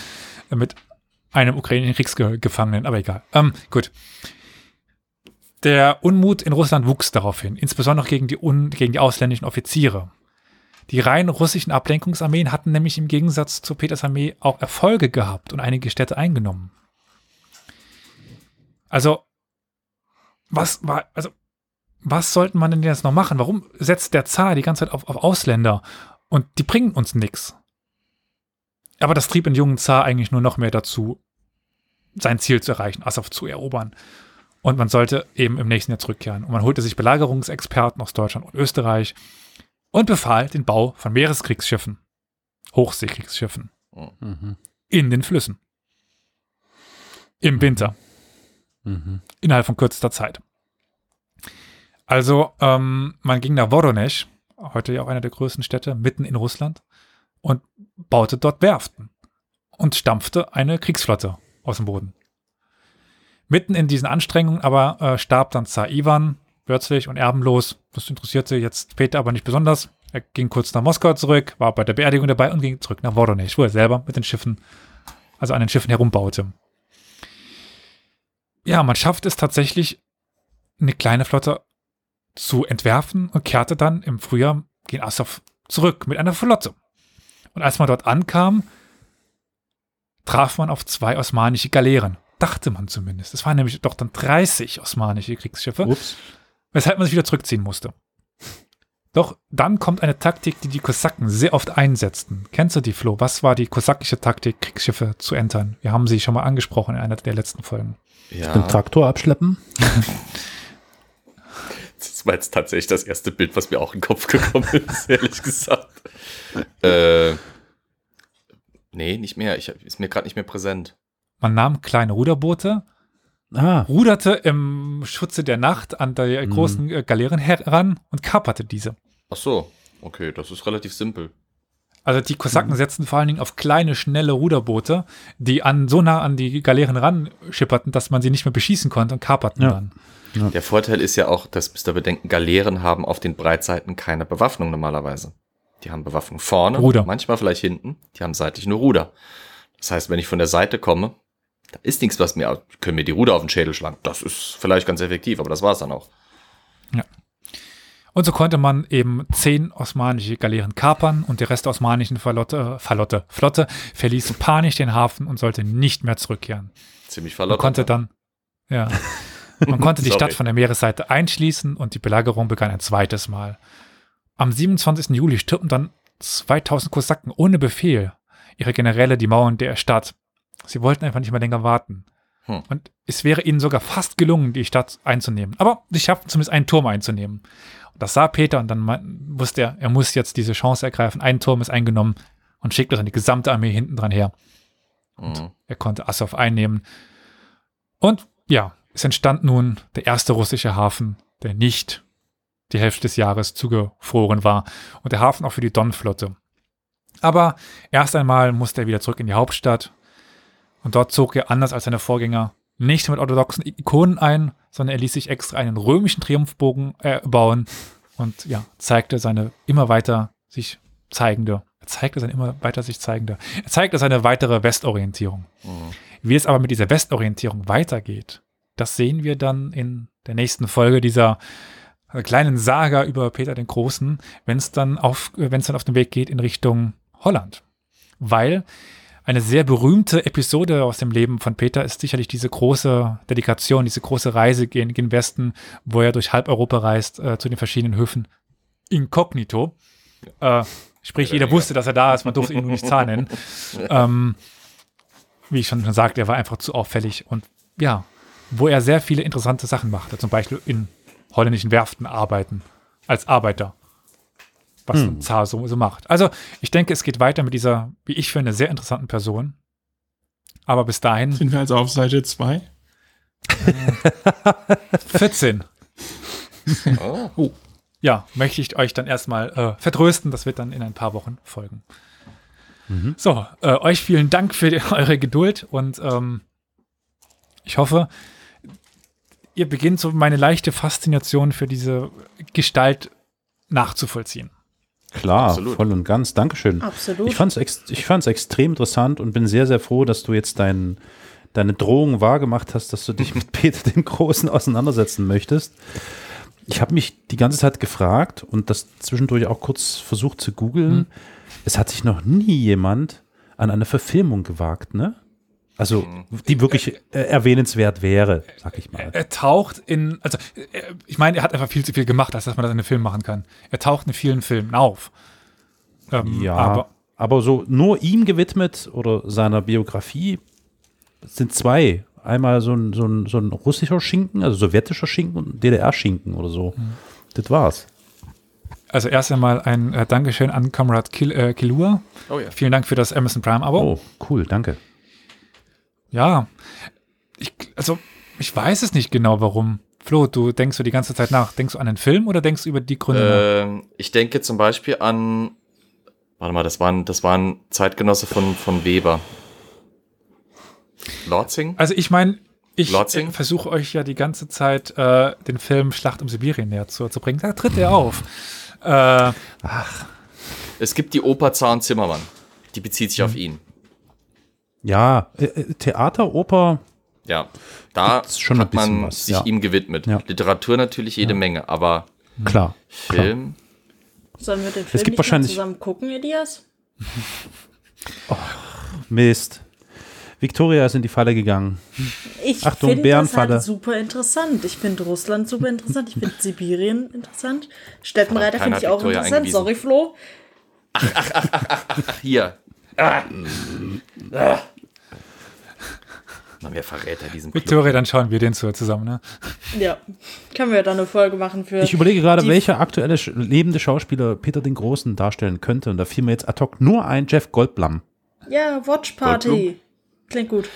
mit einem ukrainischen Kriegsgefangenen, aber egal. Ähm, gut. Der Unmut in Russland wuchs daraufhin, insbesondere gegen die, un gegen die ausländischen Offiziere. Die rein russischen Ablenkungsarmeen hatten nämlich im Gegensatz zur Peters Armee auch Erfolge gehabt und einige Städte eingenommen. Also, was war, also was sollten man denn jetzt noch machen? Warum setzt der Zar die ganze Zeit auf, auf Ausländer und die bringen uns nichts? Aber das trieb den jungen Zar eigentlich nur noch mehr dazu, sein Ziel zu erreichen, Assow zu erobern. Und man sollte eben im nächsten Jahr zurückkehren. Und man holte sich Belagerungsexperten aus Deutschland und Österreich und befahl den Bau von Meereskriegsschiffen, Hochseekriegsschiffen, Mhm. in den Flüssen. Im Winter Mhm. innerhalb von kürzester Zeit. Also, ähm, man ging nach Voronezh, heute ja auch einer der größten Städte, mitten in Russland, und baute dort Werften und stampfte eine Kriegsflotte aus dem Boden. Mitten in diesen Anstrengungen aber äh, starb dann Zar Ivan plötzlich und erbenlos. Das interessierte jetzt Peter aber nicht besonders. Er ging kurz nach Moskau zurück, war bei der Beerdigung dabei und ging zurück nach Voronezh, wo er selber mit den Schiffen, also an den Schiffen herumbaute. Ja, man schafft es tatsächlich, eine kleine Flotte zu entwerfen und kehrte dann im Frühjahr gegen Assow zurück mit einer Flotte. Und als man dort ankam, traf man auf zwei osmanische Galeeren. Dachte man zumindest. Es waren nämlich doch dann 30 osmanische Kriegsschiffe, Ups. weshalb man sich wieder zurückziehen musste. Doch dann kommt eine Taktik, die die Kosaken sehr oft einsetzten. Kennst du die, Flo? Was war die kosakische Taktik, Kriegsschiffe zu entern? Wir haben sie schon mal angesprochen in einer der letzten Folgen. Den Ja, Traktor abschleppen? das war jetzt tatsächlich das erste Bild, was mir auch in den Kopf gekommen ist, ehrlich gesagt. Äh, nee, nicht mehr. Ich, ist mir gerade nicht mehr präsent. Man nahm kleine Ruderboote, Ah, ruderte im Schutze der Nacht an der Mhm. großen äh, Galeeren heran und kaperte diese. Ach so, okay, das ist relativ simpel. Also die Kosaken Mhm. setzten vor allen Dingen auf kleine, schnelle Ruderboote, die an so nah an die Galeeren ran schipperten, dass man sie nicht mehr beschießen konnte und kaperten Ja. dann. Der Vorteil ist ja auch, dass müsst ihr bedenken, Galeeren haben auf den Breitseiten keine Bewaffnung normalerweise. Die haben Bewaffnung vorne, Ruder. manchmal vielleicht hinten. Die haben seitlich nur Ruder. Das heißt, wenn ich von der Seite komme, da ist nichts, was mir, können mir die Ruder auf den Schädel schlagen. Das ist vielleicht ganz effektiv, aber das war's dann auch. Und so konnte man eben zehn osmanische Galeeren kapern und der Rest der osmanischen Verlotte, Verlotte, Flotte verließ panisch den Hafen und sollte nicht mehr zurückkehren. Ziemlich Man verlottert. konnte dann, ja, man konnte die. Stadt von der Meeresseite einschließen und die Belagerung begann ein zweites Mal. Am 27. Juli stürmten dann 2000 Kosaken ohne Befehl ihre Generäle die Mauern der Stadt. Sie wollten einfach nicht mehr länger warten. Hm. Und es wäre ihnen sogar fast gelungen, die Stadt einzunehmen. Aber sie schafften zumindest einen Turm einzunehmen. Und das sah Peter und dann wusste er, er muss jetzt diese Chance ergreifen. Ein Turm ist eingenommen und schickte dann die gesamte Armee hinten dran her. Mhm. Er konnte Assow einnehmen. Und ja, es entstand nun der erste russische Hafen, der nicht die Hälfte des Jahres zugefroren war und der Hafen auch für die Donflotte. Aber erst einmal musste er wieder zurück in die Hauptstadt und dort zog er anders als seine Vorgänger nicht mit orthodoxen Ikonen ein, sondern er ließ sich extra einen römischen Triumphbogen äh, bauen und ja, zeigte seine immer weiter sich zeigende, er zeigte seine immer weiter sich zeigende, er zeigte seine weitere Westorientierung. Mhm. Wie es aber mit dieser Westorientierung weitergeht, das sehen wir dann in der nächsten Folge dieser äh, kleinen Saga über Peter den Großen, wenn es dann auf, wenn es dann auf den Weg geht in Richtung Holland. Weil eine sehr berühmte Episode aus dem Leben von Peter ist sicherlich diese große Dedikation, diese große Reise gen, gen Westen, wo er durch halb Europa reist, äh, zu den verschiedenen Höfen. Inkognito. Äh, sprich, jeder wusste, dass er da ist, man durfte ihn nur nicht Zahn nennen. Ähm, wie ich schon sagte, er war einfach zu auffällig und ja, wo er sehr viele interessante Sachen machte, zum Beispiel in holländischen Werften arbeiten, als Arbeiter, was ein Zar so, so macht. Also ich denke, es geht weiter mit dieser, wie ich finde, sehr interessanten Person. Aber bis dahin Sind wir also auf Seite 2? 14. Oh. Ja, möchte ich euch dann erstmal äh, vertrösten. Das wird dann in ein paar Wochen folgen. So, äh, euch vielen Dank für die, eure Geduld und ähm, ich hoffe, ihr beginnt so meine leichte Faszination für diese Gestalt nachzuvollziehen. Klar, Absolut. voll und ganz. Dankeschön. Absolut. Ich fand es ex ich fand's extrem interessant und bin sehr, sehr froh, dass du jetzt dein, deine Drohung wahrgemacht hast, dass du dich mit Peter dem Großen auseinandersetzen möchtest. Ich habe mich die ganze Zeit gefragt und das zwischendurch auch kurz versucht zu googeln. Es hat sich noch nie jemand an eine Verfilmung gewagt, ne? Also, die wirklich äh, erwähnenswert wäre, sag ich mal. Er taucht in, also äh, ich meine, er hat einfach viel zu viel gemacht, als dass man das in einem Film machen kann. Er taucht in vielen Filmen auf. Ähm, Ja, Aber aber, so nur ihm gewidmet oder seiner Biografie sind zwei. Einmal so ein, so ein, so ein russischer Schinken, also sowjetischer Schinken und ein DDR-Schinken oder so. Das war's. Also erst einmal ein äh, Dankeschön an Comrade Kil äh, Kilua. oh ja. Vielen Dank für das Amazon Prime-Abo. Oh, cool, danke. Ja, ich, also ich weiß es nicht genau, warum. Flo, du denkst du die ganze Zeit nach. Denkst du an den Film oder denkst du über die Gründe Ähm, ich denke zum Beispiel an, warte mal, das waren, das waren Zeitgenosse von, von Weber. Lorzing? Also ich meine, Ich äh, versuche euch ja die ganze Zeit äh, den Film Schlacht um Sibirien näher zu, zu bringen. Da tritt er auf. Äh, Es gibt die Oper Zahn Zimmermann. Die bezieht sich auf Hm. ihn. Ja, äh, äh, Theater, Oper, Ja, da schon ein hat man was, sich ja. ihm gewidmet. Ja. Literatur natürlich jede Menge, aber klar. Film, Sollen wir den Film gibt nicht mal wahrscheinlich- zusammen gucken, Elias? Mist. Victoria ist in die Falle gegangen. Ich Achtung, finde das Bärenfalle. halt super interessant. Ich finde Russland super interessant. Ich finde Sibirien interessant. Steppenreiter finde ich auch Victoria interessant. Sorry, Flo. ach hier. Ah. Ah. Na, wer verrät er diesen Club? Victoria, dann schauen wir den zu zusammen. Ne? Ja. Können wir dann eine Folge machen für. Ich überlege gerade, welcher aktuelle lebende Schauspieler Peter den Großen darstellen könnte. Und da fiel mir jetzt ad hoc nur ein Jeff Goldblum. Ja, Watch Party. Goldblum? Klingt gut.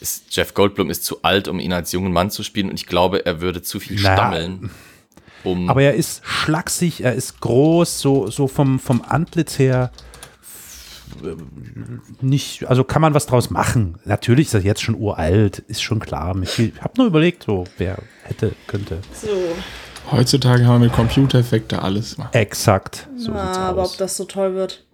Ist, Jeff Goldblum ist zu alt, um ihn als jungen Mann zu spielen und ich glaube, er würde zu viel Na. stammeln. Um, Aber er ist schlaksig, er ist groß, so, so vom, vom Antlitz her nicht, also kann man was draus machen. Natürlich ist er jetzt schon uralt, ist schon klar. Ich habe nur überlegt, so wer hätte, könnte. So. Heutzutage haben wir mit Computereffekte alles. Exakt. So Na, aber aus. ob das so toll wird.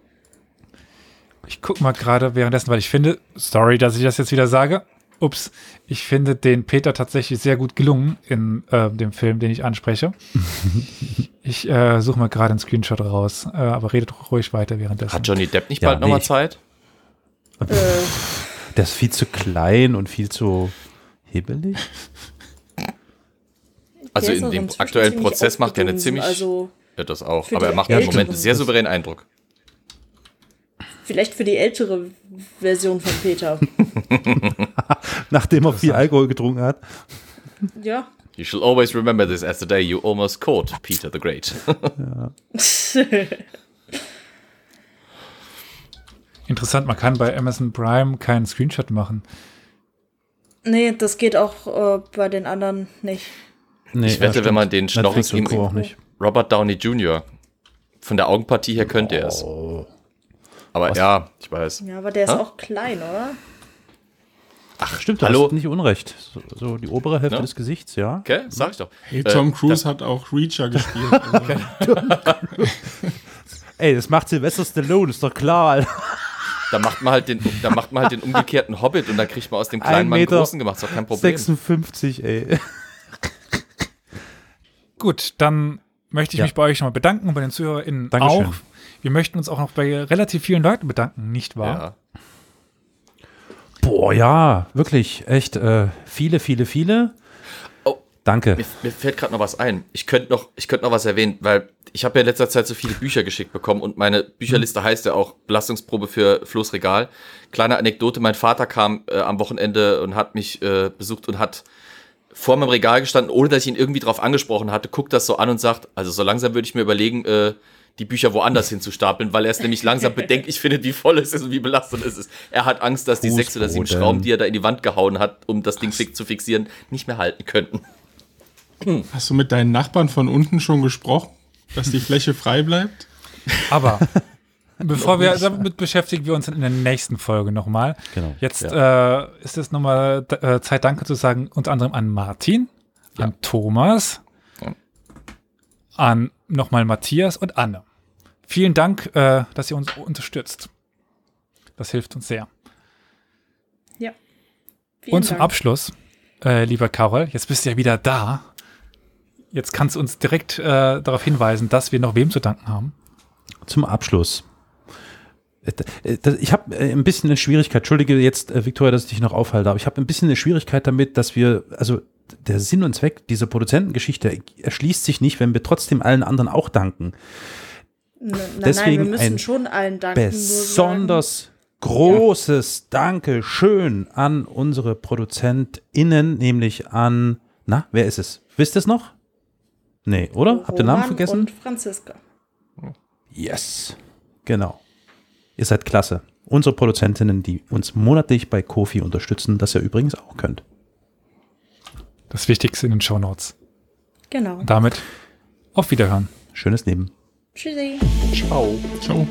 Ich gucke mal gerade währenddessen, weil ich finde, sorry, dass ich das jetzt wieder sage. Ups, ich finde den Peter tatsächlich sehr gut gelungen in äh, dem Film, den ich anspreche. ich äh, suche mal gerade einen Screenshot raus, äh, aber redet ruhig weiter währenddessen. hat Johnny Depp nicht Ja, bald nochmal nee. Zeit? Äh, Der ist viel zu klein und viel zu hebelig. Also in dem aktuellen Prozess macht er eine ziemlich. Also, ja, das auch. Aber er macht im. Moment sehr souveränen Eindruck. vielleicht für die ältere Version von Peter. Nachdem er viel Alkohol getrunken hat. ja. You shall always remember this as the day you almost caught Peter the Great. Interessant, man kann bei Amazon Prime keinen Screenshot machen. nee, das geht auch äh, bei den anderen nicht. Nee, Ich wette, wenn man den Schnorren auch nicht. Robert Downey Jr. Von der Augenpartie her könnte er es. Oh. Aber ja, ich weiß. Ja, aber der ist Hä? auch klein, oder? Stimmt, du hallo. hast nicht unrecht. So, so die obere Hälfte Ja. des Gesichts, ja. Okay, sag ich doch. Hey, Äh, Tom Cruise hat auch Reacher gespielt. Also, Ey, das macht Sylvester Stallone, ist doch klar. Alter. Da macht man halt den, da macht man halt den umgekehrten Hobbit und dann kriegt man aus dem kleinen Ein Mann Meter großen gemacht. Ist doch kein Problem. 56, ey. Gut, dann möchte ich Ja. mich bei euch nochmal bedanken, bei den ZuhörerInnen Dankeschön. auch. Wir möchten uns auch noch bei relativ vielen Leuten bedanken, nicht wahr? Ja. Boah, ja, wirklich, echt. Äh, viele, viele, viele. Oh. Danke. Mir, mir fällt gerade noch was ein. Ich könnte noch, ich könnte noch was erwähnen, weil ich habe ja in letzter Zeit so viele Bücher geschickt bekommen und meine Bücherliste heißt ja auch Belastungsprobe für Flo's Regal. Kleine Anekdote: Mein Vater kam äh, am Wochenende und hat mich äh, besucht und hat vor meinem Regal gestanden, ohne dass ich ihn irgendwie drauf angesprochen hatte, guckt das so an und sagt, also so langsam würde ich mir überlegen, äh, die Bücher woanders hinzustapeln, weil er es nämlich langsam bedenklich findet, wie voll es ist und wie belastend es ist. Er hat Angst, dass die sechs oder sieben. Schrauben, die er da in die Wand gehauen hat, um das Ding fix zu fixieren, nicht mehr halten könnten. hast du mit deinen Nachbarn von unten schon gesprochen, dass die Fläche frei bleibt? Aber bevor wir damit beschäftigen wir uns in der nächsten Folge nochmal. Genau. Jetzt äh, ist es nochmal äh, Zeit, Danke zu sagen, unter anderem an Martin, an Thomas, Ja. An nochmal Matthias und Anne. Vielen Dank, äh, dass ihr uns unterstützt. Das hilft uns sehr. Ja. Vielen Und zum Dank. Abschluss, äh, lieber Carol, jetzt bist du ja wieder da. Jetzt kannst du uns direkt äh, darauf hinweisen, dass wir noch wem zu danken haben. Zum Abschluss. Äh, das- Ich habe ein bisschen eine Schwierigkeit, entschuldige jetzt, äh, Victoria, dass ich dich noch aufhalte, aber ich habe ein bisschen eine Schwierigkeit damit, dass wir, also der Sinn und Zweck dieser Produzentengeschichte erschließt sich nicht, wenn wir trotzdem allen anderen auch danken. N nein, deswegen nein, wir müssen ein schon allen danken. Besonders großes Dankeschön an unsere ProduzentInnen, nämlich an, na, wer ist es? Wisst ihr es noch? Nee, oder? Habt ihr den Namen Roman vergessen? Und Franziska. Yes. Genau. Ihr seid klasse. Unsere Produzentinnen, die uns monatlich bei Kofi unterstützen, das ihr übrigens auch könnt das Wichtigste in den Show Notes. Genau. Und damit auf Wiederhören. Schönes Leben. Tschüssi. Ciao. Ciao.